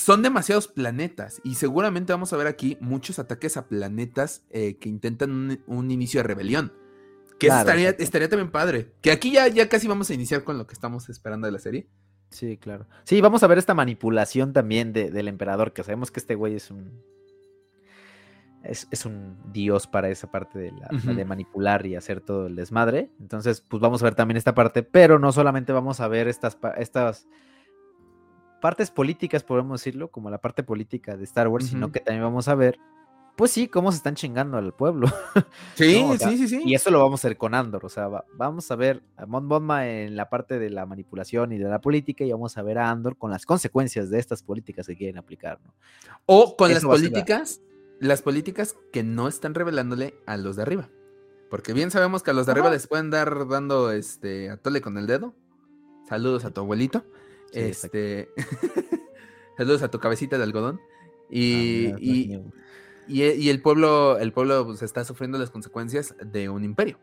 Speaker 1: son demasiados planetas y seguramente vamos a ver aquí muchos ataques a planetas eh, que intentan un, inicio de rebelión. Que estaría, estaría, también padre. Que aquí ya, ya casi vamos a iniciar con lo que estamos esperando de la serie.
Speaker 2: Sí, claro. Sí, vamos a ver esta manipulación también del emperador, que sabemos que este güey es un. Es, un dios para esa parte de, la, de manipular y hacer todo el desmadre. Entonces, pues vamos a ver también esta parte, pero no solamente vamos a ver estas, estas partes políticas, podemos decirlo, como la parte política de Star Wars, sino que también vamos a ver pues sí, cómo se están chingando al pueblo.
Speaker 1: Sí, sí, sí, sí.
Speaker 2: Y eso lo vamos a ver con Andor, o sea, vamos a ver a Mon Bonma en la parte de la manipulación y de la política y vamos a ver a Andor con las consecuencias de estas políticas que quieren aplicar, ¿no?
Speaker 1: O con las políticas, las políticas que no están revelándole a los de arriba. Porque bien sabemos que a los de arriba les pueden dar dando este atole con el dedo. Saludos a tu abuelito. este saludos a tu cabecita de algodón. Y, ah, y, y, el pueblo, el pueblo pues, está sufriendo las consecuencias de un imperio.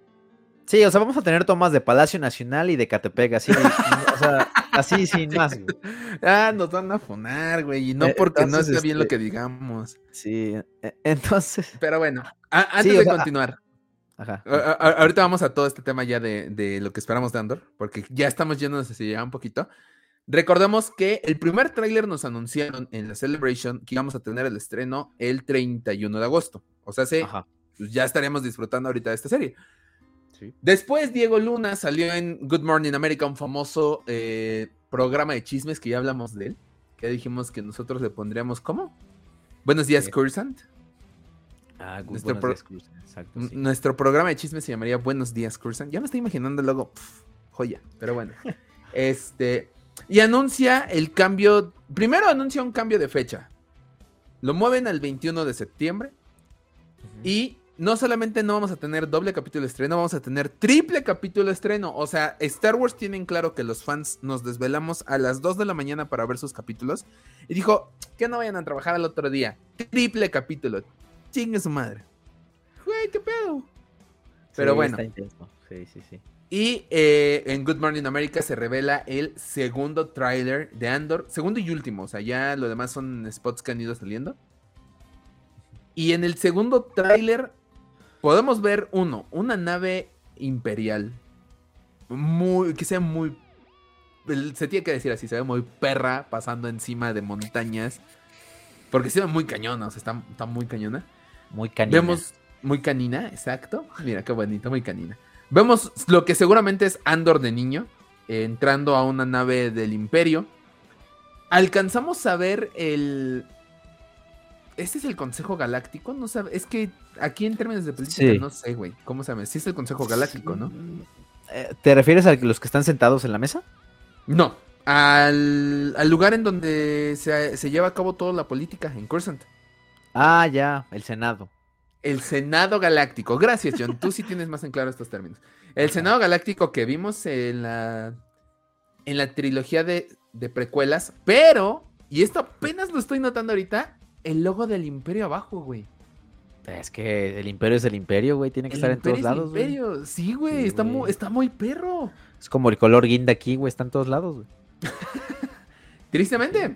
Speaker 2: Sí, o sea, vamos a tener tomas de Palacio Nacional y de Catepec, así, o sea, así sin más.
Speaker 1: Ah, nos van a fonar, güey, y no eh, porque no esté bien lo este que digamos.
Speaker 2: Sí, e, entonces.
Speaker 1: Pero bueno, antes de continuar. Ajá. ahorita vamos a todo este tema ya de, de, lo que esperamos de Andor, porque ya estamos yéndonos hacia ya un poquito. Recordemos que el primer tráiler nos anunciaron en la Celebration que íbamos a tener el estreno el 31 de agosto. O sea, pues ya estaremos disfrutando ahorita de esta serie. Después Diego Luna salió en Good Morning America, un famoso eh, programa de chismes que ya hablamos de él. Que dijimos que nosotros le pondríamos ¿cómo? Buenos días, Cursant.
Speaker 2: Ah, nuestro, días, Exacto,
Speaker 1: nuestro programa de chismes se llamaría Buenos días, Cursant. Ya me estoy imaginando luego, joya, pero bueno. este, y anuncia el cambio. Primero anuncia un cambio de fecha. Lo mueven al 21 de septiembre. Y no solamente no vamos a tener doble capítulo de estreno, vamos a tener triple capítulo de estreno. O sea, Star Wars tienen claro que los fans nos desvelamos a las 2 de la mañana para ver sus capítulos. Y dijo, que no vayan a trabajar al otro día. Triple capítulo. Chingue su madre. Güey, qué pedo. Pero bueno.
Speaker 2: Sí, sí, sí.
Speaker 1: Y eh, en Good Morning America se revela el segundo tráiler de Andor, segundo y último, o sea, ya lo demás son spots que han ido saliendo. Y en el segundo tráiler podemos ver uno, una nave imperial, muy, que sea muy, se tiene que decir así, se ve muy perra pasando encima de montañas, porque se ve muy cañona, o sea, está, está muy cañona.
Speaker 2: Muy canina.
Speaker 1: Vemos muy canina, exacto. Mira qué bonito, muy canina. Vemos lo que seguramente es Andor de niño, entrando a una nave del Imperio. Alcanzamos a ver el. ¿Este es el Consejo Galáctico? No sé, es que aquí en términos de política no sé, güey. ¿Cómo se llama? Sí es el Consejo Galáctico, ¿no?
Speaker 2: Eh, ¿Te refieres a los que están sentados en la mesa?
Speaker 1: No, al, lugar en donde se, se, lleva a cabo toda la política, en Cursant.
Speaker 2: Ah, ya, el Senado
Speaker 1: el Senado Galáctico. Gracias, John. Tú sí tienes más en claro estos términos. El Senado Galáctico que vimos en la, en la trilogía de, precuelas, pero, y esto apenas lo estoy notando ahorita, el logo del Imperio abajo, güey.
Speaker 2: Es que el Imperio es el Imperio, güey. Tiene que estar en todos lados, güey. Imperio.
Speaker 1: Sí, güey. está, Muy, está muy perro.
Speaker 2: Es como el color guinda aquí, güey. Está en todos lados, güey.
Speaker 1: Tristemente.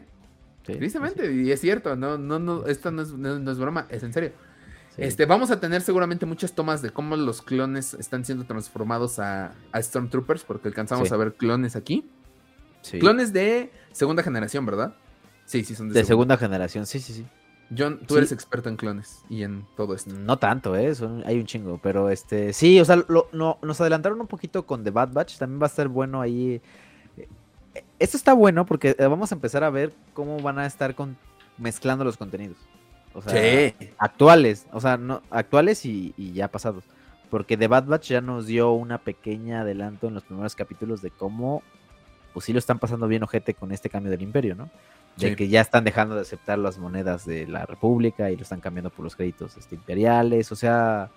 Speaker 1: Tristemente. Y es cierto. No, no, no. Esto no es, no es broma. Es en serio. Este, vamos a tener seguramente muchas tomas de cómo los clones están siendo transformados a, Stormtroopers, porque alcanzamos a ver clones aquí. Clones de segunda generación, ¿verdad?
Speaker 2: Sí, sí, son de, segunda. generación, sí, sí, sí.
Speaker 1: John, tú eres experto en clones y en todo esto.
Speaker 2: No tanto, ¿eh? hay un chingo, pero este, sí, o sea, nos adelantaron un poquito con The Bad Batch, también va a estar bueno ahí. Esto está bueno porque vamos a empezar a ver cómo van a estar con, mezclando los contenidos. O sea, actuales, o sea, no, actuales y, ya pasados. Porque The Bad Batch ya nos dio una pequeña adelanto en los primeros capítulos de cómo, pues sí lo están pasando bien ojete con este cambio del imperio, ¿no? De que ya están dejando de aceptar las monedas de la República y lo están cambiando por los créditos este, imperiales. O sea,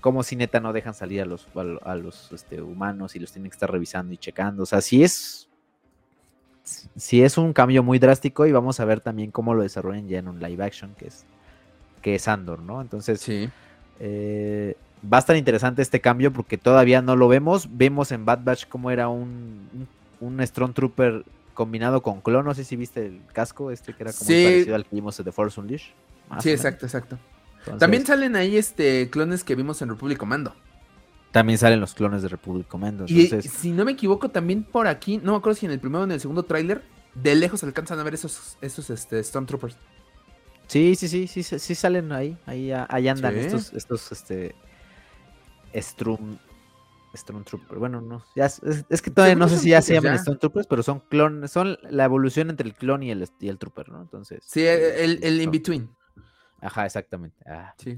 Speaker 2: como si neta no dejan salir a los, a, los este, humanos y los tienen que estar revisando y checando. O sea, sí es, sí es un cambio muy drástico y vamos a ver también cómo lo desarrollan ya en un live action que es, que es Andor, ¿no? Entonces,
Speaker 1: sí.
Speaker 2: Eh, va a estar interesante este cambio porque todavía no lo vemos. Vemos en Bad Batch cómo era un, un, Strong Trooper combinado con clon. No sé si viste el casco, este que era como parecido al que vimos de Force Unleashed.
Speaker 1: Sí, exacto, exacto. También salen ahí este clones que vimos en Republic Commando.
Speaker 2: También salen los clones de Republic Commando.
Speaker 1: Y si no me equivoco, también por aquí, no me acuerdo si en el primero o en el segundo tráiler, de lejos alcanzan a ver esos, esos este, Stormtroopers.
Speaker 2: Sí, sí, sí, sí, sí, salen ahí, ahí, ahí andan estos, estos, este, Strum, Stormtroopers. Bueno, no, ya es, que todavía no sé si ya se llaman Stormtroopers, pero son clones, son la evolución entre el clon y el, y el trooper, ¿no? Entonces.
Speaker 1: Sí, el, el in-between.
Speaker 2: Ajá, exactamente. Ah,
Speaker 1: sí,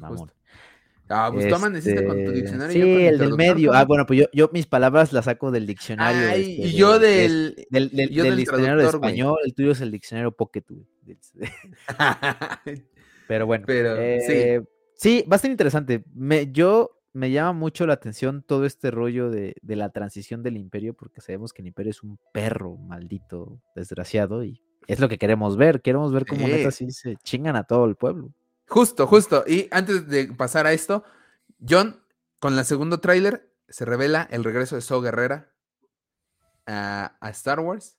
Speaker 1: Ah, pues toma, necesita con tu este, diccionario.
Speaker 2: Sí, el del medio. Ah, bueno, pues yo, yo mis palabras las saco del diccionario.
Speaker 1: Ay, este, y yo del,
Speaker 2: del, del, diccionario de español, el tuyo es el diccionario Pocket. Pero bueno.
Speaker 1: Pero, sí.
Speaker 2: Eh, sí, va a ser interesante. Me, yo me llama mucho la atención todo este rollo de, de, la transición del imperio, porque sabemos que el imperio es un perro maldito, desgraciado, y es lo que queremos ver. Queremos ver cómo neta sí se chingan a todo el pueblo.
Speaker 1: Justo, justo. Y antes de pasar a esto, John, con la segundo tráiler, se revela el regreso de So Guerrera a, Star Wars.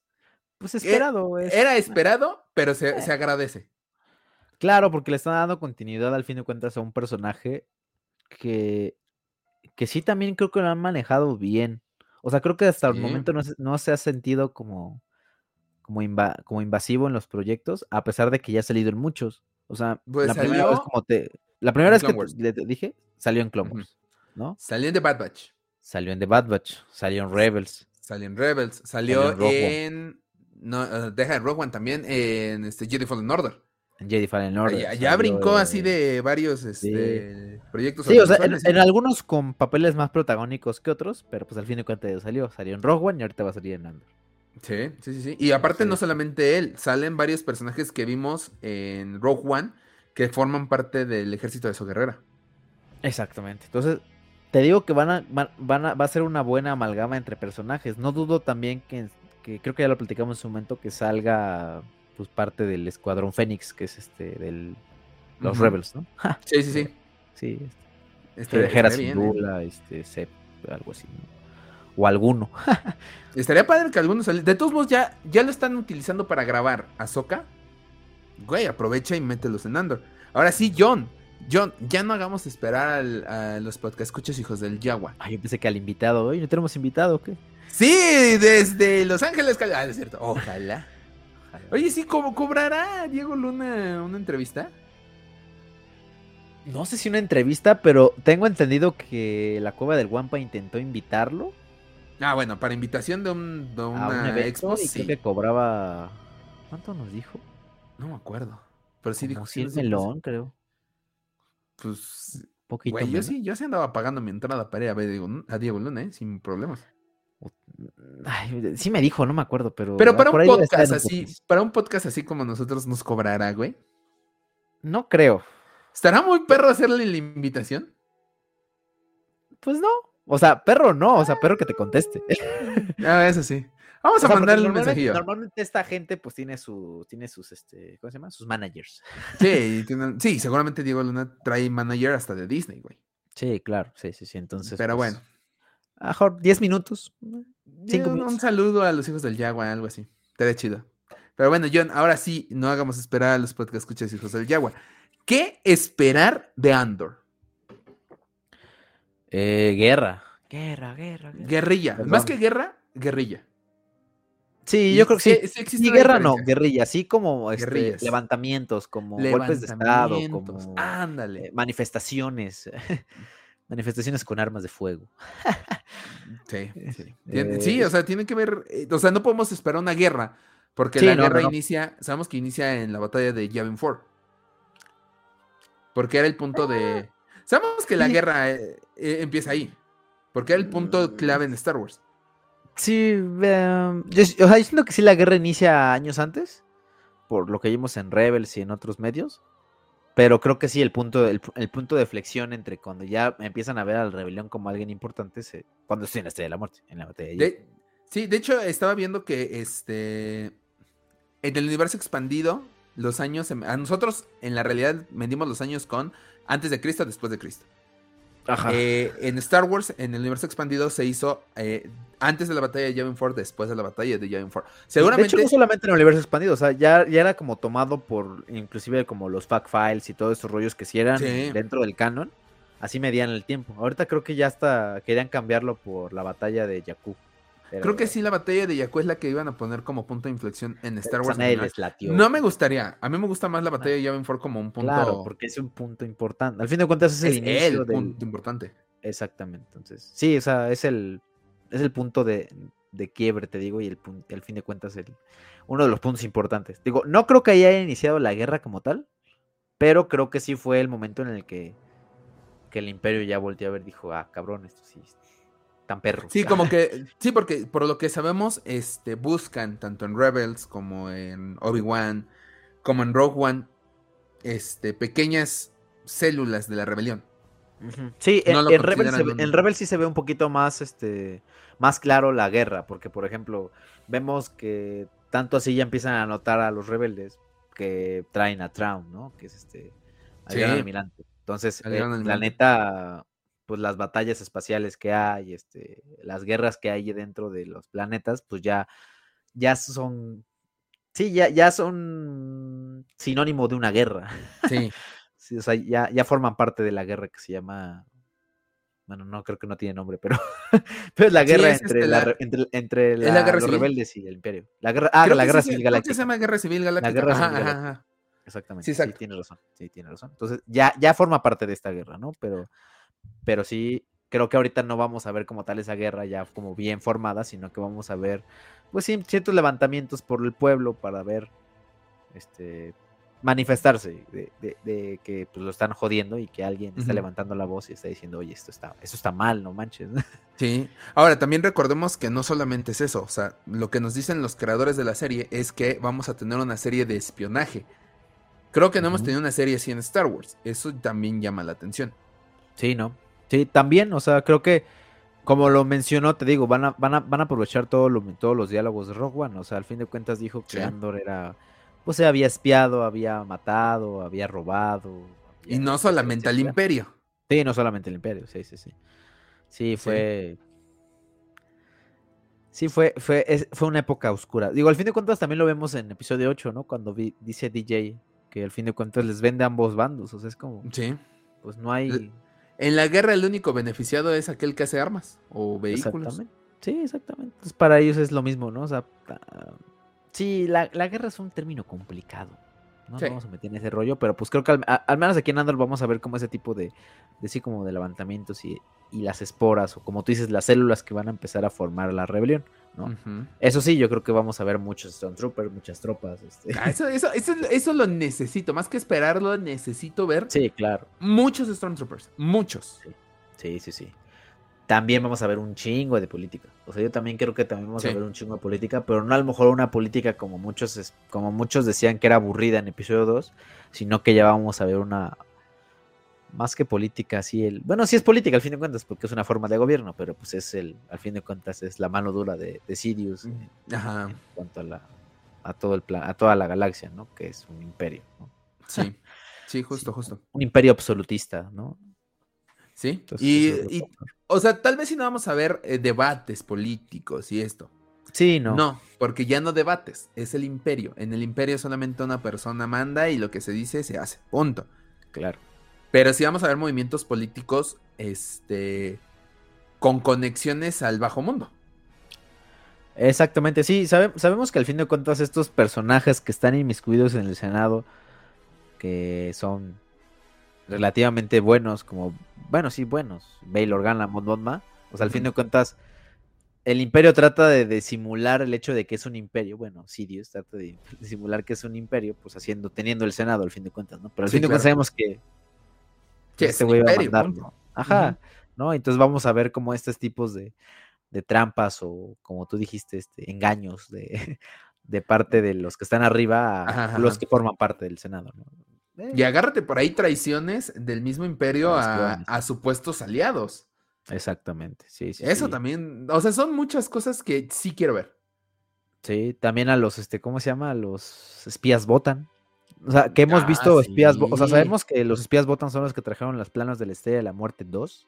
Speaker 2: Pues esperado,
Speaker 1: Era esperado, pero se, se, agradece.
Speaker 2: Claro, porque le están dando continuidad al fin de cuentas a un personaje que, que sí también creo que lo han manejado bien. O sea, creo que hasta el momento no, no, se ha sentido como, como, como invasivo en los proyectos, a pesar de que ya ha salido en muchos. O sea, pues la primera vez como te. La primera vez que te, dije, salió en Clone Wars, ¿no?
Speaker 1: Salió en The Bad Batch.
Speaker 2: Salió en The Bad Batch, salió en Rebels.
Speaker 1: Salió en Rebels, salió, en. No, eh, deja en Rogue One también, en este Jedi Fallen Order.
Speaker 2: En Jedi Fallen Order.
Speaker 1: Ya, brincó así de varios este, proyectos.
Speaker 2: Sí, o sea, en, algunos con papeles más protagónicos que otros, pero pues al fin de cuentas salió. Salió en Rogue One y ahorita va a salir en Andor.
Speaker 1: Sí, sí, sí, sí. Y aparte no solamente él, salen varios personajes que vimos en Rogue One que forman parte del ejército de su guerrera.
Speaker 2: Exactamente. Entonces, te digo que van a, van a, va a ser una buena amalgama entre personajes. No dudo también que, creo que ya lo platicamos en su momento, que salga pues parte del Escuadrón Fénix, que es este, del los Rebels, ¿no?
Speaker 1: sí, sí, sí.
Speaker 2: Sí. Este, este, ¿eh? este, algo así, ¿no? o alguno.
Speaker 1: Estaría padre que algunos De todos modos, ya, ya lo están utilizando para grabar a Soca. Güey, aprovecha y mételos en Andor. Ahora sí, John. John, ya no hagamos esperar a los podcast escuchas hijos del Yagua.
Speaker 2: Ay, yo pensé que al invitado. Hoy no tenemos invitado, ¿o qué?
Speaker 1: Sí, desde Los Ángeles. Ah, es cierto. Ojalá. Oye, sí, ¿cómo cobrará Diego Luna una entrevista?
Speaker 2: No sé si una entrevista, pero tengo entendido que la cueva del Guampa intentó invitarlo
Speaker 1: Ah, bueno, para invitación de, un, de una expo,
Speaker 2: y sí. que cobraba. ¿Cuánto nos dijo?
Speaker 1: No me acuerdo. Pero sí dijo
Speaker 2: 100 melón, creo.
Speaker 1: Pues. Poquito güey, yo sí, yo sí andaba pagando mi entrada para ir a ver a Diego Luna, ¿eh? sin problemas.
Speaker 2: Ay, sí me dijo, no me acuerdo, pero.
Speaker 1: Pero para un podcast así, para un podcast así como nosotros nos cobrará, güey.
Speaker 2: No creo.
Speaker 1: ¿Estará muy perro hacerle la invitación?
Speaker 2: Pues no. O sea, perro no, o sea, perro que te conteste.
Speaker 1: Ah, eso sí. Vamos a mandarle un mensajillo.
Speaker 2: Normalmente esta gente pues tiene su, tiene sus, este, ¿cómo se llama? Sus managers.
Speaker 1: Sí, sí, seguramente Diego Luna trae manager hasta de Disney, güey.
Speaker 2: Sí, claro, sí, sí, sí, entonces.
Speaker 1: Pero pues, bueno.
Speaker 2: A mejor 10 minutos.
Speaker 1: Cinco minutos. Un saludo a los hijos del Yagua, algo así. Te ve chido. Pero bueno, John, ahora sí, no hagamos esperar a los podcast escuchas hijos del Yagua. ¿Qué esperar de Andor?
Speaker 2: Eh, guerra. Guerra, guerra,
Speaker 1: Guerrilla. Más que guerra, guerrilla.
Speaker 2: Sí, yo creo que sí. sí, guerra no, guerrilla, así como este, levantamientos, como golpes de estado, como
Speaker 1: ándale.
Speaker 2: Eh, manifestaciones, manifestaciones con armas de fuego.
Speaker 1: sí, sí. Eh, sí, o sea, tiene que ver, eh, o sea, no podemos esperar una guerra, porque la guerra inicia, sabemos que inicia en la batalla de Yavin 4. Porque era el punto de... Sabemos que la guerra empieza ahí. Porque era el punto clave en Star Wars.
Speaker 2: Sí, yo, o sea, siento que sí la guerra inicia años antes, por lo que vimos en Rebels y en otros medios. Pero creo que sí, el punto, el, punto de flexión entre cuando ya empiezan a ver al rebelión como alguien importante, se, cuando estoy en la Estrella de la Muerte, en la batalla.
Speaker 1: sí, de hecho, estaba viendo que este en el universo expandido, los años. A nosotros, en la realidad, medimos los años con antes de Cristo, después de Cristo. Eh, en Star Wars, en el universo expandido, se hizo eh, antes de la batalla de Yavin 4, después de la batalla de Yavin 4.
Speaker 2: Seguramente. De hecho, no solamente en el universo expandido, o sea, ya, ya era como tomado por, inclusive, como los fact files y todos estos rollos que sí eran dentro del canon. Así medían el tiempo. Ahorita creo que ya hasta querían cambiarlo por la batalla de Jakku.
Speaker 1: Creo que sí, la batalla de Jakku es la que iban a poner como punto de inflexión en Star Wars.
Speaker 2: Les
Speaker 1: no me gustaría. A mí me gusta más la batalla de Yavin 4 como un punto. Claro,
Speaker 2: porque es un punto importante. Al fin de cuentas es el inicio.
Speaker 1: El punto importante.
Speaker 2: Exactamente. Entonces, sí, o sea, es el, es el punto de, quiebre, te digo, y el, al fin de cuentas el, uno de los puntos importantes. Digo, no creo que haya iniciado la guerra como tal, pero creo que sí fue el momento en el que, que el imperio ya volteó a ver, dijo, ah, cabrón, esto sí tan perro.
Speaker 1: Sí, como que, sí, porque por lo que sabemos, este, buscan tanto en Rebels como en Obi-Wan, como en Rogue One, este, pequeñas células de la rebelión.
Speaker 2: Sí, en, Rebels sí se ve un poquito más, este, más claro la guerra, porque por ejemplo, vemos que tanto así ya empiezan a notar a los rebeldes que traen a Traum, ¿no? Que es este, al almirante. Entonces, el planeta pues las batallas espaciales que hay, este, las guerras que hay dentro de los planetas, pues ya, ya son, sí, ya, ya son sinónimo de una guerra.
Speaker 1: Sí.
Speaker 2: sí o sea, ya, ya forman parte de la guerra que se llama, bueno, no creo que no tiene nombre, pero, pero es la guerra entre, este, la, entre, entre los rebeldes y el imperio. La guerra, ah, la guerra civil galáctica.
Speaker 1: se llama guerra civil galáctica.
Speaker 2: La guerra civil galáctica. Exactamente. Sí, tiene razón. Sí, tiene razón. Entonces, ya, ya forma parte de esta guerra, ¿no? Pero pero sí creo que ahorita no vamos a ver como tal esa guerra ya como bien formada, sino que vamos a ver pues ciertos levantamientos por el pueblo para ver este manifestarse de, que pues, lo están jodiendo y que alguien está levantando la voz y está diciendo, oye, esto está, eso está mal, no manches.
Speaker 1: Sí, ahora también recordemos que no solamente es eso, o sea, lo que nos dicen los creadores de la serie es que vamos a tener una serie de espionaje. Creo que no hemos tenido una serie así en Star Wars, eso también llama la atención.
Speaker 2: Sí, ¿no? Sí, también, o sea, creo que, como lo mencionó, te digo, van a, van a, van a aprovechar todo lo, todos los diálogos de Rogue One, o sea, al fin de cuentas dijo que Andor era, pues se había espiado, había matado, había robado.
Speaker 1: y no solamente al imperio.
Speaker 2: Sí, no solamente el imperio, sí, sí, sí. Sí, fue... Sí, fue, fue, fue una época oscura. Digo, al fin de cuentas también lo vemos en episodio 8, ¿no? Cuando dice DJ que al fin de cuentas les vende ambos bandos, o sea, es como...
Speaker 1: Sí.
Speaker 2: Pues no hay...
Speaker 1: En la guerra el único beneficiado es aquel que hace armas o vehículos.
Speaker 2: Exactamente. Sí, exactamente. Entonces, para ellos es lo mismo, ¿no? O sea, sí, la, guerra es un término complicado. No vamos a meter en ese rollo, pero pues creo que al, menos aquí en Andor vamos a ver como ese tipo de, de sí, como de levantamientos y, y, las esporas, o como tú dices, las células que van a empezar a formar la rebelión. Eso sí, yo creo que vamos a ver muchos Stormtroopers, muchas tropas. Este.
Speaker 1: Ah, eso, eso, eso, lo necesito, más que esperarlo, necesito ver.
Speaker 2: Sí, claro.
Speaker 1: Muchos Stormtroopers, muchos.
Speaker 2: Sí, sí, sí. También vamos a ver un chingo de política. O sea, yo también creo que también vamos a ver un chingo de política, pero no a lo mejor una política como muchos, como muchos decían que era aburrida en episodio 2, sino que ya vamos a ver una, más que política, sí, el, bueno, sí es política al fin de cuentas, porque es una forma de gobierno, pero pues es el, al fin de cuentas, es la mano dura de, de Sirius en, cuanto a la, a todo el plan, a toda la galaxia, ¿no? Que es un imperio, ¿no?
Speaker 1: Sí, sí, justo, justo.
Speaker 2: Un imperio absolutista, ¿no?
Speaker 1: Sí, y, o sea, tal vez si no vamos a ver eh, debates políticos y esto.
Speaker 2: Sí, no.
Speaker 1: No, porque ya no debates, es el imperio. En el imperio solamente una persona manda y lo que se dice se hace, punto.
Speaker 2: Claro.
Speaker 1: Pero sí vamos a ver movimientos políticos este, con conexiones al bajo mundo.
Speaker 2: Exactamente, sí, sabemos que al fin de cuentas estos personajes que están inmiscuidos en el Senado, que son relativamente buenos, como, bueno, sí, buenos, Bail Organa, Mon o sea, al fin de cuentas, el imperio trata de, simular el hecho de que es un imperio, bueno, Sirius trata de, simular que es un imperio, pues haciendo, teniendo el Senado al fin de cuentas, ¿no? Pero al fin de cuentas sabemos que
Speaker 1: que este güey va a mandar,
Speaker 2: ¿no? Ajá, ¿no? Entonces vamos a ver cómo estos tipos de, trampas o, como tú dijiste, este, engaños de, de parte de los que están arriba a los que forman parte del Senado, ¿no?
Speaker 1: Y agárrate por ahí traiciones del mismo imperio a, supuestos aliados.
Speaker 2: Exactamente, sí, sí.
Speaker 1: Eso también, o sea, son muchas cosas que sí quiero ver.
Speaker 2: Sí, también a los, este, ¿cómo se llama? A los espías votan. O sea, que hemos visto ah, espías, o sea, sabemos que los espías votan son los que trajeron las planos de la Estrella de la Muerte 2.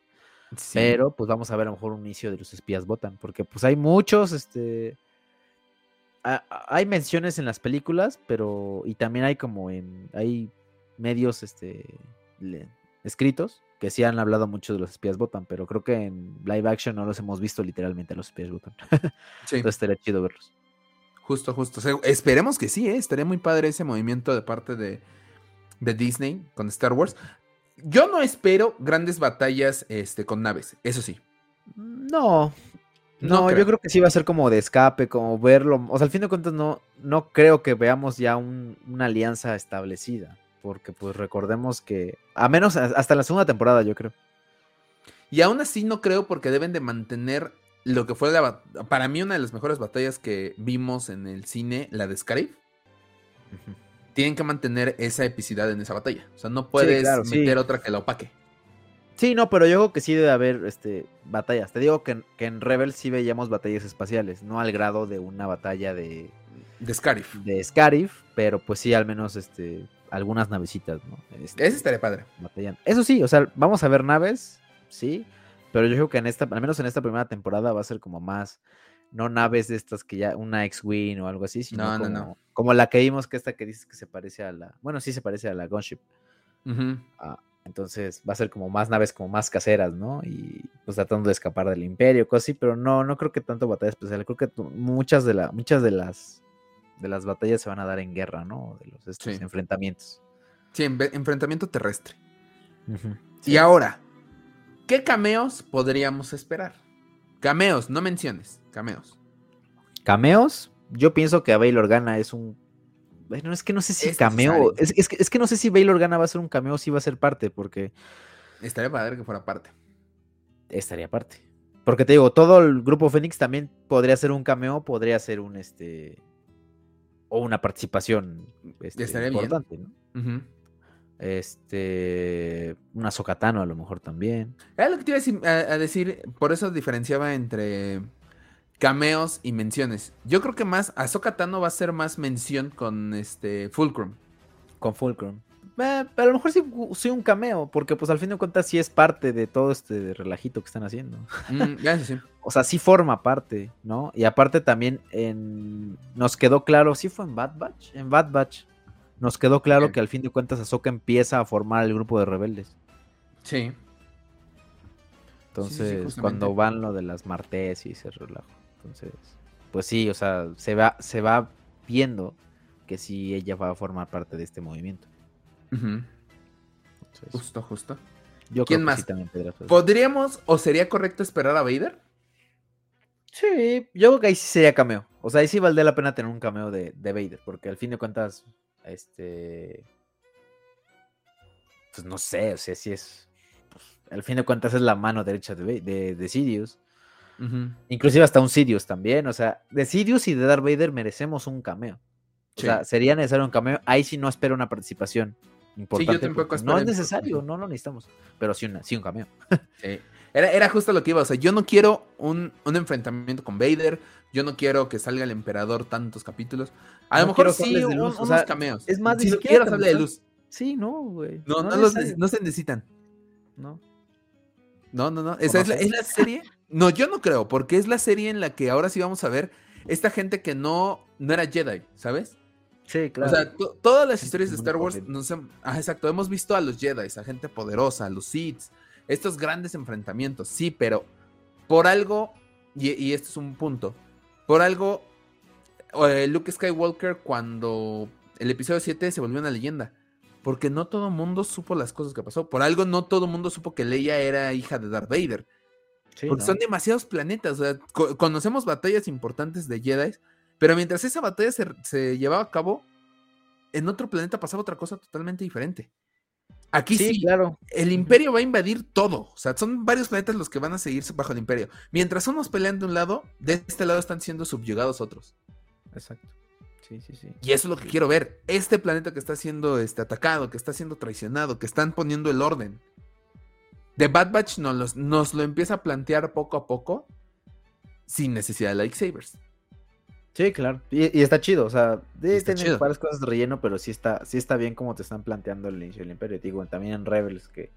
Speaker 2: Pero pues vamos a ver a lo mejor un inicio de los espías votan, porque pues hay muchos, este, hay menciones en las películas, pero y también hay como en, hay medios, este, escritos que sí han hablado mucho de los espías votan, pero creo que en live action no los hemos visto literalmente a los espías votan. sí. Entonces estaría chido verlos.
Speaker 1: Justo, justo. esperemos que sí, ¿eh? estaría muy padre ese movimiento de parte de, de Disney con Star Wars. Yo no espero grandes batallas este, con naves, eso sí.
Speaker 2: No. No, yo creo que sí va a ser como de escape, como verlo. O sea, al fin de cuentas, no, no creo que veamos ya una alianza establecida. Porque, pues, recordemos que. A menos hasta la segunda temporada, yo creo.
Speaker 1: Y aún así no creo porque deben de mantener lo que fue la, para mí una de las mejores batallas que vimos en el cine, la de Scarif tienen que mantener esa epicidad en esa batalla. O sea, no puedes meter otra que la opaque.
Speaker 2: Sí, no, pero yo creo que sí debe haber este, batallas. Te digo que, en Rebel sí veíamos batallas espaciales, no al grado de una batalla de...
Speaker 1: De Scarif.
Speaker 2: De Scarif, pero pues sí, al menos este, algunas navecitas, ¿no?
Speaker 1: Este, Ese estaría padre.
Speaker 2: Eso sí, o sea, vamos a ver naves, sí, pero yo creo que en esta, al menos en esta primera temporada va a ser como más no naves de estas que ya, una X-Wing o algo así, sino como, como, la que vimos que esta que dices que se parece a la, bueno, sí se parece a la Gunship. Ah, entonces va a ser como más naves como más caseras, ¿no? Y pues tratando de escapar del imperio, cosas así, pero no, no creo que tanto batalla especial, creo que muchas de, la, muchas de las de las batallas se van a dar en guerra, ¿no? De los estos enfrentamientos.
Speaker 1: Sí, enfrentamiento terrestre. Y ahora, ¿qué cameos podríamos esperar? Cameos, no menciones, cameos.
Speaker 2: ¿Cameos? Yo pienso que a Bail Organa es un. Bueno, es que no sé si cameo. Es, que, es, que, no sé si Bail Organa va a ser un cameo o si va a ser parte, porque.
Speaker 1: Estaría padre que fuera parte.
Speaker 2: Estaría parte. Porque te digo, todo el grupo Fénix también podría ser un cameo, podría ser un este. O una participación este, importante, ¿no? Este. Una Sokatano a lo mejor también.
Speaker 1: Era lo que te iba a decir, por eso diferenciaba entre cameos y menciones. Yo creo que más a Sokatano va a ser más mención con este Fulcrum.
Speaker 2: Con Fulcrum. Eh, pero a lo mejor sí, un cameo, porque pues al fin de cuentas sí es parte de todo este relajito que están haciendo. Mm, sí. O sea, sí forma parte, ¿no? Y aparte también en... nos quedó claro, sí fue en Bad Batch, en Bad Batch, nos quedó claro que al fin de cuentas Ahsoka empieza a formar el grupo de rebeldes.
Speaker 1: Sí.
Speaker 2: Entonces, cuando van lo de las martes y se relajo. Entonces, pues sí, o sea, se va, se va viendo que sí ella va a formar parte de este movimiento.
Speaker 1: Justo, justo. Yo ¿Quién más? ¿Podríamos o sería correcto esperar a Vader?
Speaker 2: Sí, yo creo que ahí sí sería cameo. O sea, ahí sí valdría la pena tener un cameo de, de Vader, porque al fin de cuentas este. Pues no sé, o sea, si es. Pues, al fin de cuentas es la mano derecha de, de, Sidious. Inclusive hasta un Sidious también. O sea, de Sidious y de Darth Vader merecemos un cameo. O sea, sería necesario un cameo. Ahí sí no espero una participación importante. no es necesario, no lo necesitamos. Pero sí, una, sí un cameo.
Speaker 1: Era, era, justo lo que iba. O sea, yo no quiero un, un, enfrentamiento con Vader. Yo no quiero que salga el emperador tantos capítulos. A lo mejor sí, unos cameos.
Speaker 2: Es más,
Speaker 1: si quiero sale de luz.
Speaker 2: Sí, no, güey.
Speaker 1: No, no, no, se necesitan. No. No, no, no. Esa es la, es la serie. No, yo no creo, porque es la serie en la que ahora sí vamos a ver esta gente que no, no era Jedi, ¿sabes?
Speaker 2: Sí, claro.
Speaker 1: O sea, todas las historias de Star Wars, nos, ah, exacto, hemos visto a los Jedi, a gente poderosa, a los Sith, estos grandes enfrentamientos, sí, pero por algo, y, y esto es un punto, por algo eh, Luke Skywalker cuando el episodio 7 se volvió una leyenda. Porque no todo el mundo supo las cosas que pasó. Por algo no todo el mundo supo que Leia era hija de Darth Vader. porque son demasiados planetas. O sea, conocemos batallas importantes de Jedi. Pero mientras esa batalla se, llevaba a cabo, en otro planeta pasaba otra cosa totalmente diferente. Aquí sí, claro. El imperio va a invadir todo. O sea, son varios planetas los que van a seguirse bajo el imperio. Mientras unos pelean de un lado, de este lado están siendo subyugados otros.
Speaker 2: Exacto. Sí, sí, sí.
Speaker 1: Y eso es lo que quiero ver. Este planeta que está siendo este, atacado, que está siendo traicionado, que están poniendo el orden. The Bad Batch nos, nos lo empieza a plantear poco a poco sin necesidad de lightsabers.
Speaker 2: Sí, claro. Y, está chido, o sea, tiene varias cosas de relleno, pero sí está, sí está bien como te están planteando el inicio del Imperio. Digo, también en Rebels, que,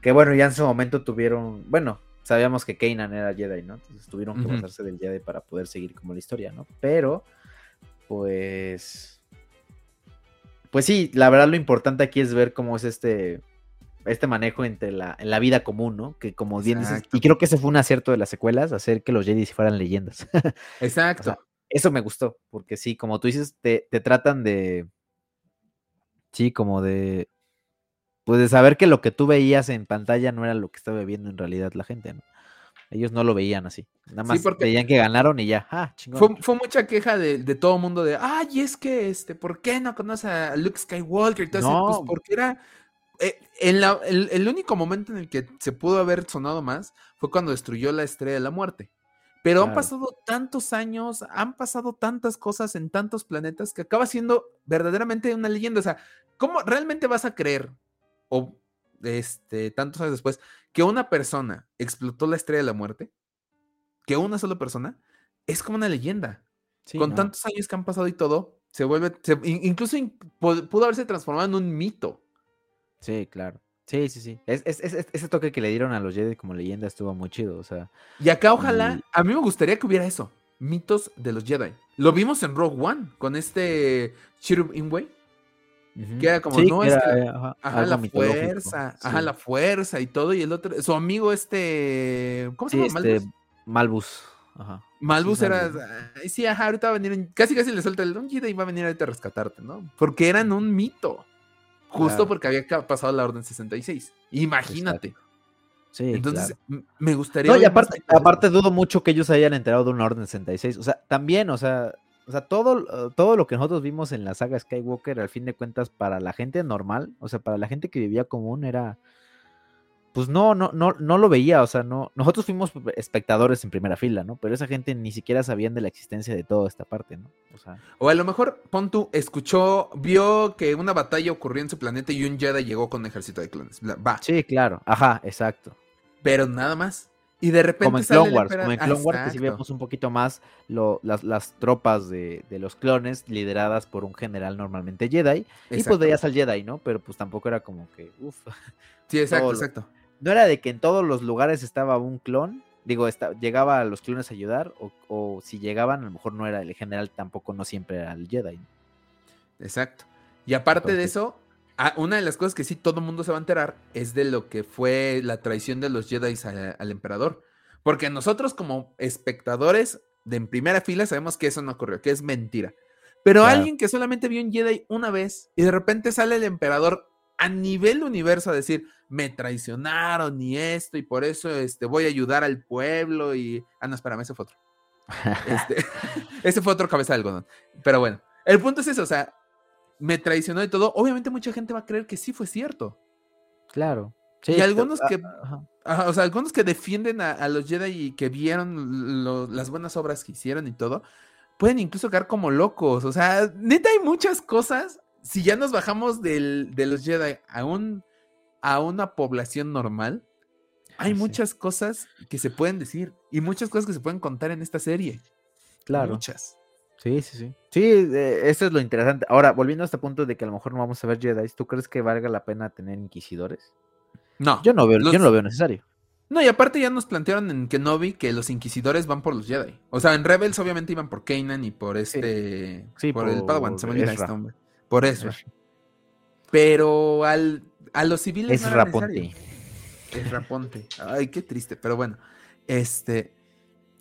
Speaker 2: que bueno, ya en su momento tuvieron, bueno, sabíamos que Kanan era Jedi, ¿no? Entonces tuvieron que pasarse del Jedi para poder seguir como la historia, ¿no? Pero, pues, pues sí, la verdad lo importante aquí es ver cómo es este, este manejo entre la, en la vida común, ¿no? Que como bien dices, y creo que ese fue un acierto de las secuelas, hacer que los Jedi fueran leyendas.
Speaker 1: Exacto.
Speaker 2: Eso me gustó, porque sí, como tú dices, te, tratan de, sí, como de, pues de saber que lo que tú veías en pantalla no era lo que estaba viendo en realidad la gente, ¿no? Ellos no lo veían así. Nada más veían que ganaron y ya. Ah,
Speaker 1: chingón. Fue, mucha queja de, todo el mundo de, ay, es que, este, ¿por qué no conoce a Luke Skywalker? Entonces, pues, no. pues porque era eh, en la, el, único momento en el que se pudo haber sonado más fue cuando destruyó la estrella de la muerte. Pero han pasado tantos años, han pasado tantas cosas en tantos planetas que acaba siendo verdaderamente una leyenda. O sea, ¿cómo realmente vas a creer, o este, tantos años después, que una persona explotó la estrella de la muerte? Que una sola persona es como una leyenda. Con tantos años que han pasado y todo, se vuelve, incluso pudo haberse transformado en un mito.
Speaker 2: Sí, claro. Sí, sí, sí. Es, ese toque que le dieron a los Jedi como leyenda estuvo muy chido, o sea.
Speaker 1: Y acá ojalá, a mí me gustaría que hubiera eso, mitos de los Jedi. Lo vimos en Rogue One con este Chirrut Inway. Que era como, no, es que, ajá, la fuerza, ajá, la fuerza y todo, y el otro, su amigo este, ¿cómo se llama?
Speaker 2: Este, Malbus. Ajá.
Speaker 1: Malbus era, sí, ajá, ahorita va a venir, casi casi le suelta el, un Jedi va a venir ahorita a rescatarte, ¿no? Porque eran un mito. Justo porque había pasado la Orden 66. Imagínate. Sí, Entonces, me gustaría.
Speaker 2: No, y aparte, aparte dudo mucho que ellos hayan enterado de una Orden 66. O sea, también, o sea, o sea, todo, todo lo que nosotros vimos en la saga Skywalker, al fin de cuentas, para la gente normal, o sea, para la gente que vivía común, era, pues no, no, no, no lo veía, o sea, no, nosotros fuimos espectadores en primera fila, ¿no? Pero esa gente ni siquiera sabían de la existencia de toda esta parte, ¿no?
Speaker 1: O, sea, o a lo mejor Pontu escuchó, vio que una batalla ocurrió en su planeta y un Jedi llegó con un ejército de clones. Va.
Speaker 2: Sí, claro, ajá, exacto.
Speaker 1: Pero nada más. Y de repente
Speaker 2: como en Clone Wars, como en Clone Wars que sí vemos un poquito más lo, las, las, tropas de, de, los clones lideradas por un general normalmente Jedi. Y pues veías al Jedi, ¿no? Pero pues tampoco era como que, uff.
Speaker 1: Sí, exacto, exacto
Speaker 2: no era de que en todos los lugares estaba un clon, digo, llegaba a los clones a ayudar, o, si llegaban, a lo mejor no era el general, tampoco no siempre era el Jedi.
Speaker 1: Exacto. Y aparte de eso, una de las cosas que sí todo el mundo se va a enterar es de lo que fue la traición de los Jedi al, emperador. Porque nosotros como espectadores de en primera fila sabemos que eso no ocurrió, que es mentira. Pero alguien que solamente vio un Jedi una vez y de repente sale el emperador a nivel universo a decir, me traicionaron y esto, y por eso este, voy a ayudar al pueblo y... Ah, no, espérame, ese fue otro. Este, ese fue otro cabeza de algodón. Pero bueno, el punto es eso, o sea, me traicionó y todo. Obviamente mucha gente va a creer que sí fue cierto.
Speaker 2: Claro.
Speaker 1: y algunos que, o sea, algunos que defienden a, los Jedi y que vieron las buenas obras que hicieron y todo, pueden incluso quedar como locos. O sea, neta hay muchas cosas si ya nos bajamos del, de los Jedi a, un, a una población normal, hay muchas cosas que se pueden decir y muchas cosas que se pueden contar en esta serie.
Speaker 2: Claro.
Speaker 1: Muchas.
Speaker 2: Sí, sí, sí. Sí, eso es lo interesante. Ahora, volviendo a este punto de que a lo mejor no vamos a ver Jedi, ¿tú crees que valga la pena tener inquisidores?
Speaker 1: No.
Speaker 2: Yo no, veo, yo no lo veo necesario.
Speaker 1: No, y aparte ya nos plantearon en Kenobi que los inquisidores van por los Jedi. O sea, en Rebels obviamente iban por Kanan y por este. Sí, por, el Padawan, se me olvida este hombre. Por eso. Pero al, a los civiles.
Speaker 2: Es Raponte.
Speaker 1: Es Raponte. Ay, qué triste. Pero bueno. Este.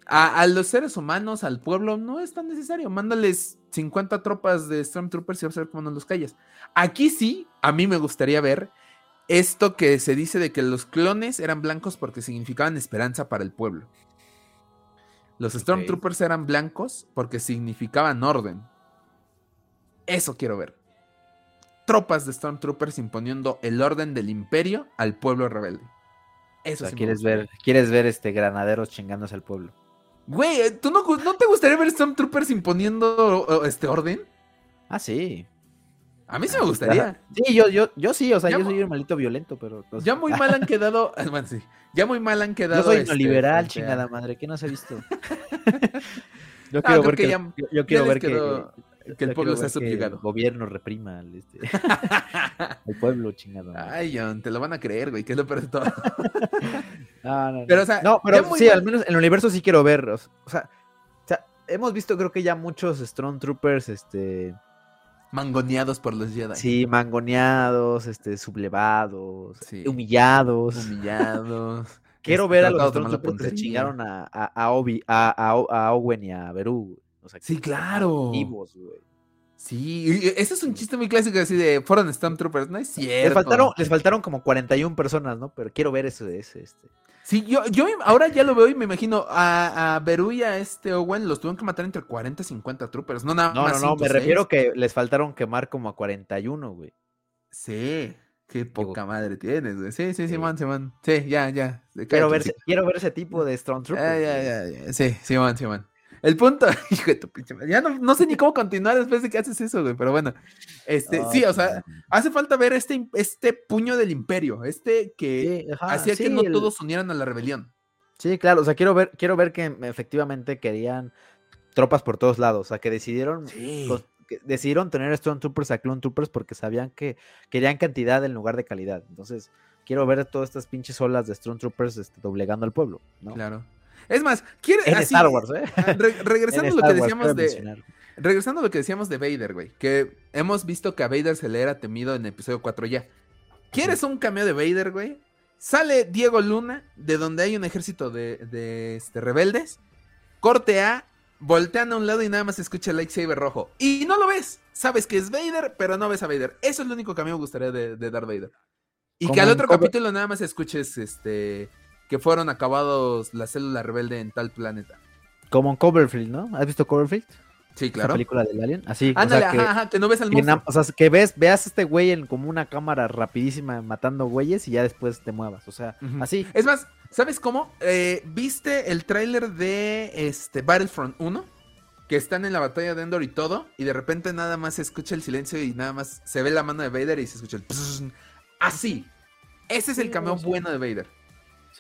Speaker 1: A, los seres humanos, al pueblo, no es tan necesario. Mándales 50 tropas de Stormtroopers y vas a ver cómo no los callas. Aquí sí, a mí me gustaría ver esto que se dice de que los clones eran blancos porque significaban esperanza para el pueblo. Los Stormtroopers eran blancos porque significaban orden. Eso quiero ver tropas de Stormtroopers imponiendo el orden del imperio al pueblo rebelde.
Speaker 2: Eso sí quieres ver, quieres ver este granaderos chingándose al pueblo.
Speaker 1: Güey, ¿tú no, te gustaría ver Stormtroopers imponiendo este orden?
Speaker 2: Ah, sí.
Speaker 1: A mí sí me gustaría.
Speaker 2: Sí, yo, yo, yo sí, o sea, yo soy un malito violento, pero.
Speaker 1: Ya muy mal han quedado. Bueno, sí. Ya muy mal han quedado.
Speaker 2: Yo soy este, liberal, chingada madre. ¿Qué no se ha visto? yo quiero ver que, yo, quiero ver que,
Speaker 1: que el pueblo sea subyugado.
Speaker 2: El gobierno reprima al, este, pueblo, chingado.
Speaker 1: Ay, John, te lo van a creer, güey, que es lo peor de todo.
Speaker 2: no, no, Pero, o sea, no, pero sí, al menos en el universo sí quiero ver. O sea, o sea, hemos visto, creo que ya muchos Stormtroopers, este
Speaker 1: Mangoneados por los Jedi.
Speaker 2: Sí, mangoneados, este, sublevados, humillados.
Speaker 1: Humillados.
Speaker 2: Quiero ver a los otros que se chingaron a, a, a, Obi, a, a, Owen y a Beru.
Speaker 1: Sí, claro. Sí, ese es un chiste muy clásico así de fueron Stormtroopers, no es cierto.
Speaker 2: Les faltaron, les faltaron como 41 personas, ¿no? Pero quiero ver ese, ese, este.
Speaker 1: Sí, yo, yo ahora ya lo veo y me imagino a, a Beru y a este Owen los tuvieron que matar entre 40 y 50 troopers, no nada
Speaker 2: no,
Speaker 1: más.
Speaker 2: No, no, me refiero que les faltaron quemar como a 41, güey.
Speaker 1: Sí, qué poca madre tienes, güey. Sí, sí, sí, man, sí, man. Sí, ya, ya.
Speaker 2: Quiero ver, quiero ver ese tipo de Stormtroopers.
Speaker 1: Ah, ya, ya, ya. Sí, sí, man, sí, man. El punto, hijo de tu pinche Ya no, sé ni cómo continuar después de que haces eso, güey, pero bueno. Este, sí, o sea, hace falta ver este, este puño del imperio, este que hacía que no todos unieran a la rebelión.
Speaker 2: Sí, claro, o sea, quiero ver, quiero ver que efectivamente querían tropas por todos lados, o sea, que decidieron, decidieron tener Stormtroopers a Clone Troopers porque sabían que querían cantidad en lugar de calidad. Entonces, quiero ver todas estas pinches olas de Stormtroopers este, doblegando al pueblo, ¿no?
Speaker 1: Claro. Es más, quiere.
Speaker 2: En Star Wars, ¿eh?
Speaker 1: Regresando a lo que decíamos de. Regresando a lo que decíamos de Vader, güey. Que hemos visto que a Vader se le era temido en episodio 4 ya. ¿Quieres un cameo de Vader, güey? Sale Diego Luna, de donde hay un ejército de, este, rebeldes. Corte A, voltean a un lado y nada más escucha el lightsaber rojo. Y no lo ves. Sabes que es Vader, pero no ves a Vader. Eso es lo único que a mí me gustaría de, de Darth Vader. Y que al otro capítulo nada más escuches este que fueron acabados la célula rebelde en tal planeta.
Speaker 2: Como en Coverfield, ¿no? ¿Has visto Coverfield?
Speaker 1: Sí, claro. La
Speaker 2: película del Alien. Así.
Speaker 1: Ándale, que, ajá, que no ves al
Speaker 2: monstruo. o sea, que ves, veas a este güey en como una cámara rapidísima matando güeyes y ya después te muevas. O sea, así.
Speaker 1: Es más, ¿sabes cómo? Eh, ¿Viste el tráiler de este Battlefront 1? Que están en la batalla de Endor y todo, y de repente nada más se escucha el silencio y nada más se ve la mano de Vader y se escucha el... Así. Ese es el cameo bueno de Vader.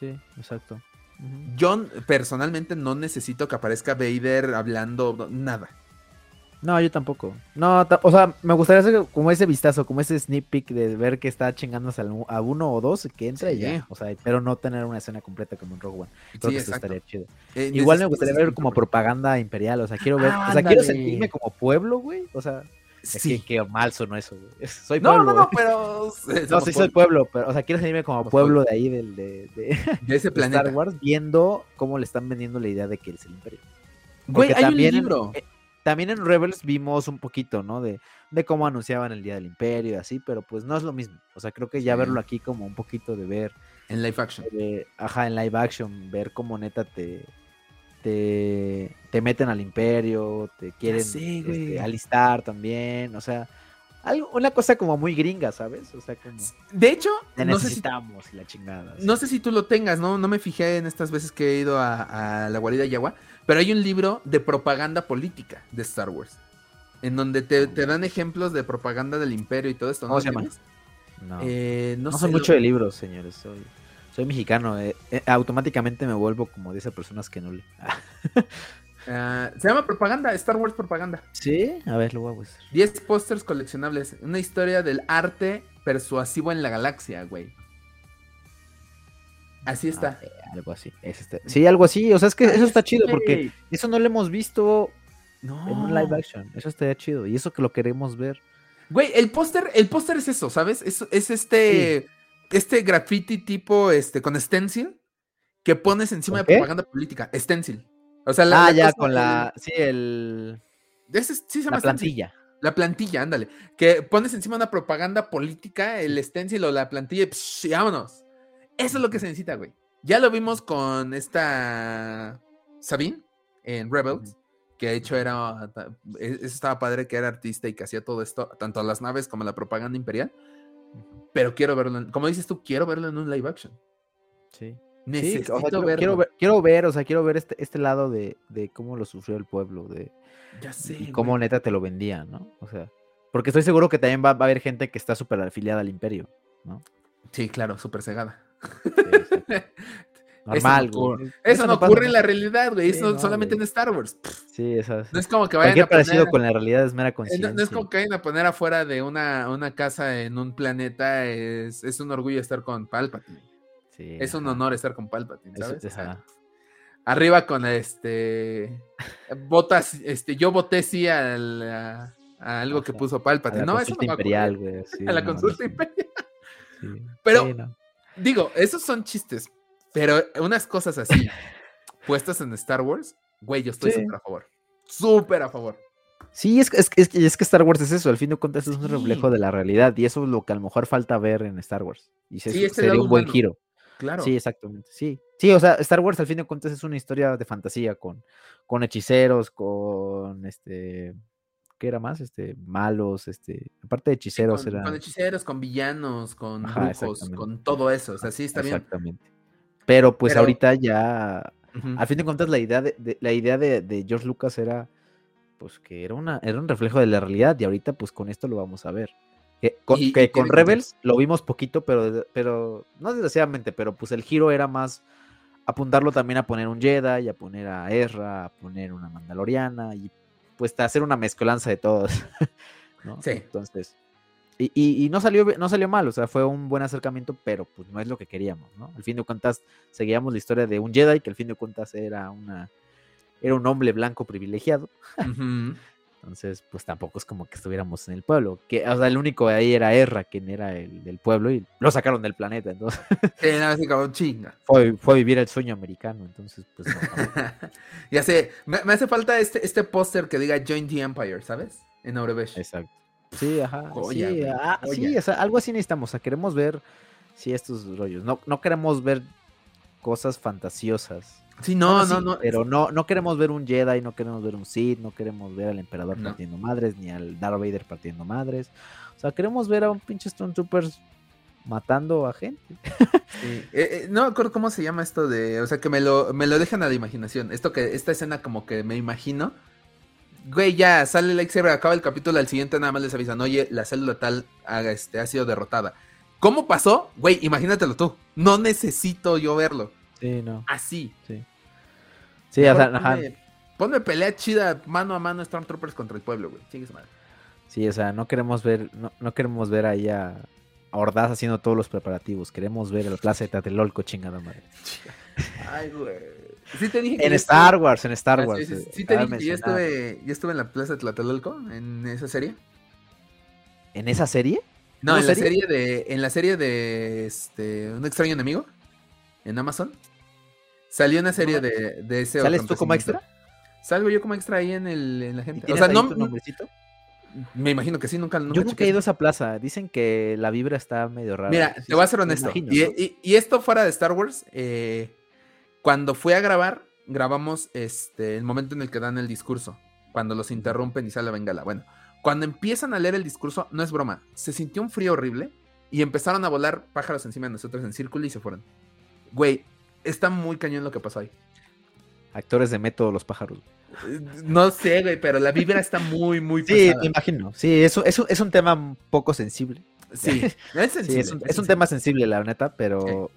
Speaker 2: Sí, exacto.
Speaker 1: Yo personalmente no necesito que aparezca Vader hablando nada.
Speaker 2: No, yo tampoco. No, o sea, me gustaría hacer como ese vistazo, como ese sneak peek de ver que está chingándose a uno o dos que entra y ya. O sea, pero no tener una escena completa como en Rogue One. Creo que eso estaría chido. Eh, Igual me gustaría ver como propaganda imperial. O sea, quiero ver, o sea, quiero sentirme como pueblo, güey. O sea, Sí. que, que, mal sonó eso, güey. Soy pueblo.
Speaker 1: No, no, no, pero.
Speaker 2: no, sí soy pueblo, pero, o sea, quiero sentirme como pueblo de ahí, del, de,
Speaker 1: de, ese planeta.
Speaker 2: Star Wars, viendo cómo le están vendiendo la idea de que es el Imperio.
Speaker 1: güey, hay también, un libro.
Speaker 2: Eh, también en Rebels vimos un poquito, ¿no? De, de cómo anunciaban el Día del Imperio y así, pero pues no es lo mismo. O sea, creo que ya verlo aquí como un poquito de ver.
Speaker 1: En live action.
Speaker 2: ajá, en live action, ver cómo neta te, te, te meten al imperio, te quieren este, alistar también, o sea, algo, una cosa como muy gringa, ¿sabes? O sea, como...
Speaker 1: De hecho,
Speaker 2: necesitamos no sé si, la chingada.
Speaker 1: No sé si tú lo tengas, ¿no? No me fijé en estas veces que he ido a, la guarida Yagua, pero hay un libro de propaganda política de Star Wars, en donde te, dan ejemplos de propaganda del imperio y todo esto.
Speaker 2: ¿no? se llama? No, eh, no, sé mucho de libros, señores. Soy soy mexicano, eh, eh, automáticamente me vuelvo como esas personas que no le.
Speaker 1: Ah, se llama Propaganda, Star Wars Propaganda.
Speaker 2: Sí, a ver, lo voy a buscar.
Speaker 1: 10 pósters coleccionables. Una historia del arte persuasivo en la galaxia, güey. Así está.
Speaker 2: Ah, algo así. Este. Sí, algo así. O sea, es que eso está chido porque eso no lo hemos visto no. en un live action. Eso estaría chido. Y eso que lo queremos ver.
Speaker 1: Güey, el póster, el póster es eso, ¿sabes? Es, es este este graffiti tipo este con stencil que pones encima de propaganda política, stencil. O sea,
Speaker 2: la, ah, ya con la sí el
Speaker 1: ese, sí se llama
Speaker 2: la plantilla.
Speaker 1: La plantilla, ándale. Que pones encima una propaganda política, el stencil o la plantilla y, vámonos. Eso es lo que se necesita, güey. Ya lo vimos con esta Sabine en Rebels, que de hecho era, e, eso estaba padre que era artista y que hacía todo esto, tanto las naves como la propaganda imperial. Pero quiero verlo, como dices tú, quiero verlo en un live action.
Speaker 2: Sí.
Speaker 1: Necesito
Speaker 2: quiero, ver, quiero ver, o sea, quiero ver este, este lado de, cómo lo sufrió el pueblo, de
Speaker 1: ya sé,
Speaker 2: cómo neta te lo vendían, ¿no? O sea. Porque estoy seguro que también va, a haber gente que está súper afiliada al imperio, ¿no?
Speaker 1: Sí, claro, súper cegada.
Speaker 2: Normal,
Speaker 1: Eso no, ocurre, en la realidad, güey. eso solamente en Star Wars.
Speaker 2: Sí, eso
Speaker 1: No es como que vayan
Speaker 2: a poner... parecido con la realidad es mera conciencia.
Speaker 1: No, es como que vayan a poner afuera de una, una casa en un planeta. Es, es un orgullo estar con Palpatine. Sí, es un honor estar con Palpatine, ¿sabes? arriba con este. Botas, este, yo voté sí a, algo que puso Palpatine. no, eso no
Speaker 2: imperial, güey.
Speaker 1: a la consulta imperial. Pero, digo, esos son chistes. Pero unas cosas así, puestas en Star Wars, güey, yo estoy súper a favor. Súper a favor.
Speaker 2: Sí, es, es, es, es, que Star Wars es eso, al fin de cuentas es un reflejo de la realidad y eso es lo que a lo mejor falta ver en Star Wars. Y sí, sería un buen giro.
Speaker 1: Claro.
Speaker 2: Sí, exactamente, sí. Sí, o sea, Star Wars al fin de cuentas es una historia de fantasía con, con hechiceros, con este, ¿qué era más? Este, malos, este, aparte de hechiceros
Speaker 1: con,
Speaker 2: era...
Speaker 1: Con hechiceros, con villanos, con brujos, con todo eso, o sea, sí está
Speaker 2: bien. Exactamente. Pero pues ahorita ya, al fin de cuentas, la idea de, la idea de, George Lucas era pues que era una era un reflejo de la realidad y ahorita pues con esto lo vamos a ver. Que con, Rebels lo vimos poquito, pero, pero no desgraciadamente, pero pues el giro era más apuntarlo también a poner un Jedi, a poner a Ezra, a poner una Mandaloriana y pues a hacer una mezcolanza de todos. ¿no?
Speaker 1: Sí.
Speaker 2: Entonces, y, no, salió, no salió mal, o sea, fue un buen acercamiento, pero pues no es lo que queríamos, ¿no? Al fin de cuentas, seguíamos la historia de un Jedi, que al fin de cuentas era una era un hombre blanco privilegiado. Entonces, pues tampoco es como que estuviéramos en el pueblo. Que, o sea, el único de ahí era Erra, quien era el del pueblo, y lo sacaron del planeta. Entonces,
Speaker 1: chinga.
Speaker 2: Fue, fue vivir el sueño americano, entonces, pues no.
Speaker 1: ya sé, me, hace falta este, este póster que diga Join the Empire, ¿sabes? En Aurebesh.
Speaker 2: Exacto. Sí, ajá. sí, ah, sí, o sea, algo así necesitamos. O sea, queremos ver, sí, estos rollos. No, no queremos ver cosas fantasiosas.
Speaker 1: Sí, no, no, no.
Speaker 2: Pero no, no queremos ver un Jedi, no queremos ver un Sith, no queremos ver al emperador partiendo madres, ni al Darth Vader partiendo madres. O sea, queremos ver a un pinche Stormtroopers matando a gente.
Speaker 1: Sí. Eh, eh, no me acuerdo cómo se llama esto de, o sea, que me lo, me lo dejan a la imaginación. Esto que, esta escena como que me imagino güey, ya sale el lightsaber, acaba el capítulo, al siguiente nada más les avisan, oye, la célula tal este, ha sido derrotada. ¿Cómo pasó? Güey, imagínatelo tú. No necesito yo verlo.
Speaker 2: Sí, no.
Speaker 1: Así.
Speaker 2: Sí. Sí, o sea,
Speaker 1: ponme, ponme, pelea chida mano a mano Stormtroopers contra el pueblo, güey. madre.
Speaker 2: Sí, o sea, no queremos ver, no, no queremos ver ahí a, Ordaz haciendo todos los preparativos. Queremos ver el Plaza de Tatelolco, chingada madre.
Speaker 1: Ay, güey. Sí te dije
Speaker 2: en Star Wars, en Star ah, Wars.
Speaker 1: Sí, te dije que ya estuve, estuve en la Plaza de Tlatelolco, en esa serie.
Speaker 2: ¿En esa serie?
Speaker 1: No, en la serie de. En la serie de este. Un extraño enemigo. En Amazon. Salió una serie de, de ese.
Speaker 2: ¿Sales tú como extra?
Speaker 1: Salgo yo como extra ahí en, el, en la gente.
Speaker 2: O sea, no. nombrecito?
Speaker 1: Me imagino que sí, nunca.
Speaker 2: nunca Yo nunca he ido a esa plaza. Dicen que la vibra está medio rara.
Speaker 1: Mira, te voy a ser honesto. y, y, esto fuera de Star Wars, eh, cuando fui a grabar, grabamos este, el momento en el que dan el discurso, cuando los interrumpen y sale Bengala. Bueno, cuando empiezan a leer el discurso, no es broma, se sintió un frío horrible y empezaron a volar pájaros encima de nosotros en círculo y se fueron. Güey, está muy cañón lo que pasó ahí.
Speaker 2: Actores de método los pájaros.
Speaker 1: No sé, güey, pero la vibra está muy, muy
Speaker 2: Sí, me imagino. Sí, eso, eso es un tema un poco sensible.
Speaker 1: Sí,
Speaker 2: es sensible. es, un, tema sensible, la neta, pero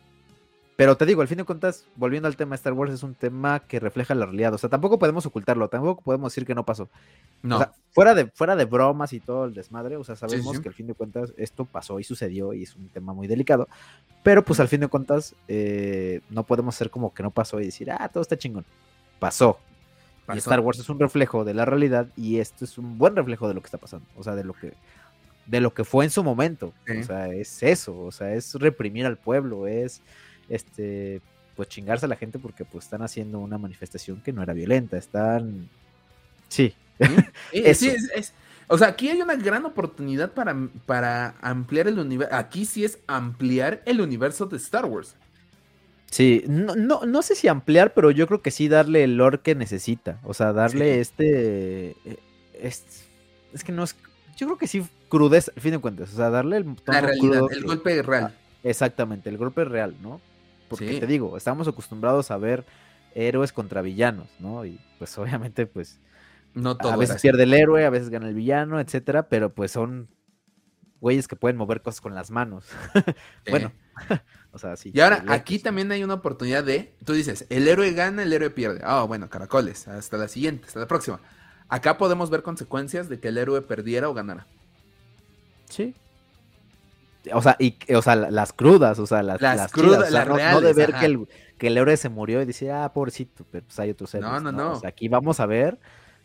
Speaker 2: pero te digo, al fin de cuentas, volviendo al tema de Star Wars, es un tema que refleja la realidad. O sea, tampoco podemos ocultarlo, tampoco podemos decir que no pasó.
Speaker 1: No.
Speaker 2: O sea, fuera de, fuera de bromas y todo el desmadre, o sea, sabemos que al fin de cuentas esto pasó y sucedió y es un tema muy delicado. Pero pues al fin de cuentas, eh, no podemos ser como que no pasó y decir, ah, todo está chingón. Pasó. Y Star Wars es un reflejo de la realidad y esto es un buen reflejo de lo que está pasando. O sea, de lo que de lo que fue en su momento. O sea, es eso, o sea, es reprimir al pueblo, es este, pues chingarse a la gente porque pues están haciendo una manifestación que no era violenta, están... Sí.
Speaker 1: sí, o sea, aquí hay una gran oportunidad para, para ampliar el universo. Aquí sí es ampliar el universo de Star Wars.
Speaker 2: Sí, no, no, no sé si ampliar, pero yo creo que sí darle el lore que necesita. O sea, darle este, eh, es, que no es. Yo creo que sí, crudeza, al fin de cuentas. O sea, darle el.
Speaker 1: La realidad, el golpe real. Ah,
Speaker 2: exactamente, el golpe real, ¿no? Porque te digo, estamos acostumbrados a ver héroes contra villanos, ¿no? Y pues obviamente, pues, No todo. A veces pierde el héroe, a veces gana el villano, etcétera, pero pues son güeyes que pueden mover cosas con las manos. bueno,
Speaker 1: o sea, sí. Y ahora, aquí también hay una oportunidad de, tú dices, el héroe gana, el héroe pierde. Ah, bueno, caracoles, hasta la siguiente, hasta la próxima. Acá podemos ver consecuencias de que el héroe perdiera o ganara.
Speaker 2: Sí. O sea, y, o sea, las crudas, o sea, las, las, crudas, las reales, no, de ver que el, que el, héroe se murió y decir, ah, pobrecito, pero pues hay otros héroes. No, no, no. O sea, aquí vamos a ver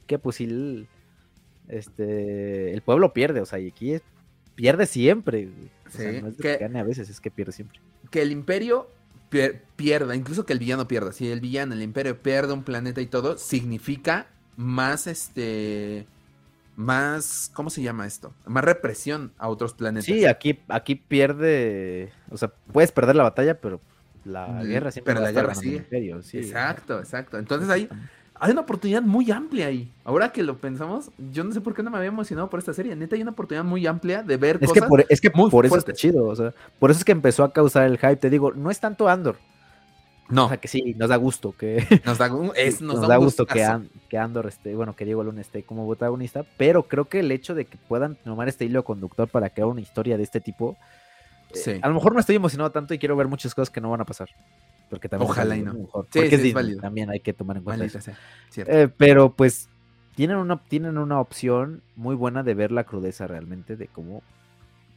Speaker 2: que pues si este, el pueblo pierde, o sea, y aquí pierde siempre. Sí, no es que, gane a veces, es que pierde siempre.
Speaker 1: Que el imperio pierda, incluso que el villano pierda. Si el villano, el imperio pierde un planeta y todo, significa más este más, ¿cómo se llama esto? Más represión a otros planetas.
Speaker 2: Sí, aquí, aquí pierde, o sea, puedes perder la batalla, pero la guerra siempre
Speaker 1: pero la guerra sigue. Exacto, exacto. Entonces ahí hay una oportunidad muy amplia ahí. Ahora que lo pensamos, yo no sé por qué no me había emocionado por esta serie. Neta, hay una oportunidad muy amplia de ver
Speaker 2: es
Speaker 1: cosas.
Speaker 2: Que por, es que por eso está chido. O sea, por eso es que empezó a causar el hype. Te digo, no es tanto Andor. No. O sea, que sí, nos da gusto que.
Speaker 1: Nos da, es,
Speaker 2: nos da, gusto que, que, Andor esté, bueno, que Diego Luna esté como protagonista. Pero creo que el hecho de que puedan tomar este hilo conductor para crear una historia de este tipo. Sí. Eh, a lo mejor no estoy emocionado tanto y quiero ver muchas cosas que no van a pasar. Porque también
Speaker 1: Ojalá y no.
Speaker 2: Sí, es, válido. También hay que tomar en cuenta eso. Eh, pero pues tienen una, tienen una opción muy buena de ver la crudeza realmente de cómo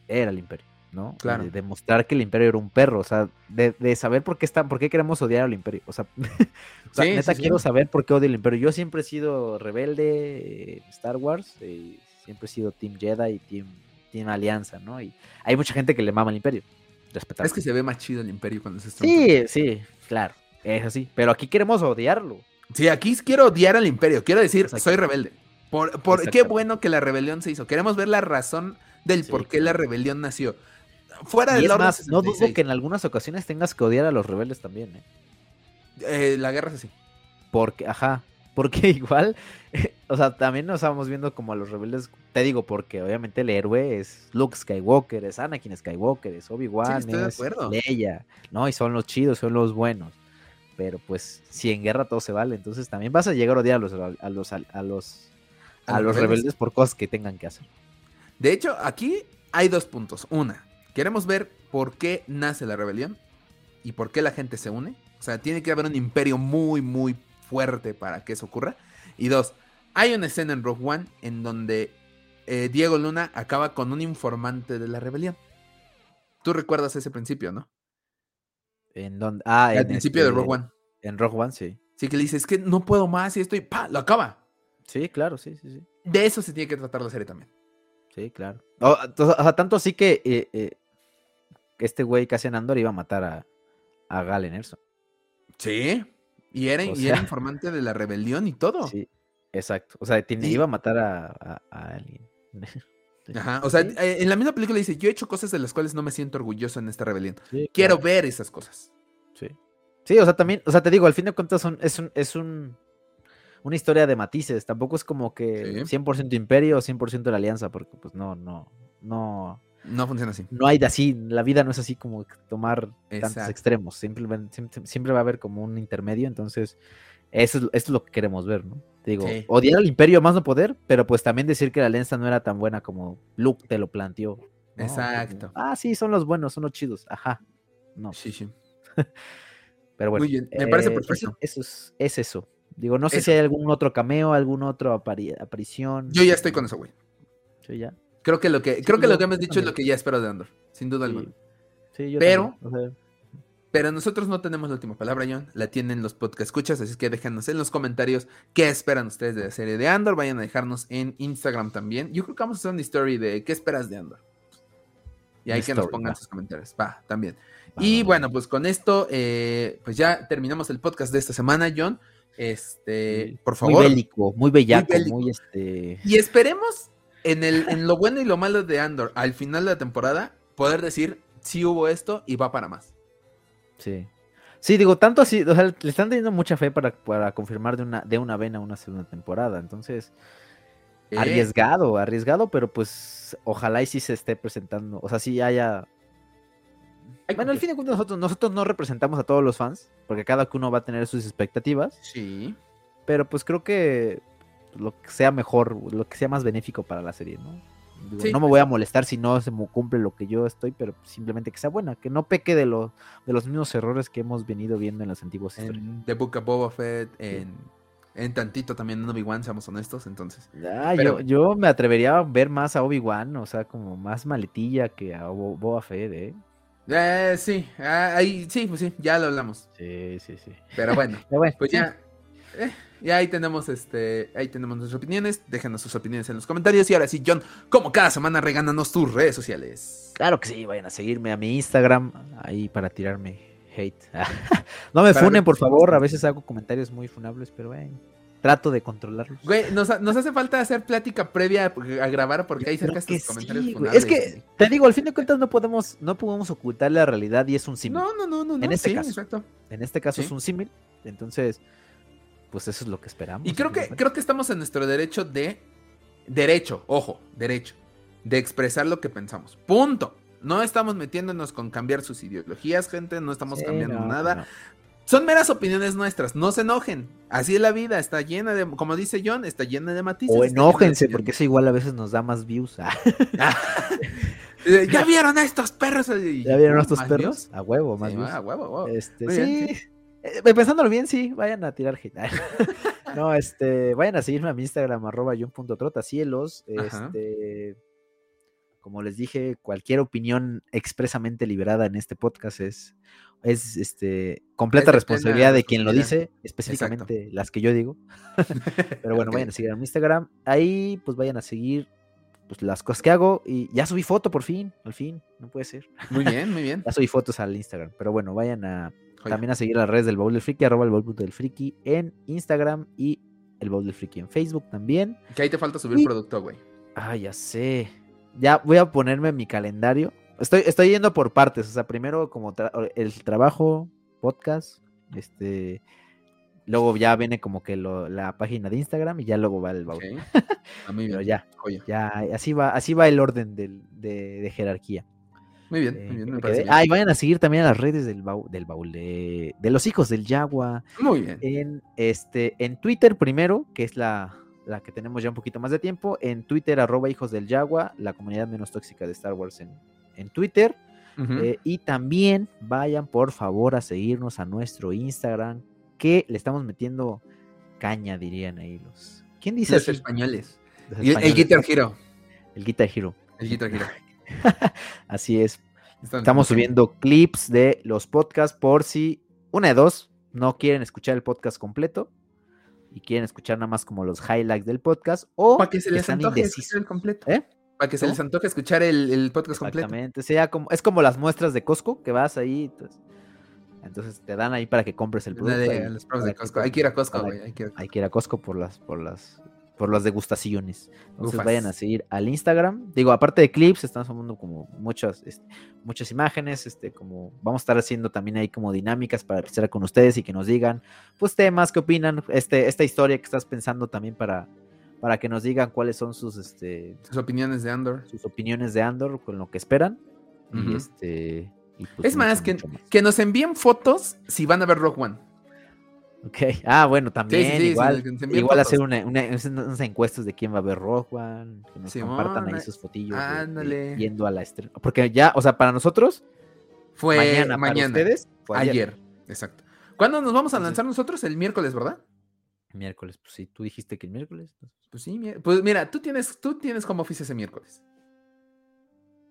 Speaker 2: era el imperio, ¿no?
Speaker 1: Claro.
Speaker 2: De demostrar que el imperio era un perro, o sea, de, saber por qué está, por qué queremos odiar al imperio. O sea, neta quiero saber por qué odio al imperio. Yo siempre he sido rebelde en Star Wars, y siempre he sido Team Jedi y Team, team Alianza, ¿no? Y hay mucha gente que le mama al imperio.
Speaker 1: Es que se ve más chido el imperio cuando se
Speaker 2: está. Sí, sí, claro. Es así. Pero aquí queremos odiarlo.
Speaker 1: Sí, aquí quiero odiar al imperio. Quiero decir, soy rebelde. Por, por qué bueno que la rebelión se hizo. Queremos ver la razón del por qué la rebelión nació. Fuera del orden.
Speaker 2: No dudo que en algunas ocasiones tengas que odiar a los rebeldes también, ¿eh?
Speaker 1: eh la guerra es así.
Speaker 2: Porque, ajá, porque igual, o sea, también nos estábamos viendo como a los rebeldes, te digo, porque obviamente el héroe es Luke Skywalker, es Anakin Skywalker, es Obi-Wan, es Leia, ¿no? Y son los chidos, son los buenos. Pero pues, si en guerra todo se vale, entonces también vas a llegar a odiar a los, a los, a los, a los rebeldes por cosas que tengan que hacer.
Speaker 1: De hecho, aquí hay dos puntos. Una, queremos ver por qué nace la rebelión y por qué la gente se une. O sea, tiene que haber un imperio muy, muy fuerte para que eso ocurra. Y dos, hay una escena en Rogue One en donde eh, Diego Luna acaba con un informante de la rebelión. Tú recuerdas ese principio, ¿no?
Speaker 2: En donde. Ah,
Speaker 1: el principio de este, Rogue One.
Speaker 2: En Rogue One, sí.
Speaker 1: Sí, que le dice, es que no puedo más y esto y ¡pa! Lo acaba.
Speaker 2: Sí, claro, sí, sí, sí.
Speaker 1: De eso se tiene que tratar la serie también.
Speaker 2: Sí, claro. O, sea, tanto así que eh, eh, este güey Cassian Andor iba a matar a, a Galen Erso.
Speaker 1: Sí. Y era, informante de la rebelión y todo.
Speaker 2: Sí, exacto. O sea, iba a matar a, alguien.
Speaker 1: Ajá, o sea, eh, en la misma película dice, yo he hecho cosas de las cuales no me siento orgulloso en esta rebelión. Quiero ver esas cosas.
Speaker 2: Sí. Sí, o sea, también, o sea, te digo, al fin de cuentas son, es un, es un, una historia de matices. Tampoco es como que 100% imperio o 100% la alianza, porque pues no, no, no,
Speaker 1: no funciona así.
Speaker 2: No hay de así, la vida no es así como tomar tantos extremos, siempre, siempre, va a haber como un intermedio, entonces eso es, esto es lo que queremos ver, ¿no? digo, odiar al imperio más no poder, pero pues también decir que la alianza no era tan buena como Luke te lo planteó.
Speaker 1: Exacto.
Speaker 2: ah, sí, son los buenos, son los chidos, ajá. No.
Speaker 1: Sí, sí.
Speaker 2: pero bueno.
Speaker 1: Muy bien, me parece eh, perfecto.
Speaker 2: Eso, es, eso. Digo, no sé si hay algún otro cameo, algún otro aparición.
Speaker 1: Yo ya estoy con eso, güey.
Speaker 2: Yo ya.
Speaker 1: Creo que lo que, creo que lo que hemos dicho es lo que ya espero de Andor, sin duda alguna.
Speaker 2: Sí, yo
Speaker 1: pero, pero nosotros no tenemos la última palabra, John. La tienen los podcast escuchas, así que déjanos en los comentarios qué esperan ustedes de la serie de Andor. Vayan a dejarnos en Instagram también. Yo creo que vamos a hacer una story de qué esperas de Andor. Y ahí que nos pongan sus comentarios. Va, también. y bueno, pues con esto, eh, pues ya terminamos el podcast de esta semana, John. Este, por favor.
Speaker 2: Muy bélico, muy bellaco, muy, este.
Speaker 1: Y esperemos en, el, en lo bueno y lo malo de Andor, al final de la temporada, poder decir si hubo esto y va para más.
Speaker 2: Sí. Sí, digo, tanto así, o sea, le están teniendo mucha fe para, para confirmar de una, de una vena una segunda temporada. Entonces, eh. arriesgado, arriesgado, pero pues ojalá y sí se esté presentando. O sea, sí haya. Bueno, al fin de cuentas, nosotros, nosotros no representamos a todos los fans, porque cada uno va a tener sus expectativas.
Speaker 1: Sí.
Speaker 2: Pero pues creo que lo que sea mejor, lo que sea más benéfico para la serie, ¿no? no me voy a molestar si no se me cumple lo que yo estoy, pero simplemente que sea buena, que no peque de, lo, de los mismos errores que hemos venido viendo en las antiguas
Speaker 1: en The Book of Boba Fett, en, en tantito también en Obi-Wan, seamos honestos, entonces.
Speaker 2: Ah, yo, yo, me atrevería a ver más a Obi-Wan, o sea, como más maletilla que a Boba Fett, ¿eh?
Speaker 1: Eh, sí, ah, ahí, sí, pues sí, ya lo hablamos.
Speaker 2: Sí, sí, sí.
Speaker 1: Pero bueno, pues ya. Eh, y ahí tenemos este, ahí tenemos nuestras opiniones. Déjenos sus opiniones en los comentarios. Y ahora sí, John, como cada semana, regánanos tus redes sociales.
Speaker 2: Claro que sí, vayan a seguirme a mi Instagram, ahí para tirarme hate. no me funen, por favor. A veces hago comentarios muy funables, pero bueno, trato de controlarlos.
Speaker 1: Güey, nos, hace falta hacer plática previa a grabar porque hay cerca estos comentarios
Speaker 2: funables. Es que, te digo, al fin de cuentas no podemos, no podemos ocultar la realidad y es un símil.
Speaker 1: No, no, no, no.
Speaker 2: En este caso.
Speaker 1: Exacto.
Speaker 2: En este caso es un símil. Entonces pues eso es lo que esperamos.
Speaker 1: Y creo que, creo que estamos en nuestro derecho de. Derecho, ojo, derecho. De expresar lo que pensamos. Punto. No estamos metiéndonos con cambiar sus ideologías, gente. No estamos cambiando nada. Son meras opiniones nuestras. No se enojen. Así es la vida. Está llena de, como dice John, está llena de matices.
Speaker 2: O enójense, porque eso igual a veces nos da más views.
Speaker 1: ¿Ya vieron a estos perros?
Speaker 2: ¿Ya vieron a estos perros? A huevo, más
Speaker 1: A huevo, a huevo.
Speaker 2: Este, sí. Eh, pensándolo bien, sí, vayan a tirar hit. no, este, vayan a seguirme a mi Instagram, arroba cielos Este, como les dije, cualquier opinión expresamente liberada en este podcast es, es este, completa responsabilidad de quien lo dice, específicamente las que yo digo. Pero bueno, vayan a seguir a mi Instagram. Ahí, pues vayan a seguir pues, las cosas que hago. Y ya subí foto por fin, al fin, no puede ser.
Speaker 1: Muy bien, muy bien.
Speaker 2: ya subí fotos al Instagram. Pero bueno, vayan a también a seguir las redes del Baúl del Friki, arroba el Baúl del Friki en Instagram y el Baúl del Friki en Facebook también.
Speaker 1: Que ahí te falta subir producto, güey.
Speaker 2: Ah, ya sé. Ya voy a ponerme mi calendario. Estoy, estoy yendo por partes. O sea, primero como el trabajo, podcast, este. Luego ya viene como que la página de Instagram y ya luego va el baúl. Ah, Pero ya, ya, así va, así va el orden de, de jerarquía.
Speaker 1: Muy bien, muy bien. Me
Speaker 2: ah, y vayan a seguir también a las redes del baúl, del baúl de, los hijos del Yagua.
Speaker 1: Muy bien.
Speaker 2: En, este, en Twitter primero, que es la, la que tenemos ya un poquito más de tiempo. En Twitter, arroba hijos del Yagua, la comunidad menos tóxica de Star Wars en, en Twitter. Eh, y también vayan por favor a seguirnos a nuestro Instagram, que le estamos metiendo caña, dirían ahí los. ¿Quién dice
Speaker 1: los españoles? El Guitar Hero.
Speaker 2: El Guitar Hero.
Speaker 1: El Guitar Hero.
Speaker 2: Así es. Estamos subiendo clips de los podcasts por si una de dos no quieren escuchar el podcast completo y quieren escuchar nada más como los highlights del podcast o
Speaker 1: para que se les antoje escuchar el completo. ¿Eh? Para que se les antoje escuchar el, podcast completo.
Speaker 2: Exactamente. Como, es como las muestras de Costco que vas ahí. Entonces, entonces te dan ahí para que compres el producto.
Speaker 1: Hay que ir a Costco,
Speaker 2: Hay que ir a Costco por las, por las por las degustaciones. Entonces vayan a seguir al Instagram. Digo, aparte de clips, estamos tomando como muchas, este, muchas imágenes, este, como vamos a estar haciendo también ahí como dinámicas para estar con ustedes y que nos digan, pues temas, qué opinan, este, esta historia que estás pensando también para, para que nos digan cuáles son sus, este,
Speaker 1: sus opiniones de Andor,
Speaker 2: sus opiniones de Andor con lo que esperan. Y este,
Speaker 1: pues, es más que, que nos envíen fotos si van a ver Rock One.
Speaker 2: Ok, ah, bueno, también igual, igual hacer una, unas encuestas de quién va a ver Rock One, que nos compartan ahí sus fotillos
Speaker 1: ándale.
Speaker 2: yendo a la estrella. Porque ya, o sea, para nosotros
Speaker 1: fue mañana, mañana. ustedes fue ayer. Exacto. ¿Cuándo nos vamos a lanzar nosotros? El miércoles, ¿verdad?
Speaker 2: Miércoles, pues sí, tú dijiste que el miércoles.
Speaker 1: Pues sí, pues mira, tú tienes, tú tienes como oficio ese miércoles.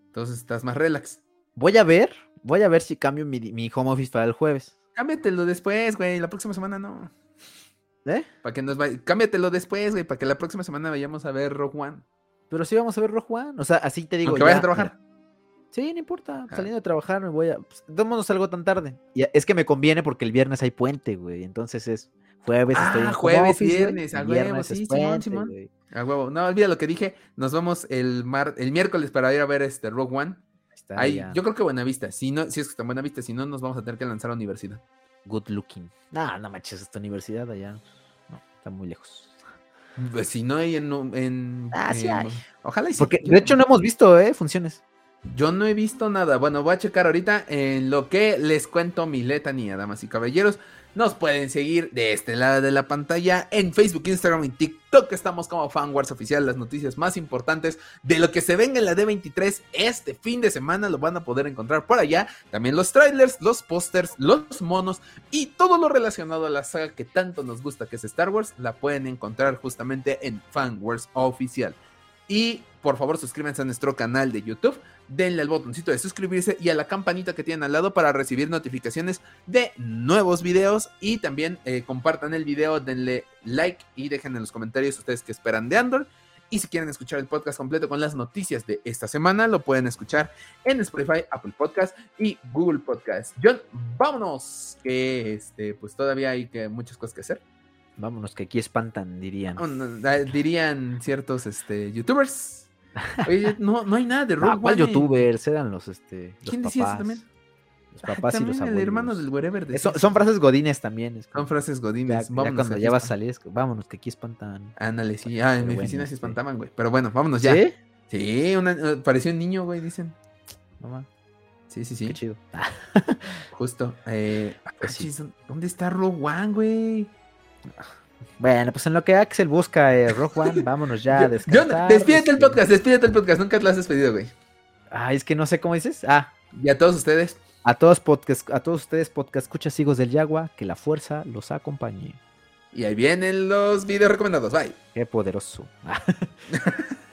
Speaker 1: Entonces estás más relax.
Speaker 2: Voy a ver, voy a ver si cambio mi, mi home office para el jueves.
Speaker 1: Cámbiatelo después, güey. La próxima semana no.
Speaker 2: ¿Eh?
Speaker 1: Para que nos vaya... Cámbiatelo después, güey. Para que la próxima semana vayamos a ver Rogue One.
Speaker 2: Pero sí vamos a ver Rogue One. O sea, así te digo.
Speaker 1: Que vayas a trabajar.
Speaker 2: Sí, no importa. Ah. Saliendo de trabajar me voy a. Pues, no salgo tan tarde. Y es que me conviene porque el viernes hay puente, güey. Entonces es jueves, estoy
Speaker 1: en jueves, viernes, a huevo, sí, Simón, Simón. A huevo. No, olvida lo que dije. Nos vamos el mar, el miércoles para ir a ver este Rogue One yo creo que Buenavista. Si no, si es que está en Buenavista, si no, nos vamos a tener que lanzar a la universidad.
Speaker 2: Good looking. No, no manches, esta universidad allá. No, está muy lejos.
Speaker 1: Pues si no hay en.
Speaker 2: ah, sí hay.
Speaker 1: Ojalá y
Speaker 2: sí. Porque de hecho no hemos visto, ¿eh? Funciones.
Speaker 1: Yo no he visto nada. Bueno, voy a checar ahorita en lo que les cuento mi letanía, damas y caballeros. Nos pueden seguir de este lado de la pantalla en Facebook, Instagram y TikTok. Estamos como FanWars Oficial. Las noticias más importantes de lo que se venga en la D23 este fin de semana lo van a poder encontrar por allá. También los trailers, los pósters, los monos y todo lo relacionado a la saga que tanto nos gusta que es Star Wars la pueden encontrar justamente en FanWars Oficial. Y por favor suscríbanse a nuestro canal de YouTube, denle al botoncito de suscribirse y a la campanita que tienen al lado para recibir notificaciones de nuevos videos y también eh, compartan el video, denle like y dejen en los comentarios ustedes que esperan de Andor. Y si quieren escuchar el podcast completo con las noticias de esta semana, lo pueden escuchar en Spotify, Apple Podcast y Google Podcast. John, vámonos, que este, pues todavía hay que, muchas cosas que hacer.
Speaker 2: Vámonos, que aquí espantan, dirían.
Speaker 1: dirían ciertos este, youtubers. Oye, no, no hay nada de
Speaker 2: Rogue ¿Cuál youtubers? Eran los, este, los
Speaker 1: ¿Quién decía eso también?
Speaker 2: Los papás y los abuelos.
Speaker 1: el hermano del wherever.
Speaker 2: De son, frases godines también.
Speaker 1: son frases godines.
Speaker 2: Ya, vámonos, cuando ya va a salir, vámonos, que aquí espantan.
Speaker 1: Ándale, sí. Ah, en mi oficina sí espantaban, güey. Pero bueno, vámonos ya. ¿Sí? Sí, una, eh, pareció un niño, güey, dicen. Mamá. Sí, sí, sí.
Speaker 2: Qué chido.
Speaker 1: Justo. Eh, pues ¿Dónde está Rogue One, güey?
Speaker 2: Bueno, pues en lo que Axel busca eh, Rock One, vámonos ya a
Speaker 1: descansar. despídete el este podcast, despídete el podcast, nunca te lo has despedido, güey.
Speaker 2: Ay, es que no sé cómo dices. Ah.
Speaker 1: Y a todos ustedes.
Speaker 2: A todos podcast, a todos ustedes, podcast escuchas hijos del Yagua, que la fuerza los acompañe.
Speaker 1: Y ahí vienen los videos recomendados, bye.
Speaker 2: Qué poderoso.